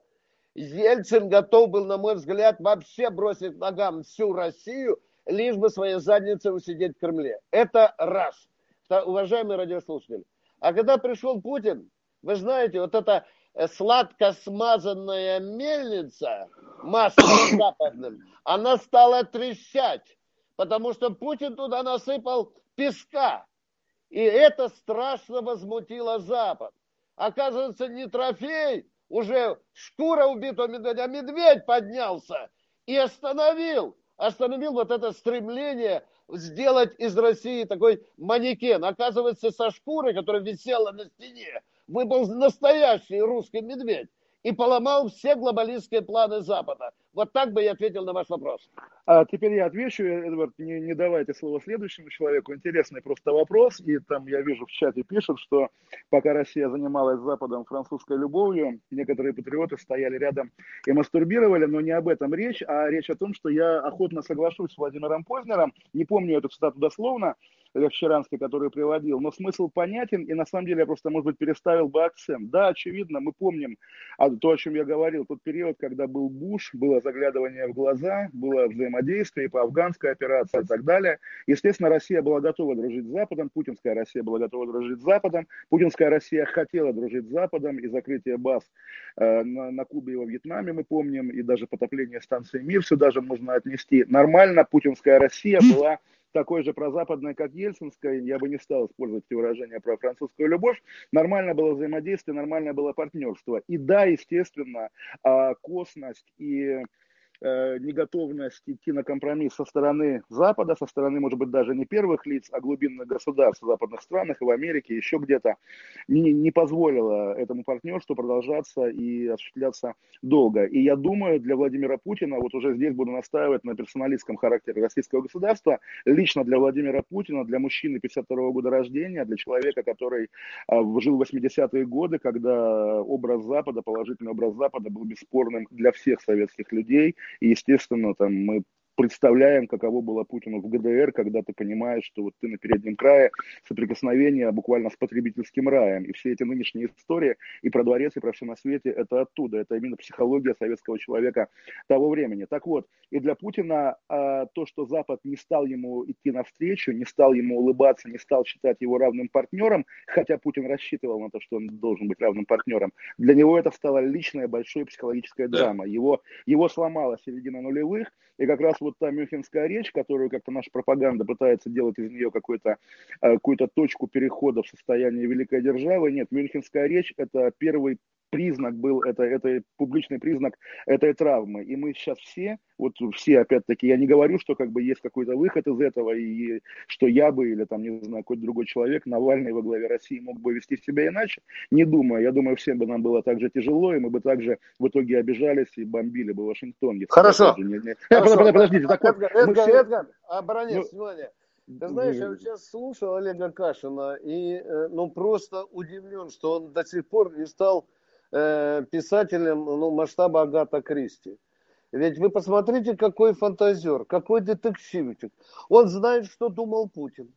Ельцин готов был, на мой взгляд, вообще бросить ногам всю Россию, лишь бы своей задницей усидеть в Кремле. Это раз. Уважаемые радиослушатели. А когда пришел Путин, вы знаете, вот эта э, сладко смазанная мельница маслом <coughs> западным, она стала трещать, потому что Путин туда насыпал песка. И это страшно возмутило Запад. Оказывается, не трофей, уже шкура убитого медведя, а медведь поднялся и остановил, остановил вот это стремление сделать из России такой манекен. Оказывается, со шкурой, которая висела на стене, выбыл настоящий русский медведь и поломал все глобалистские планы Запада. Вот так бы я ответил на ваш вопрос. А теперь я отвечу, Эдвард, не, не давайте слово следующему человеку. Интересный просто вопрос. И там я вижу в чате пишут, что пока Россия занималась Западом французской любовью, некоторые патриоты стояли рядом и мастурбировали, но не об этом речь, а речь о том, что я охотно соглашусь с Владимиром Познером, не помню эту цитату дословно, Лев Щеранский, который приводил, но смысл понятен, и на самом деле я просто, может быть, переставил бы акцент. Да, очевидно, мы помним а, то, о чем я говорил, тот период, когда был Буш, было заглядывание в глаза, было взаимодействие по афганской операции и так далее. Естественно, Россия была готова дружить с Западом, путинская Россия была готова дружить с Западом, путинская Россия хотела дружить с Западом, и закрытие баз э, на, на Кубе и во Вьетнаме мы помним, и даже потопление станции Мир сюда же можно отнести. Нормально путинская Россия была такой же прозападной, как Ельцинская, я бы не стал использовать эти выражения про французскую любовь, нормально было взаимодействие, нормальное было партнерство. И да, естественно, а, косность и неготовность идти на компромисс со стороны Запада, со стороны, может быть, даже не первых лиц, а глубинных государств в западных странах и в Америке, еще где-то, не, не позволила этому партнерству продолжаться и осуществляться долго. И я думаю, для Владимира Путина, вот уже здесь буду настаивать на персоналистском характере российского государства, лично для Владимира Путина, для мужчины 52 года рождения, для человека, который а, жил в 80-е годы, когда образ Запада, положительный образ Запада был бесспорным для всех советских людей, и, естественно, там мы представляем, каково было Путину в ГДР, когда ты понимаешь, что вот ты на переднем крае соприкосновения буквально с потребительским раем. И все эти нынешние истории и про дворец, и про все на свете, это оттуда. Это именно психология советского человека того времени. Так вот, и для Путина а, то, что Запад не стал ему идти навстречу, не стал ему улыбаться, не стал считать его равным партнером, хотя Путин рассчитывал на то, что он должен быть равным партнером, для него это стало личная большой психологическая драма. Его, его сломала середина нулевых, и как раз вот та мюнхенская речь, которую как-то наша пропаганда пытается делать из нее какую-то э, какую точку перехода в состояние великой державы, нет, мюнхенская речь – это первый признак был, это, это публичный признак этой травмы. И мы сейчас все, вот все, опять-таки, я не говорю, что как бы есть какой-то выход из этого, и что я бы, или там, не знаю, какой-то другой человек, Навальный во главе России мог бы вести себя иначе. Не думаю. Я думаю, всем бы нам было так же тяжело, и мы бы также в итоге обижались и бомбили бы Вашингтон. Хорошо. Не, не... Хорошо. Подождите, так вот. Эдгар, Эдгар, все... Эдгар, оборонец, ну... внимание. Ты знаешь, я сейчас слушал Олега Кашина и э, ну просто удивлен, что он до сих пор не стал э, писателем ну, масштаба Агата Кристи. Ведь вы посмотрите, какой фантазер, какой детективчик. Он знает, что думал Путин.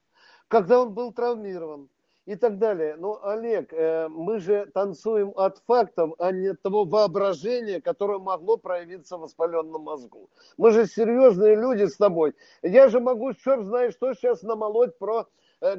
Когда он был травмирован, и так далее. Но, Олег, э, мы же танцуем от фактов, а не от того воображения, которое могло проявиться в воспаленном мозгу. Мы же серьезные люди с тобой. Я же могу, черт знает, что сейчас намолоть про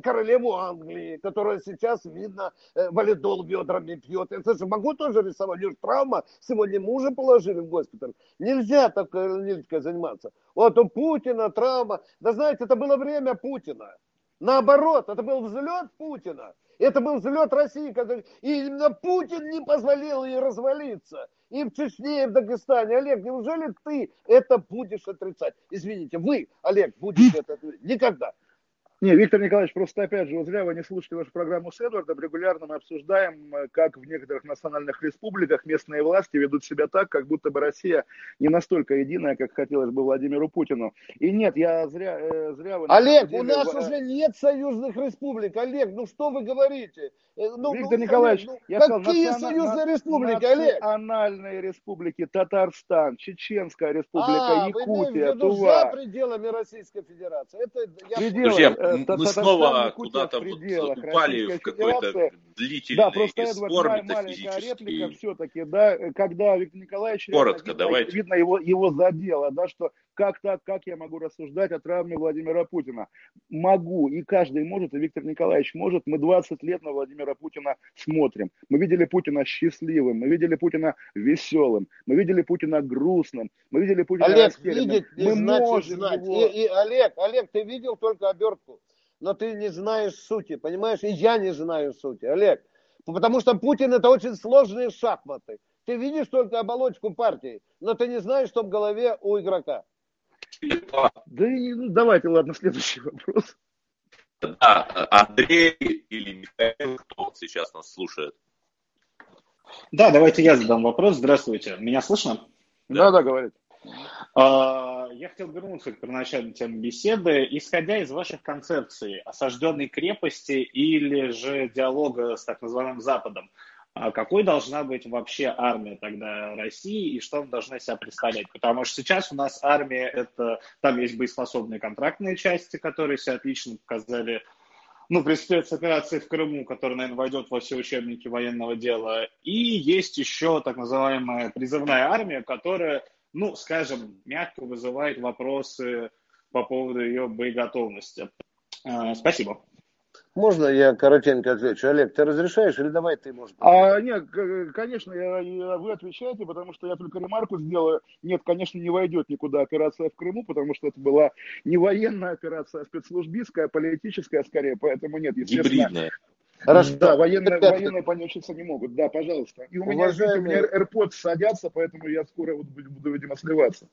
королеву Англии, которая сейчас, видно, э, валидол бедрами пьет. Это же могу тоже рисовать. У травма. Сегодня мужа положили в госпиталь. Нельзя такой аналитикой заниматься. Вот у Путина травма. Да знаете, это было время Путина. Наоборот, это был взлет Путина. Это был взлет России. И именно Путин не позволил ей развалиться. И в Чечне, и в Дагестане. Олег, неужели ты это будешь отрицать? Извините, вы, Олег, будете это отрицать? Никогда. Не, Виктор Николаевич, просто опять же, вот зря вы не слушаете вашу программу с Эдвардом. Регулярно мы обсуждаем, э, как в некоторых национальных республиках местные власти ведут себя так, как будто бы Россия не настолько единая, как хотелось бы Владимиру Путину. И нет, я зря, э, зря вы... Олег, деле... у нас уже нет союзных республик. Олег, ну что вы говорите? Э, ну, Виктор ну, Николаевич, ну, я какие сказал, союзные на, республики, Олег? Национальные республики, Татарстан, Чеченская республика, а, Якутия, Тува. за пределами Российской Федерации. Это я... Друзья, мы снова куда-то вот упали в какой-то длительный да, просто, спор Эдвард, метафизический. реплика все-таки, да, когда Виктор Николаевич... Коротко, видно, давайте. Видно его, его задело, да, что как так, как я могу рассуждать о травме Владимира Путина? Могу, и каждый может, и Виктор Николаевич может. Мы 20 лет на Владимира Путина смотрим. Мы видели Путина счастливым, мы видели Путина веселым, мы видели Путина грустным, мы видели Путина Олег, видеть не мы значит можем знать. Его... И, и, Олег, Олег, ты видел только обертку но ты не знаешь сути, понимаешь? И я не знаю сути, Олег. Потому что Путин это очень сложные шахматы. Ты видишь только оболочку партии, но ты не знаешь, что в голове у игрока. Да ну, давайте, ладно, следующий вопрос. Да, Андрей или Михаил, кто сейчас нас слушает? Да, давайте я задам вопрос. Здравствуйте. Меня слышно? Да, да, да говорит. А, я хотел вернуться к первоначальной теме беседы. Исходя из ваших концепций осажденной крепости или же диалога с так называемым Западом, а какой должна быть вообще армия тогда России и что она должна себя представлять? Потому что сейчас у нас армия, это там есть боеспособные контрактные части, которые себя отлично показали ну, при спецоперации в Крыму, которая, наверное, войдет во все учебники военного дела. И есть еще так называемая призывная армия, которая ну, скажем, мягко вызывает вопросы по поводу ее боеготовности. А, спасибо. Можно я коротенько отвечу? Олег, ты разрешаешь или давай ты, может А, нет, конечно, я, я, вы отвечаете, потому что я только ремарку сделаю. Нет, конечно, не войдет никуда операция в Крыму, потому что это была не военная операция, а спецслужбистская, политическая скорее, поэтому нет, естественно. Гибридная. Хорошо. Да, военные, военные понявшиться не могут. Да, пожалуйста. И у меня, Уважаемые... у меня AirPods садятся, поэтому я скоро буду, буду видимо, сливаться.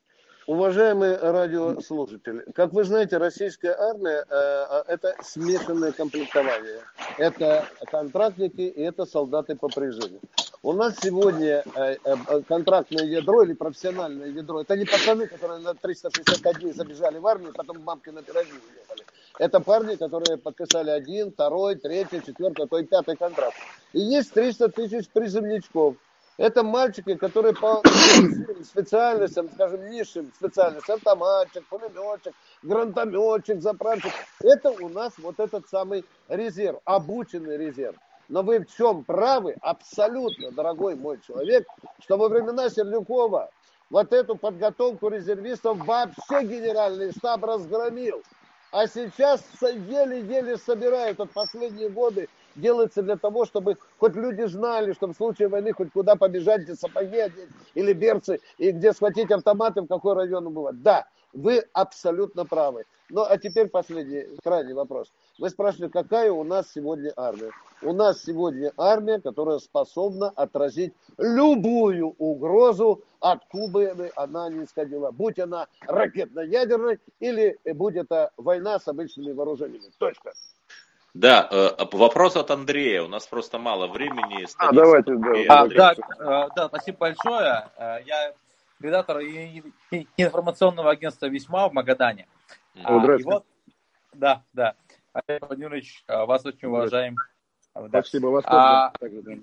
Уважаемые радиослушатели, как вы знаете, российская армия э, – это смешанное комплектование. Это контрактники и это солдаты по призыву. У нас сегодня э, э, контрактное ядро или профессиональное ядро – это не пацаны, которые на 360 дней забежали в армию, потом мамки на пироги уехали. Это парни, которые подписали один, второй, третий, четвертый, а то и пятый контракт. И есть 300 тысяч призывничков. Это мальчики, которые по специальностям, скажем, низшим специальностям, автоматчик, пулеметчик, гранатометчик, заправщик. Это у нас вот этот самый резерв, обученный резерв. Но вы в чем правы, абсолютно, дорогой мой человек, что во времена Сердюкова вот эту подготовку резервистов вообще генеральный штаб разгромил. А сейчас еле-еле собирают. Вот последние годы делается для того, чтобы хоть люди знали, что в случае войны хоть куда побежать, где сапоги одеть или берцы, и где схватить автоматы, в какой район убывать. Да, вы абсолютно правы. Ну, а теперь последний, крайний вопрос. Вы спрашивали, какая у нас сегодня армия? У нас сегодня армия, которая способна отразить любую угрозу, откуда бы она ни исходила. Будь она ракетно-ядерной или будь это война с обычными вооружениями. Точка. Да, э, вопрос от Андрея. У нас просто мало времени. А, давайте, да. А, да, э, да, спасибо большое. Э, я редактор информационного агентства «Весьма» в Магадане. О, а, и вот, да, да. Олег Владимирович, вас очень уважаем. Спасибо, вас а, также, да.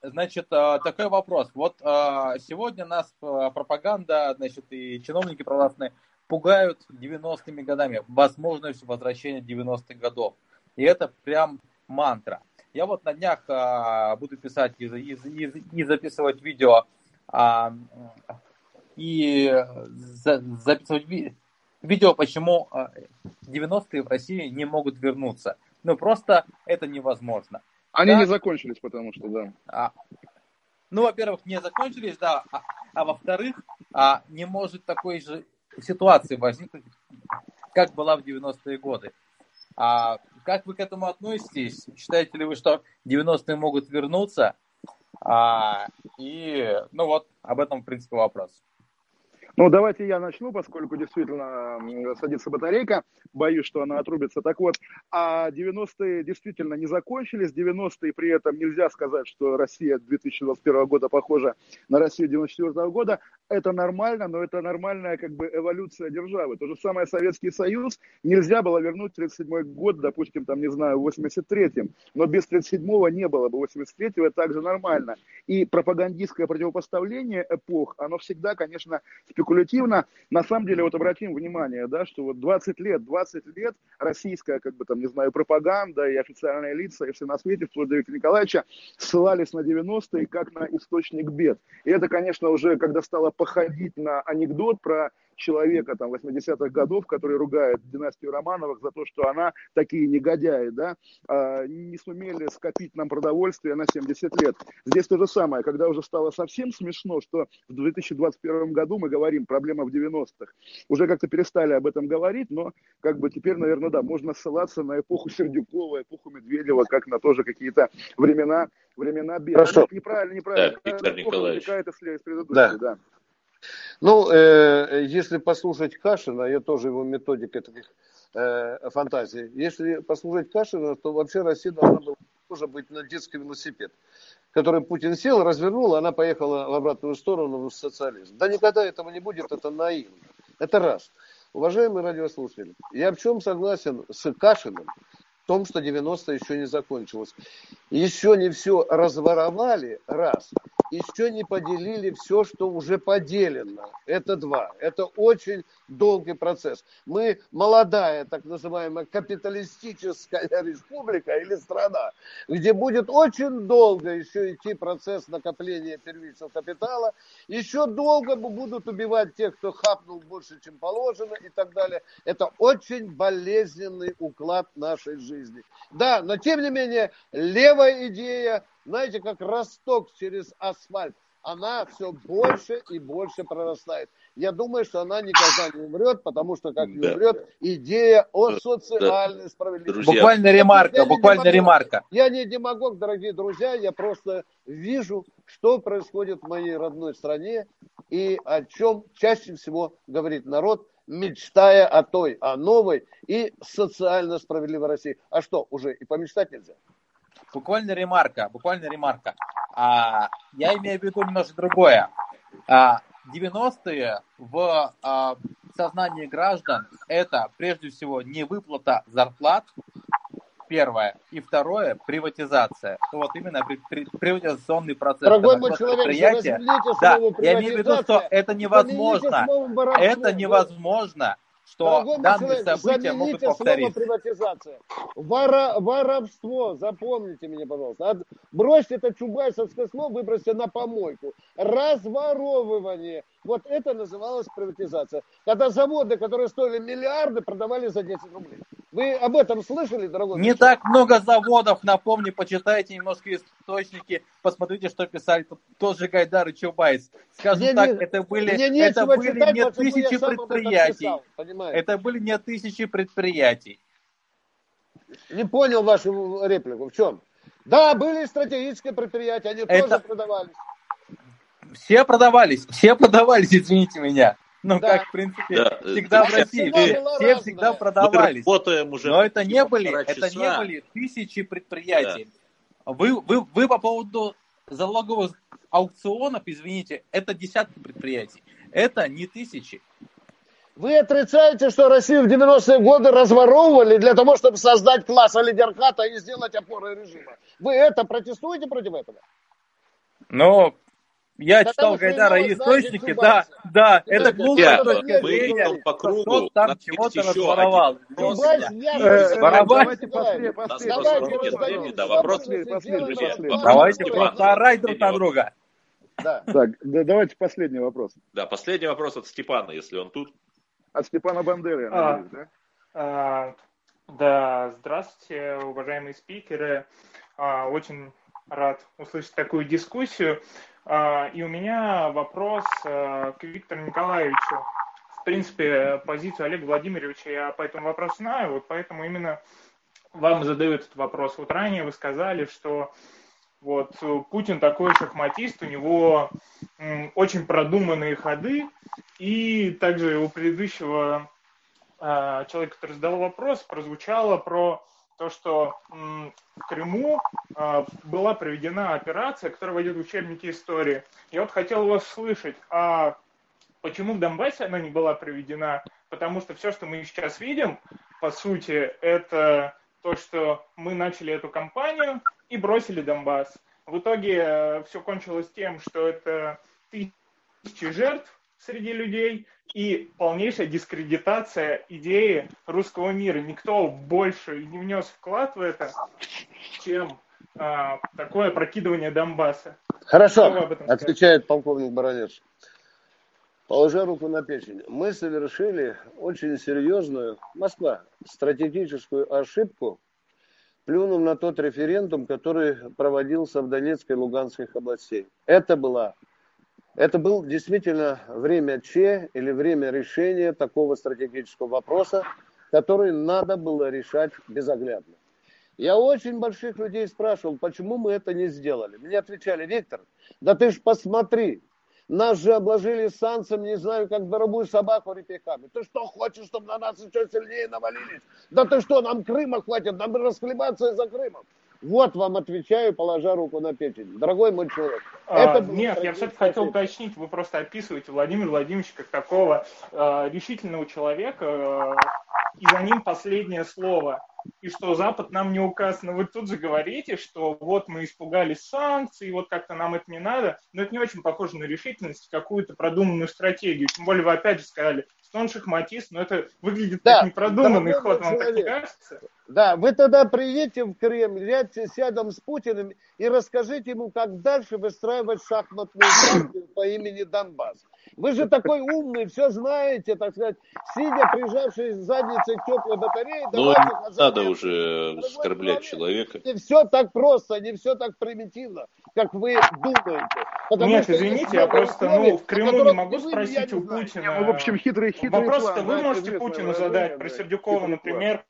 Значит, такой вопрос. Вот сегодня нас пропаганда, значит, и чиновники провластные пугают 90-ми годами, возможностью возвращения 90-х годов. И это прям мантра. Я вот на днях а, буду писать и, и, и, и записывать видео а, и за, записывать ви, видео, почему 90-е а, в России не могут вернуться. Ну, просто это невозможно. Они да? не закончились, потому что, да. А, ну, во-первых, не закончились, да, а, а во-вторых, а, не может такой же ситуации возникнуть, как была в 90-е годы. А как вы к этому относитесь? Считаете ли вы, что 90-е могут вернуться? А, и, ну вот, об этом, в принципе, вопрос. Ну, давайте я начну, поскольку действительно садится батарейка. Боюсь, что она отрубится. Так вот, а 90-е действительно не закончились. 90-е при этом нельзя сказать, что Россия 2021 года похожа на Россию 94 года. Это нормально, но это нормальная как бы эволюция державы. То же самое Советский Союз нельзя было вернуть 37 год, допустим, там, не знаю, в 83-м. Но без 37-го не было бы 83-го, это также нормально. И пропагандистское противопоставление эпох, оно всегда, конечно, спекулятивно. На самом деле, вот обратим внимание, да, что вот 20 лет, 20 лет российская, как бы там, не знаю, пропаганда и официальные лица, и все на свете, вплоть до Виктора Николаевича, ссылались на 90-е как на источник бед. И это, конечно, уже, когда стало походить на анекдот про человека там 80-х годов, который ругает династию Романовых за то, что она такие негодяи, да, а, не сумели скопить нам продовольствие на 70 лет. Здесь то же самое, когда уже стало совсем смешно, что в 2021 году мы говорим проблема в 90-х. Уже как-то перестали об этом говорить, но как бы теперь, наверное, да, можно ссылаться на эпоху Сердюкова, эпоху Медведева, как на тоже какие-то времена, времена бед. Хорошо. Неправильно, неправильно. Да, Виктор Николаевич. Да. да. Ну, э, если послушать Кашина, я тоже его методика таких э, фантазий, если послушать Кашина, то вообще Россия должна была тоже быть на детский велосипед, который Путин сел, развернул, она поехала в обратную сторону в социализм. Да никогда этого не будет, это наивно. Это раз. Уважаемые радиослушатели, я в чем согласен с Кашиным, в том, что 90 еще не закончилось. Еще не все разворовали, раз еще не поделили все, что уже поделено. Это два. Это очень долгий процесс. Мы молодая, так называемая капиталистическая <laughs> республика или страна, где будет очень долго еще идти процесс накопления первичного капитала, еще долго будут убивать тех, кто хапнул больше, чем положено и так далее. Это очень болезненный уклад нашей жизни. Да, но тем не менее, левая идея знаете, как росток через асфальт, она все больше и больше прорастает. Я думаю, что она никогда не умрет, потому что как не умрет идея о социальной да. справедливости. Друзья. Буквально ремарка, я буквально демагог, ремарка. Я не демагог, дорогие друзья, я просто вижу, что происходит в моей родной стране и о чем чаще всего говорит народ, мечтая о той, о новой и социально справедливой России. А что, уже и помечтать нельзя? Буквально ремарка, буквально ремарка. А, я имею в виду немножко другое. А, 90-е в а, сознании граждан это прежде всего не выплата зарплат, первое, и второе приватизация. Вот именно при, при, приватизационный процесс. Дорогой мой человек, да, я имею в виду, что это невозможно. Это невозможно что Дорогой данные человек, события могут повториться. Слово приватизация. Вора, воровство, запомните меня, пожалуйста. От, бросьте это чубайсовское слово, выбросьте на помойку. Разворовывание. Вот это называлось приватизация. Когда заводы, которые стоили миллиарды, продавали за 10 рублей. Вы об этом слышали, дорогой? Не так много заводов, напомню, почитайте немножко источники, посмотрите, что писали тот же Гайдар и Чубайс. Скажем Мне так, не- это были, это были читать, не тысячи предприятий. писал, понимаете? Это были не тысячи предприятий. Не понял вашу реплику. В чем? Да, были стратегические предприятия, они Это- тоже продавались. Все продавались, все продавались, извините меня. Ну, Да. как, в принципе, Да, всегда в э, России. Все, разная. всегда Мы Мы продавались. работаем уже Но это не были, это не были тысячи предприятий. Вы, вы, вы по поводу залоговых аукционов, извините, это десятки предприятий. Это не тысячи. Вы отрицаете, что Россию в 90-е годы разворовывали для того, чтобы создать класс олигархата и сделать опорой режима. Вы это протестуете против этого? Но я Потому читал Гайдара и источники, да, да, это глупая точка мы зрения, идем по кругу. кто там чего-то еще разворовал. Да. Э. Давайте последний, просто Давайте да, просто орать друг на друга. Да. Так, да, давайте последний вопрос. Да, последний вопрос от Степана, если он тут. От Степана Бандеры, А. надеюсь, да? А, Да, здравствуйте, уважаемые спикеры. А, Очень рад услышать такую дискуссию. А, И у меня вопрос а, к Виктору Николаевичу. В принципе, позицию Олега Владимировича я по этому вопросу знаю, вот поэтому именно вам задаю этот вопрос. Вот ранее вы сказали, что вот э, Путин такой шахматист, у него очень продуманные ходы, и также у предыдущего а, человека, который задал вопрос, прозвучало про то, что в Крыму а, была проведена операция, которая войдет в учебники истории. Я вот хотел вас слышать, а почему в Донбассе она не была проведена? Потому что все, что мы сейчас видим, по сути, это то, что мы начали эту кампанию и бросили Донбасс. В итоге все кончилось тем, что это тысячи жертв среди людей и полнейшая дискредитация идеи русского мира. Никто больше не внес вклад в это, чем а, такое прокидывание Донбасса. Хорошо, отвечает полковник Баранец. Положа руку на печень, мы совершили очень серьезную, Москва, стратегическую ошибку, плюнув на тот референдум, который проводился в Донецкой и Луганской областей. Это была это был действительно время Че или время решения такого стратегического вопроса, который надо было решать безоглядно. Я очень больших людей спрашивал, почему мы это не сделали. Мне отвечали, Виктор, да ты ж посмотри, нас же обложили санкциями, не знаю, как дорогую собаку репейками. Ты что, хочешь, чтобы на нас еще сильнее навалились? Да ты что, нам Крыма хватит, нам расхлебаться из-за Крыма. Вот вам отвечаю, положа руку на печень. Дорогой мой человек. А, это Нет, я все-таки хотел уточнить, вы просто описываете Владимира Владимировича как такого э, решительного человека, э, и за ним последнее слово, и что Запад нам не указ. Но вы тут же говорите, что вот мы испугались санкций, вот как-то нам это не надо, но это не очень похоже на решительность, какую-то продуманную стратегию. Тем более вы опять же сказали, он шахматист, но это выглядит Да, как непродуманный ход, вам так не человек. кажется? Да, вы тогда приедете в Кремль, сядьте сядом с Путиным и расскажите ему, как дальше выстраивать шахматную партию по имени Донбасс. Вы же такой умный, все знаете, так сказать, сидя, прижавшись задницей к теплой батарее, Ну, не надо уже оскорблять человек, человека. Не все так просто, не все так примитивно, как вы думаете. Потому Нет, извините, я просто ну, в Крыму не могу спросить у. Путина. Ну, в общем, хитрый, хитрый Вопрос-то вы можете Путину задать про Сердюкова, например,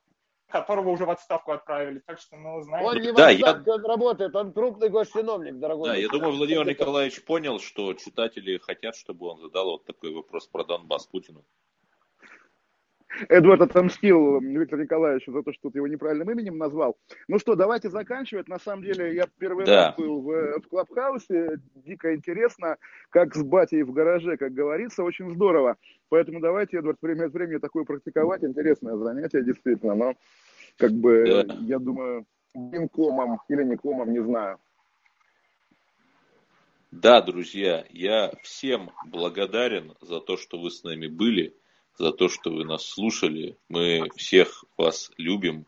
которого уже в отставку отправили. Так что, ну, знаете. Он не в Да, я- отставке, он работает, он крупный госчиновник, дорогой. Да, я думаю, Владимир Николаевич понял, что читатели хотят, чтобы он задал вот такой вопрос про Донбасс Путину. Эдвард отомстил Виктору Николаевичу за то, что ты его неправильным именем назвал. Ну что, давайте заканчивать. На самом деле, я первый Да. раз был в, в Клабхаусе. Дико интересно, как с батей в гараже, как говорится. Очень здорово. Поэтому давайте, Эдвард, время от времени такое практиковать. Интересное занятие, действительно. Но, как бы, Да. я думаю, комом или не комом, не знаю. Да, друзья, я всем благодарен за то, что вы с нами были, за то, что вы нас слушали. Мы всех вас любим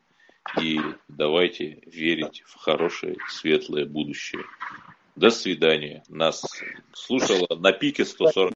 и давайте верить в хорошее, светлое будущее. До свидания. Нас слушало на пике 140.